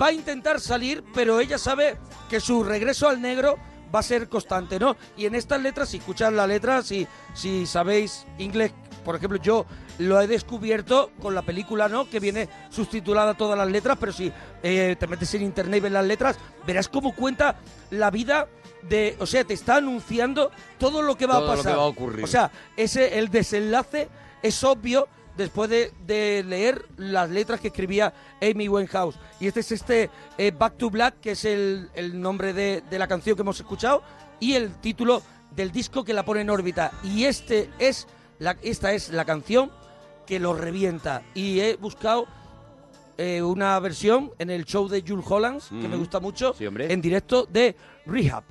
va a intentar salir, pero ella sabe que su regreso al negro va a ser constante, ¿no? Y en estas letras, si escuchan la letra, si, si sabéis inglés, por ejemplo, yo lo he descubierto con la película, ¿no? Que viene subtitulada todas las letras, pero si eh, te metes en internet y ves las letras, verás cómo cuenta la vida de... O sea, te está anunciando todo lo que va
Todo
a
lo que
pasar.
va a ocurrir.
O sea, ese, el desenlace es obvio después de, de leer las letras que escribía Amy Winehouse. Y este es este eh, Back to Black, que es el, el nombre de, de la canción que hemos escuchado, y el título del disco que la pone en órbita. Y este es la, esta es la canción que lo revienta. Y he buscado eh, una versión en el show de Jules Hollands, que me gusta mucho,
Sí, hombre.
en directo de Rehab.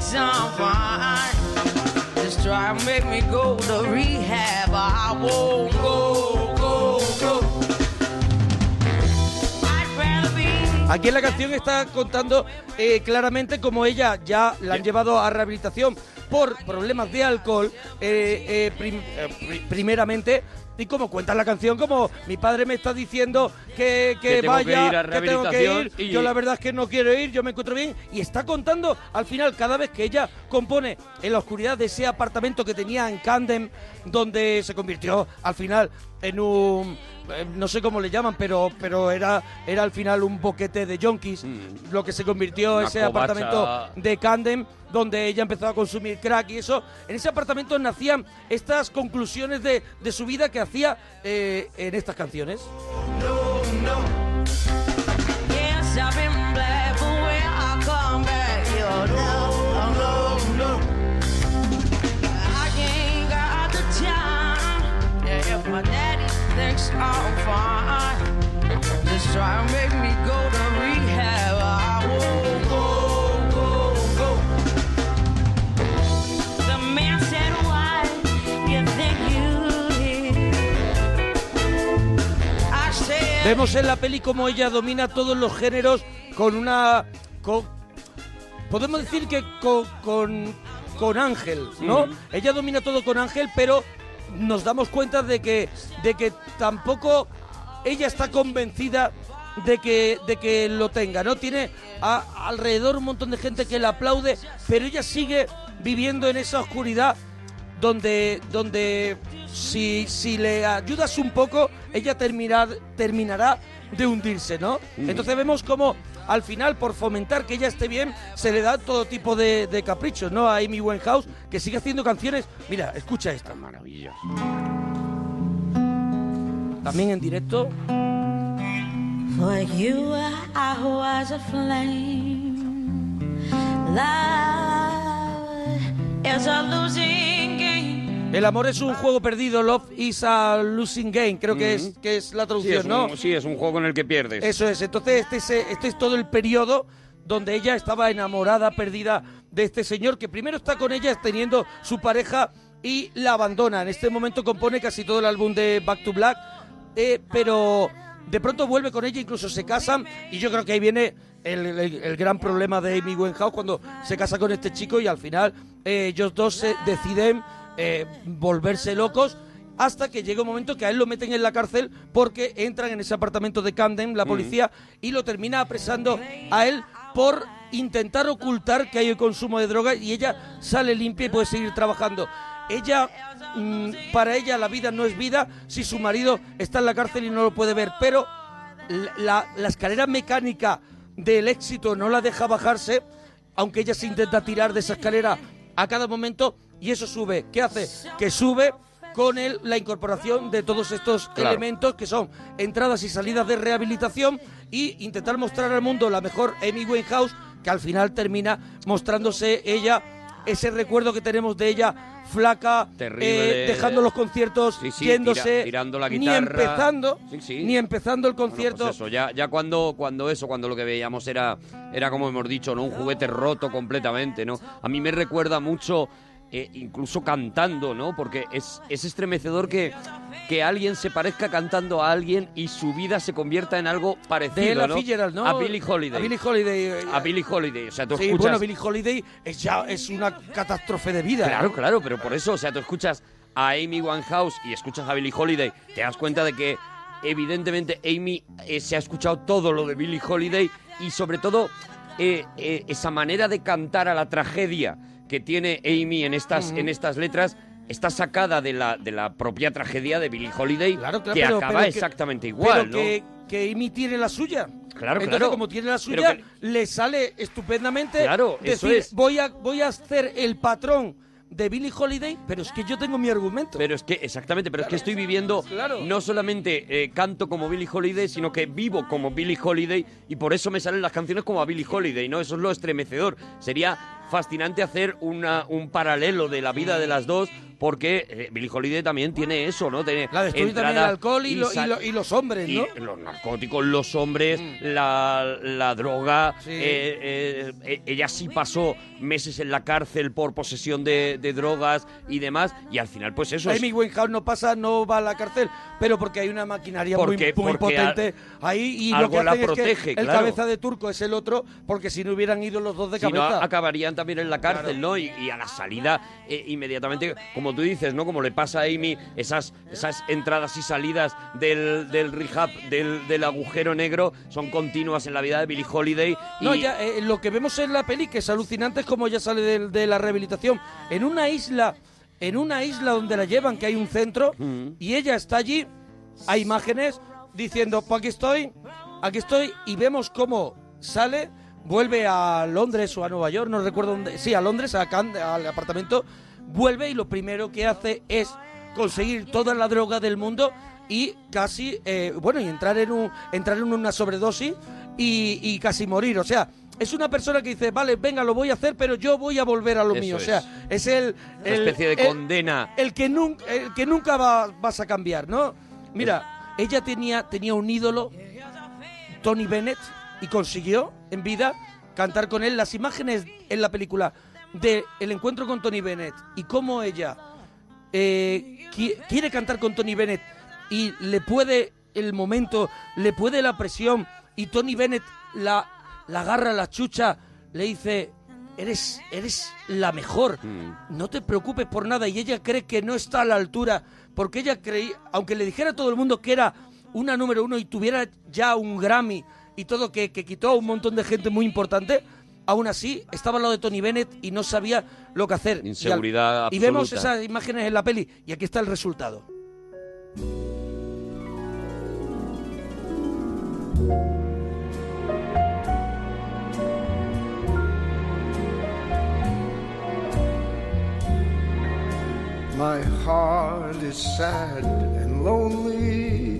Daddy thinks I'm fine, just try and make me go to rehab. I won't go, go, go. I'd rather be
Aquí en la canción está contando eh, claramente cómo ella ya la han llevado a rehabilitación por problemas de alcohol, eh, eh, prim- eh, pri- primeramente. Y como cuenta la canción, como mi padre me está diciendo que, que
Que tengo que
vaya, que tengo que ir,
y-
yo la verdad es que no quiero ir, yo me encuentro bien. Y está contando al final, cada vez que ella compone en la oscuridad de ese apartamento que tenía en Camden, donde se convirtió al final en un no sé cómo le llaman, pero pero era era al final un boquete de junkies, lo que se convirtió
Mm. Una
ese
covacha.
apartamento de Camden donde ella empezó a consumir crack y eso. En ese apartamento nacían estas conclusiones de, de su vida que hacía eh, en estas canciones.
Yes, I've been thinks I'm fine, just try and make me go to rehab. I won't go, go, go. The man said, why you think you here? I said,
Vemos en la peli cómo ella domina todos los géneros con una... con- podemos decir que con, con, con Ángel, ¿no?
Mm.
Ella domina todo con Ángel, pero nos damos cuenta de que, de que tampoco ella está convencida de que, de que lo tenga, ¿no? Tiene a- alrededor un montón de gente que la aplaude, pero ella sigue viviendo en esa oscuridad donde, donde si, si le ayudas un poco, ella terminar, terminará de hundirse, ¿no?
Mm.
Entonces vemos como al final, por fomentar que ella esté bien, se le da todo tipo de, de caprichos, ¿no? A Amy Winehouse, que sigue haciendo canciones. Mira, escucha esta.
Maravilla.
También en directo.
For you, I was a flame. Love is a losing game.
El amor es un juego perdido, love is a losing game, creo que, es, que es la
Sí
traducción,
es,
¿no?
un, sí, es un juego en el que pierdes.
Eso es, entonces este es, este es todo el periodo donde ella estaba enamorada, perdida de este señor que primero está con ella teniendo su pareja y la abandona. En este momento compone casi todo el álbum de Back to Black, eh, pero de pronto vuelve con ella, incluso se casan y yo creo que ahí viene el, el- el gran problema de Amy Winehouse cuando se casa con este chico y al final eh, ellos dos se deciden eh, volverse locos hasta que llega un momento que a él lo meten en la cárcel porque entran en ese apartamento de Camden, la policía, y lo termina apresando a él por intentar ocultar que hay el consumo de drogas y ella sale limpia y puede seguir trabajando. Ella, mm, para ella la vida no es vida si su marido está en la cárcel y no lo puede ver, pero la escalera mecánica del éxito no la deja bajarse, aunque ella se intenta tirar de esa escalera a cada momento y eso sube. ¿Qué hace? Que sube con el- la incorporación de todos estos
Claro.
elementos que son entradas y salidas de rehabilitación y intentar mostrar al mundo la mejor Amy Winehouse que al final termina mostrándose ella ese recuerdo que tenemos de ella flaca,
Terrible.
eh, dejando los conciertos,
Sí, sí,
yéndose,
tira- tirando la
ni
guitarra.
empezando,
Sí, sí.
ni empezando el concierto.
Pues eso, ya, ya cuando, cuando eso, cuando lo que veíamos era, era como hemos dicho, ¿no? Un juguete roto completamente, ¿no? A mí me recuerda mucho, eh, incluso cantando, ¿no? Porque es, es estremecedor que, que alguien se parezca cantando a alguien y su vida se convierta en algo parecido,
de Ella
¿no?
Fitzgerald, ¿no?
A Billie Holiday.
A Billie Holiday. eh,
A Billie Holiday. O sea, tú
sí,
escuchas...
bueno, Billie Holiday es ya es una catástrofe de vida.
Claro, claro, pero por eso, o sea, tú escuchas a Amy Winehouse y escuchas a Billie Holiday, te das cuenta de que evidentemente Amy eh, se ha escuchado todo lo de Billie Holiday y sobre todo esa manera de cantar a la tragedia que tiene Amy en estas, en estas letras está sacada de la, de la propia tragedia de Billie Holiday
Claro,
que
pero-
acaba
pero que-
exactamente igual,
pero
¿no?
que, que Amy tiene la suya.
Claro,
Entonces,
claro.
como tiene la suya,
que-
le sale estupendamente
Claro, eso
decir,
es.
voy a, voy a hacer el patrón de Billie Holiday, pero es que yo tengo mi argumento.
Pero es que, exactamente, pero es que estoy viviendo, no solamente eh, canto como Billie Holiday, sino que vivo como Billie Holiday y por eso me salen las canciones como a Billie Holiday, ¿no? Eso es lo estremecedor. Sería fascinante hacer una, un paralelo de la vida de las dos porque eh, Billie Holiday también tiene eso, ¿no? Tiene
La destruye también el alcohol y, lo- y lo- y los hombres,
y
¿no?
los narcóticos, los hombres, la, la droga. eh, eh, eh, ella sí pasó meses en la cárcel por posesión de, de drogas y demás. Y al final, pues eso. es-
Amy Winehouse no pasa, no va a la cárcel, pero porque hay una maquinaria
Porque-
muy, muy
porque
potente ahí y lo que
la
es que
protege,
el cabeza de turco es el otro, porque si no hubieran ido los dos de
Si no,
cabeza.
acabarían también en la cárcel, ¿no? Y, y a la salida, eh, inmediatamente, como tú dices, ¿no? Como le pasa a Amy, esas, esas entradas y salidas del, del rehab, del, del agujero negro, son continuas en la vida de Billie Holiday. Y,
No, ya eh, lo que vemos en la peli que es alucinante es como ella sale de, de la rehabilitación en una isla, en una isla donde la llevan que hay un centro y ella está allí, hay imágenes diciendo, pues aquí estoy, aquí estoy y vemos cómo sale, vuelve a Londres o a Nueva York, no recuerdo dónde, sí, a Londres, a Can- al apartamento, vuelve y lo primero que hace es conseguir toda la droga del mundo y casi, eh, bueno, y entrar en, un, entrar en una sobredosis y, y casi morir. O sea, es una persona que dice, vale, venga, lo voy a hacer, pero yo voy a volver a lo
Eso
mío. O sea, es el...
Una
el-
especie de
el-
condena.
El que nunca, el que nunca va- vas a cambiar, ¿no? Mira, ella tenía, tenía un ídolo, Tony Bennett, y consiguió en vida cantar con él las imágenes en la película de el encuentro con Tony Bennett y cómo ella eh, qui- quiere cantar con Tony Bennett y le puede el momento, le puede la presión y Tony Bennett la, la agarra, la chucha, le dice, eres, eres la mejor, no te preocupes por nada y ella cree que no está a la altura porque ella creía, aunque le dijera a todo el mundo que era una número uno y tuviera ya un Grammy y todo, que, que quitó a un montón de gente muy importante, aún así estaba al lado de Tony Bennett y no sabía lo que hacer. Y al-
Inseguridad
y vemos
absoluta.
esas imágenes en la peli y aquí está el resultado.
My heart is sad and lonely.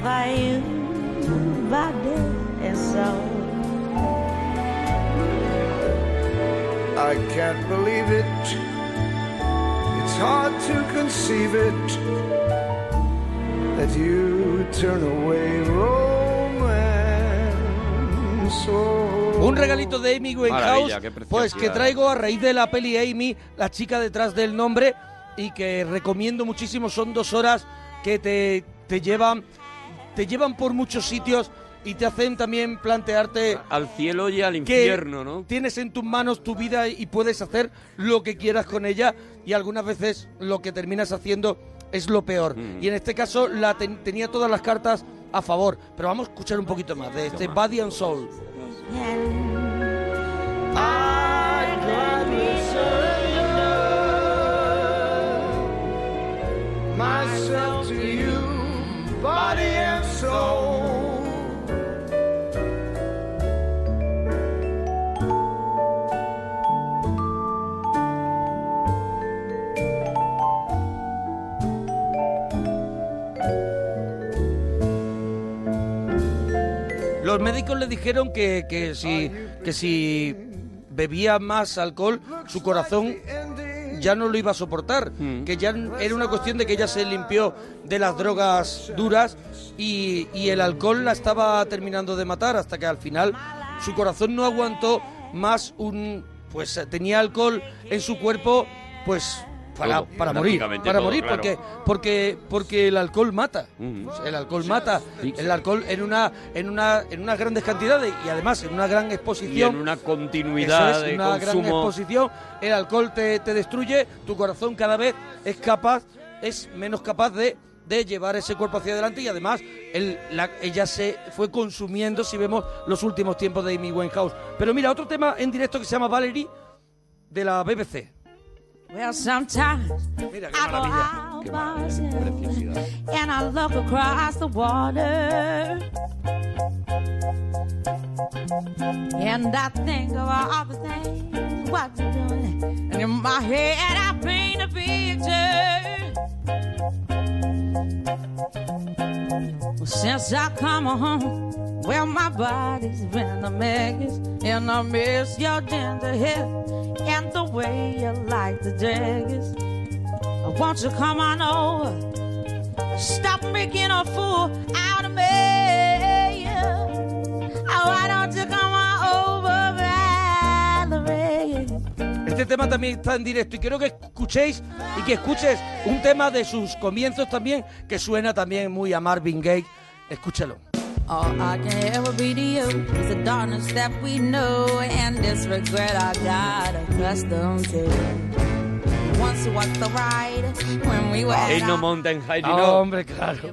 for you, body and soul.
I can't believe it. It's hard to conceive it that you turn away romance. Oh.
Un regalito de Amy Winehouse, pues que traigo a raíz de la peli Amy, la chica detrás del nombre, y que recomiendo muchísimo. Son dos horas que te, te llevan, te llevan por muchos sitios y te hacen también plantearte
Al cielo y al
que
infierno, ¿no?
tienes en tus manos tu vida y puedes hacer lo que quieras con ella y algunas veces lo que terminas haciendo es lo peor.
Mm.
Y en este caso la ten- tenía todas las cartas a favor. Pero vamos a escuchar un poquito más de este Body and Soul.
I body and soul.
Los médicos le dijeron que, que si, que si bebía más alcohol, su corazón ya no lo iba a soportar, que ya era una cuestión de que ella se limpió de las drogas duras y, y el alcohol la estaba terminando de matar hasta que al final su corazón no aguantó más un pues tenía alcohol en su cuerpo pues para, para morir para
todo,
morir
claro.
porque porque porque el alcohol mata el alcohol mata el alcohol en una en una en unas grandes cantidades y además en una gran
Y
exposición
en una continuidad
eso es,
de
una gran exposición. El alcohol te, te destruye, tu corazón cada vez es capaz, es menos capaz de, de llevar ese cuerpo hacia adelante y además el- la- ella se fue consumiendo, si vemos los últimos tiempos de Amy Winehouse. Pero mira, otro tema en directo que se llama Valerie de la BBC.
Well, sometimes
Mira
I go out by and I look across the water. And I think of all the things what you're doing, and in my head I paint a picture. Well, since I come home, well, my body's been a mess, and I miss your gentle hair and the way you like the daggers. Won't you come on over? Stop making a fool out of me. Oh, why don't you come
Este tema también está en directo y quiero que escuchéis y que escuches un tema de sus comienzos también que suena también muy a Marvin Gaye. Escúchalo.
All I can ever be to you is the darkness that we know and this regret I got accustomed to. Once was the ride when we were at
Ain't no mountain high
Ah,
enough.
hombre, claro.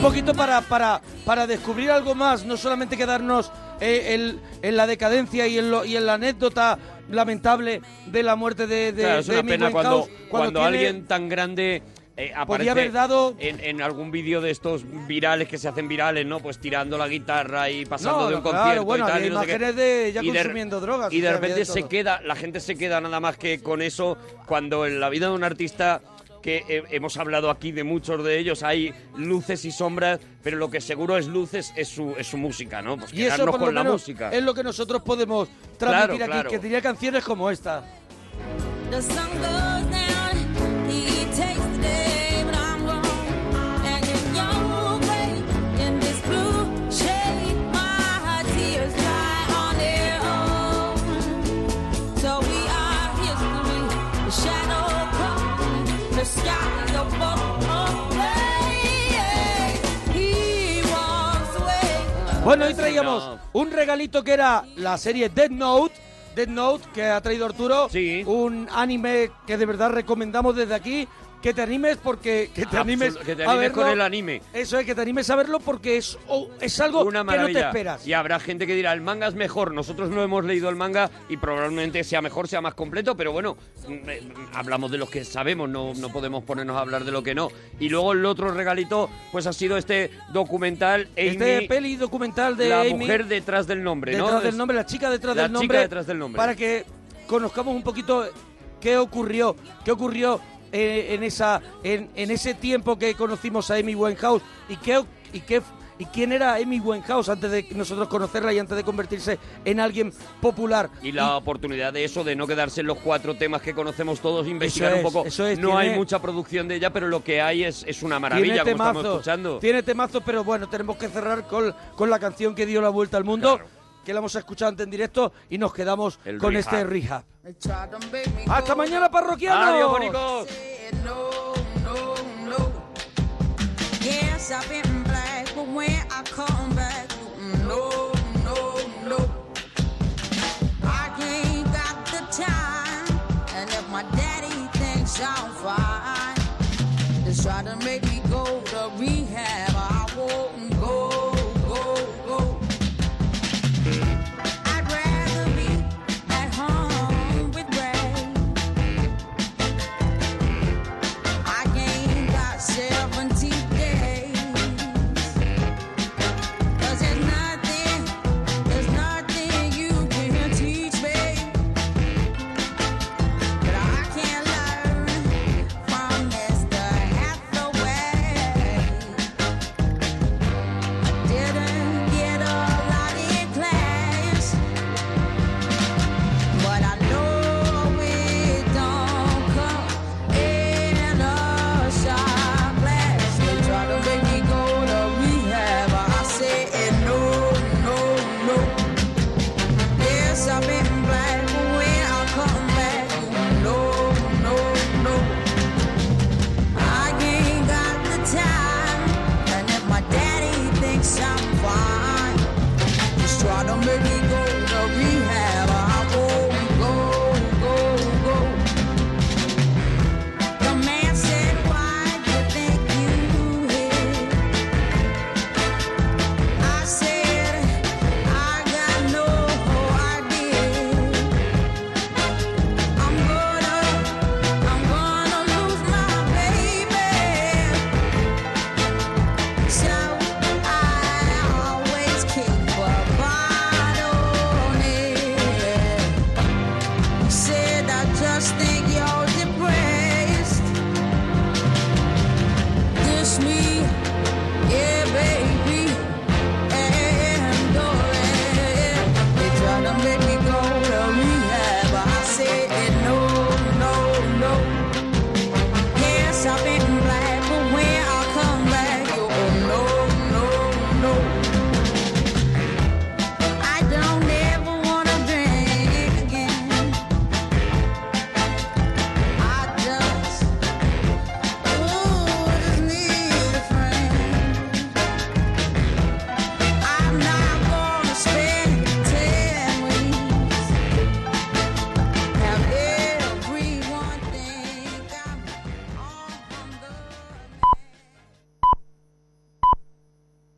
Un poquito para, para, para descubrir algo más, no solamente quedarnos eh, el- en la decadencia y en, lo- y en la anécdota lamentable de la muerte de, de,
Claro, es
de
una pena cuando,
Winehouse,
cuando,
tiene-
alguien tan grande eh, aparece
Podría haber dado-
en, en algún vídeo de estos virales que se hacen virales, ¿no? Pues tirando la guitarra y pasando
No,
de un
claro,
concierto
bueno,
y tal. y no sé qué.
imágenes de ella
Y
consumiendo drogas,
Y de repente se
todo.
queda, la gente se queda nada más que con eso cuando en la vida de un artista que eh, hemos hablado aquí de muchos de ellos, hay luces y sombras, pero lo que seguro es luces es su, es su música, ¿no? Pues
Y eso
quedarnos
lo
con la
menos
música.
es lo que nosotros podemos transmitir
Claro,
aquí,
claro.
que tenía canciones como esta.
The sun goes down,
Bueno, hoy traíamos un regalito que era la serie Dead Note Death Note que ha traído Arturo. Un anime que de verdad recomendamos desde aquí. Que te animes porque que te
Absol-
animes,
que te
a
animes
verlo.
con el anime.
Eso es, que te animes a verlo porque es, oh, es algo
Una
que no te esperas.
Y habrá gente que dirá, el manga es mejor. Nosotros no hemos leído el manga y probablemente sea mejor, sea más completo, pero bueno, mm, eh, hablamos de lo que sabemos, no, no podemos ponernos a hablar de lo que no. Y luego el otro regalito, pues ha sido este documental, Amy,
Este peli documental de
la
Amy,
mujer detrás del nombre, ¿no?
detrás del nombre, la chica detrás
la
del
chica
nombre.
detrás del nombre.
Para que conozcamos un poquito qué ocurrió, qué ocurrió eh, en esa, en, en ese tiempo que conocimos a Amy Winehouse y qué y qué y quién era Amy Winehouse antes de nosotros conocerla y antes de convertirse en alguien popular.
Y la oportunidad de eso, de no quedarse en los cuatro temas que conocemos todos, investigar
es,
un poco.
eso es,
no
tiene-
hay mucha producción de ella, pero lo que hay es, es una maravilla,
tiene
como estamos escuchando.
tiene temazos, pero bueno, tenemos que cerrar con, con la canción que dio la vuelta al mundo, que la hemos escuchado antes en directo y nos quedamos
El
con
rehab.
este rehab. Hasta mañana, parroquianos.
Adiós, bonicos.
Yes, I've been black, but when I come back, no, no, no. I ain't got the time, and if my daddy thinks I'm fine, just try to make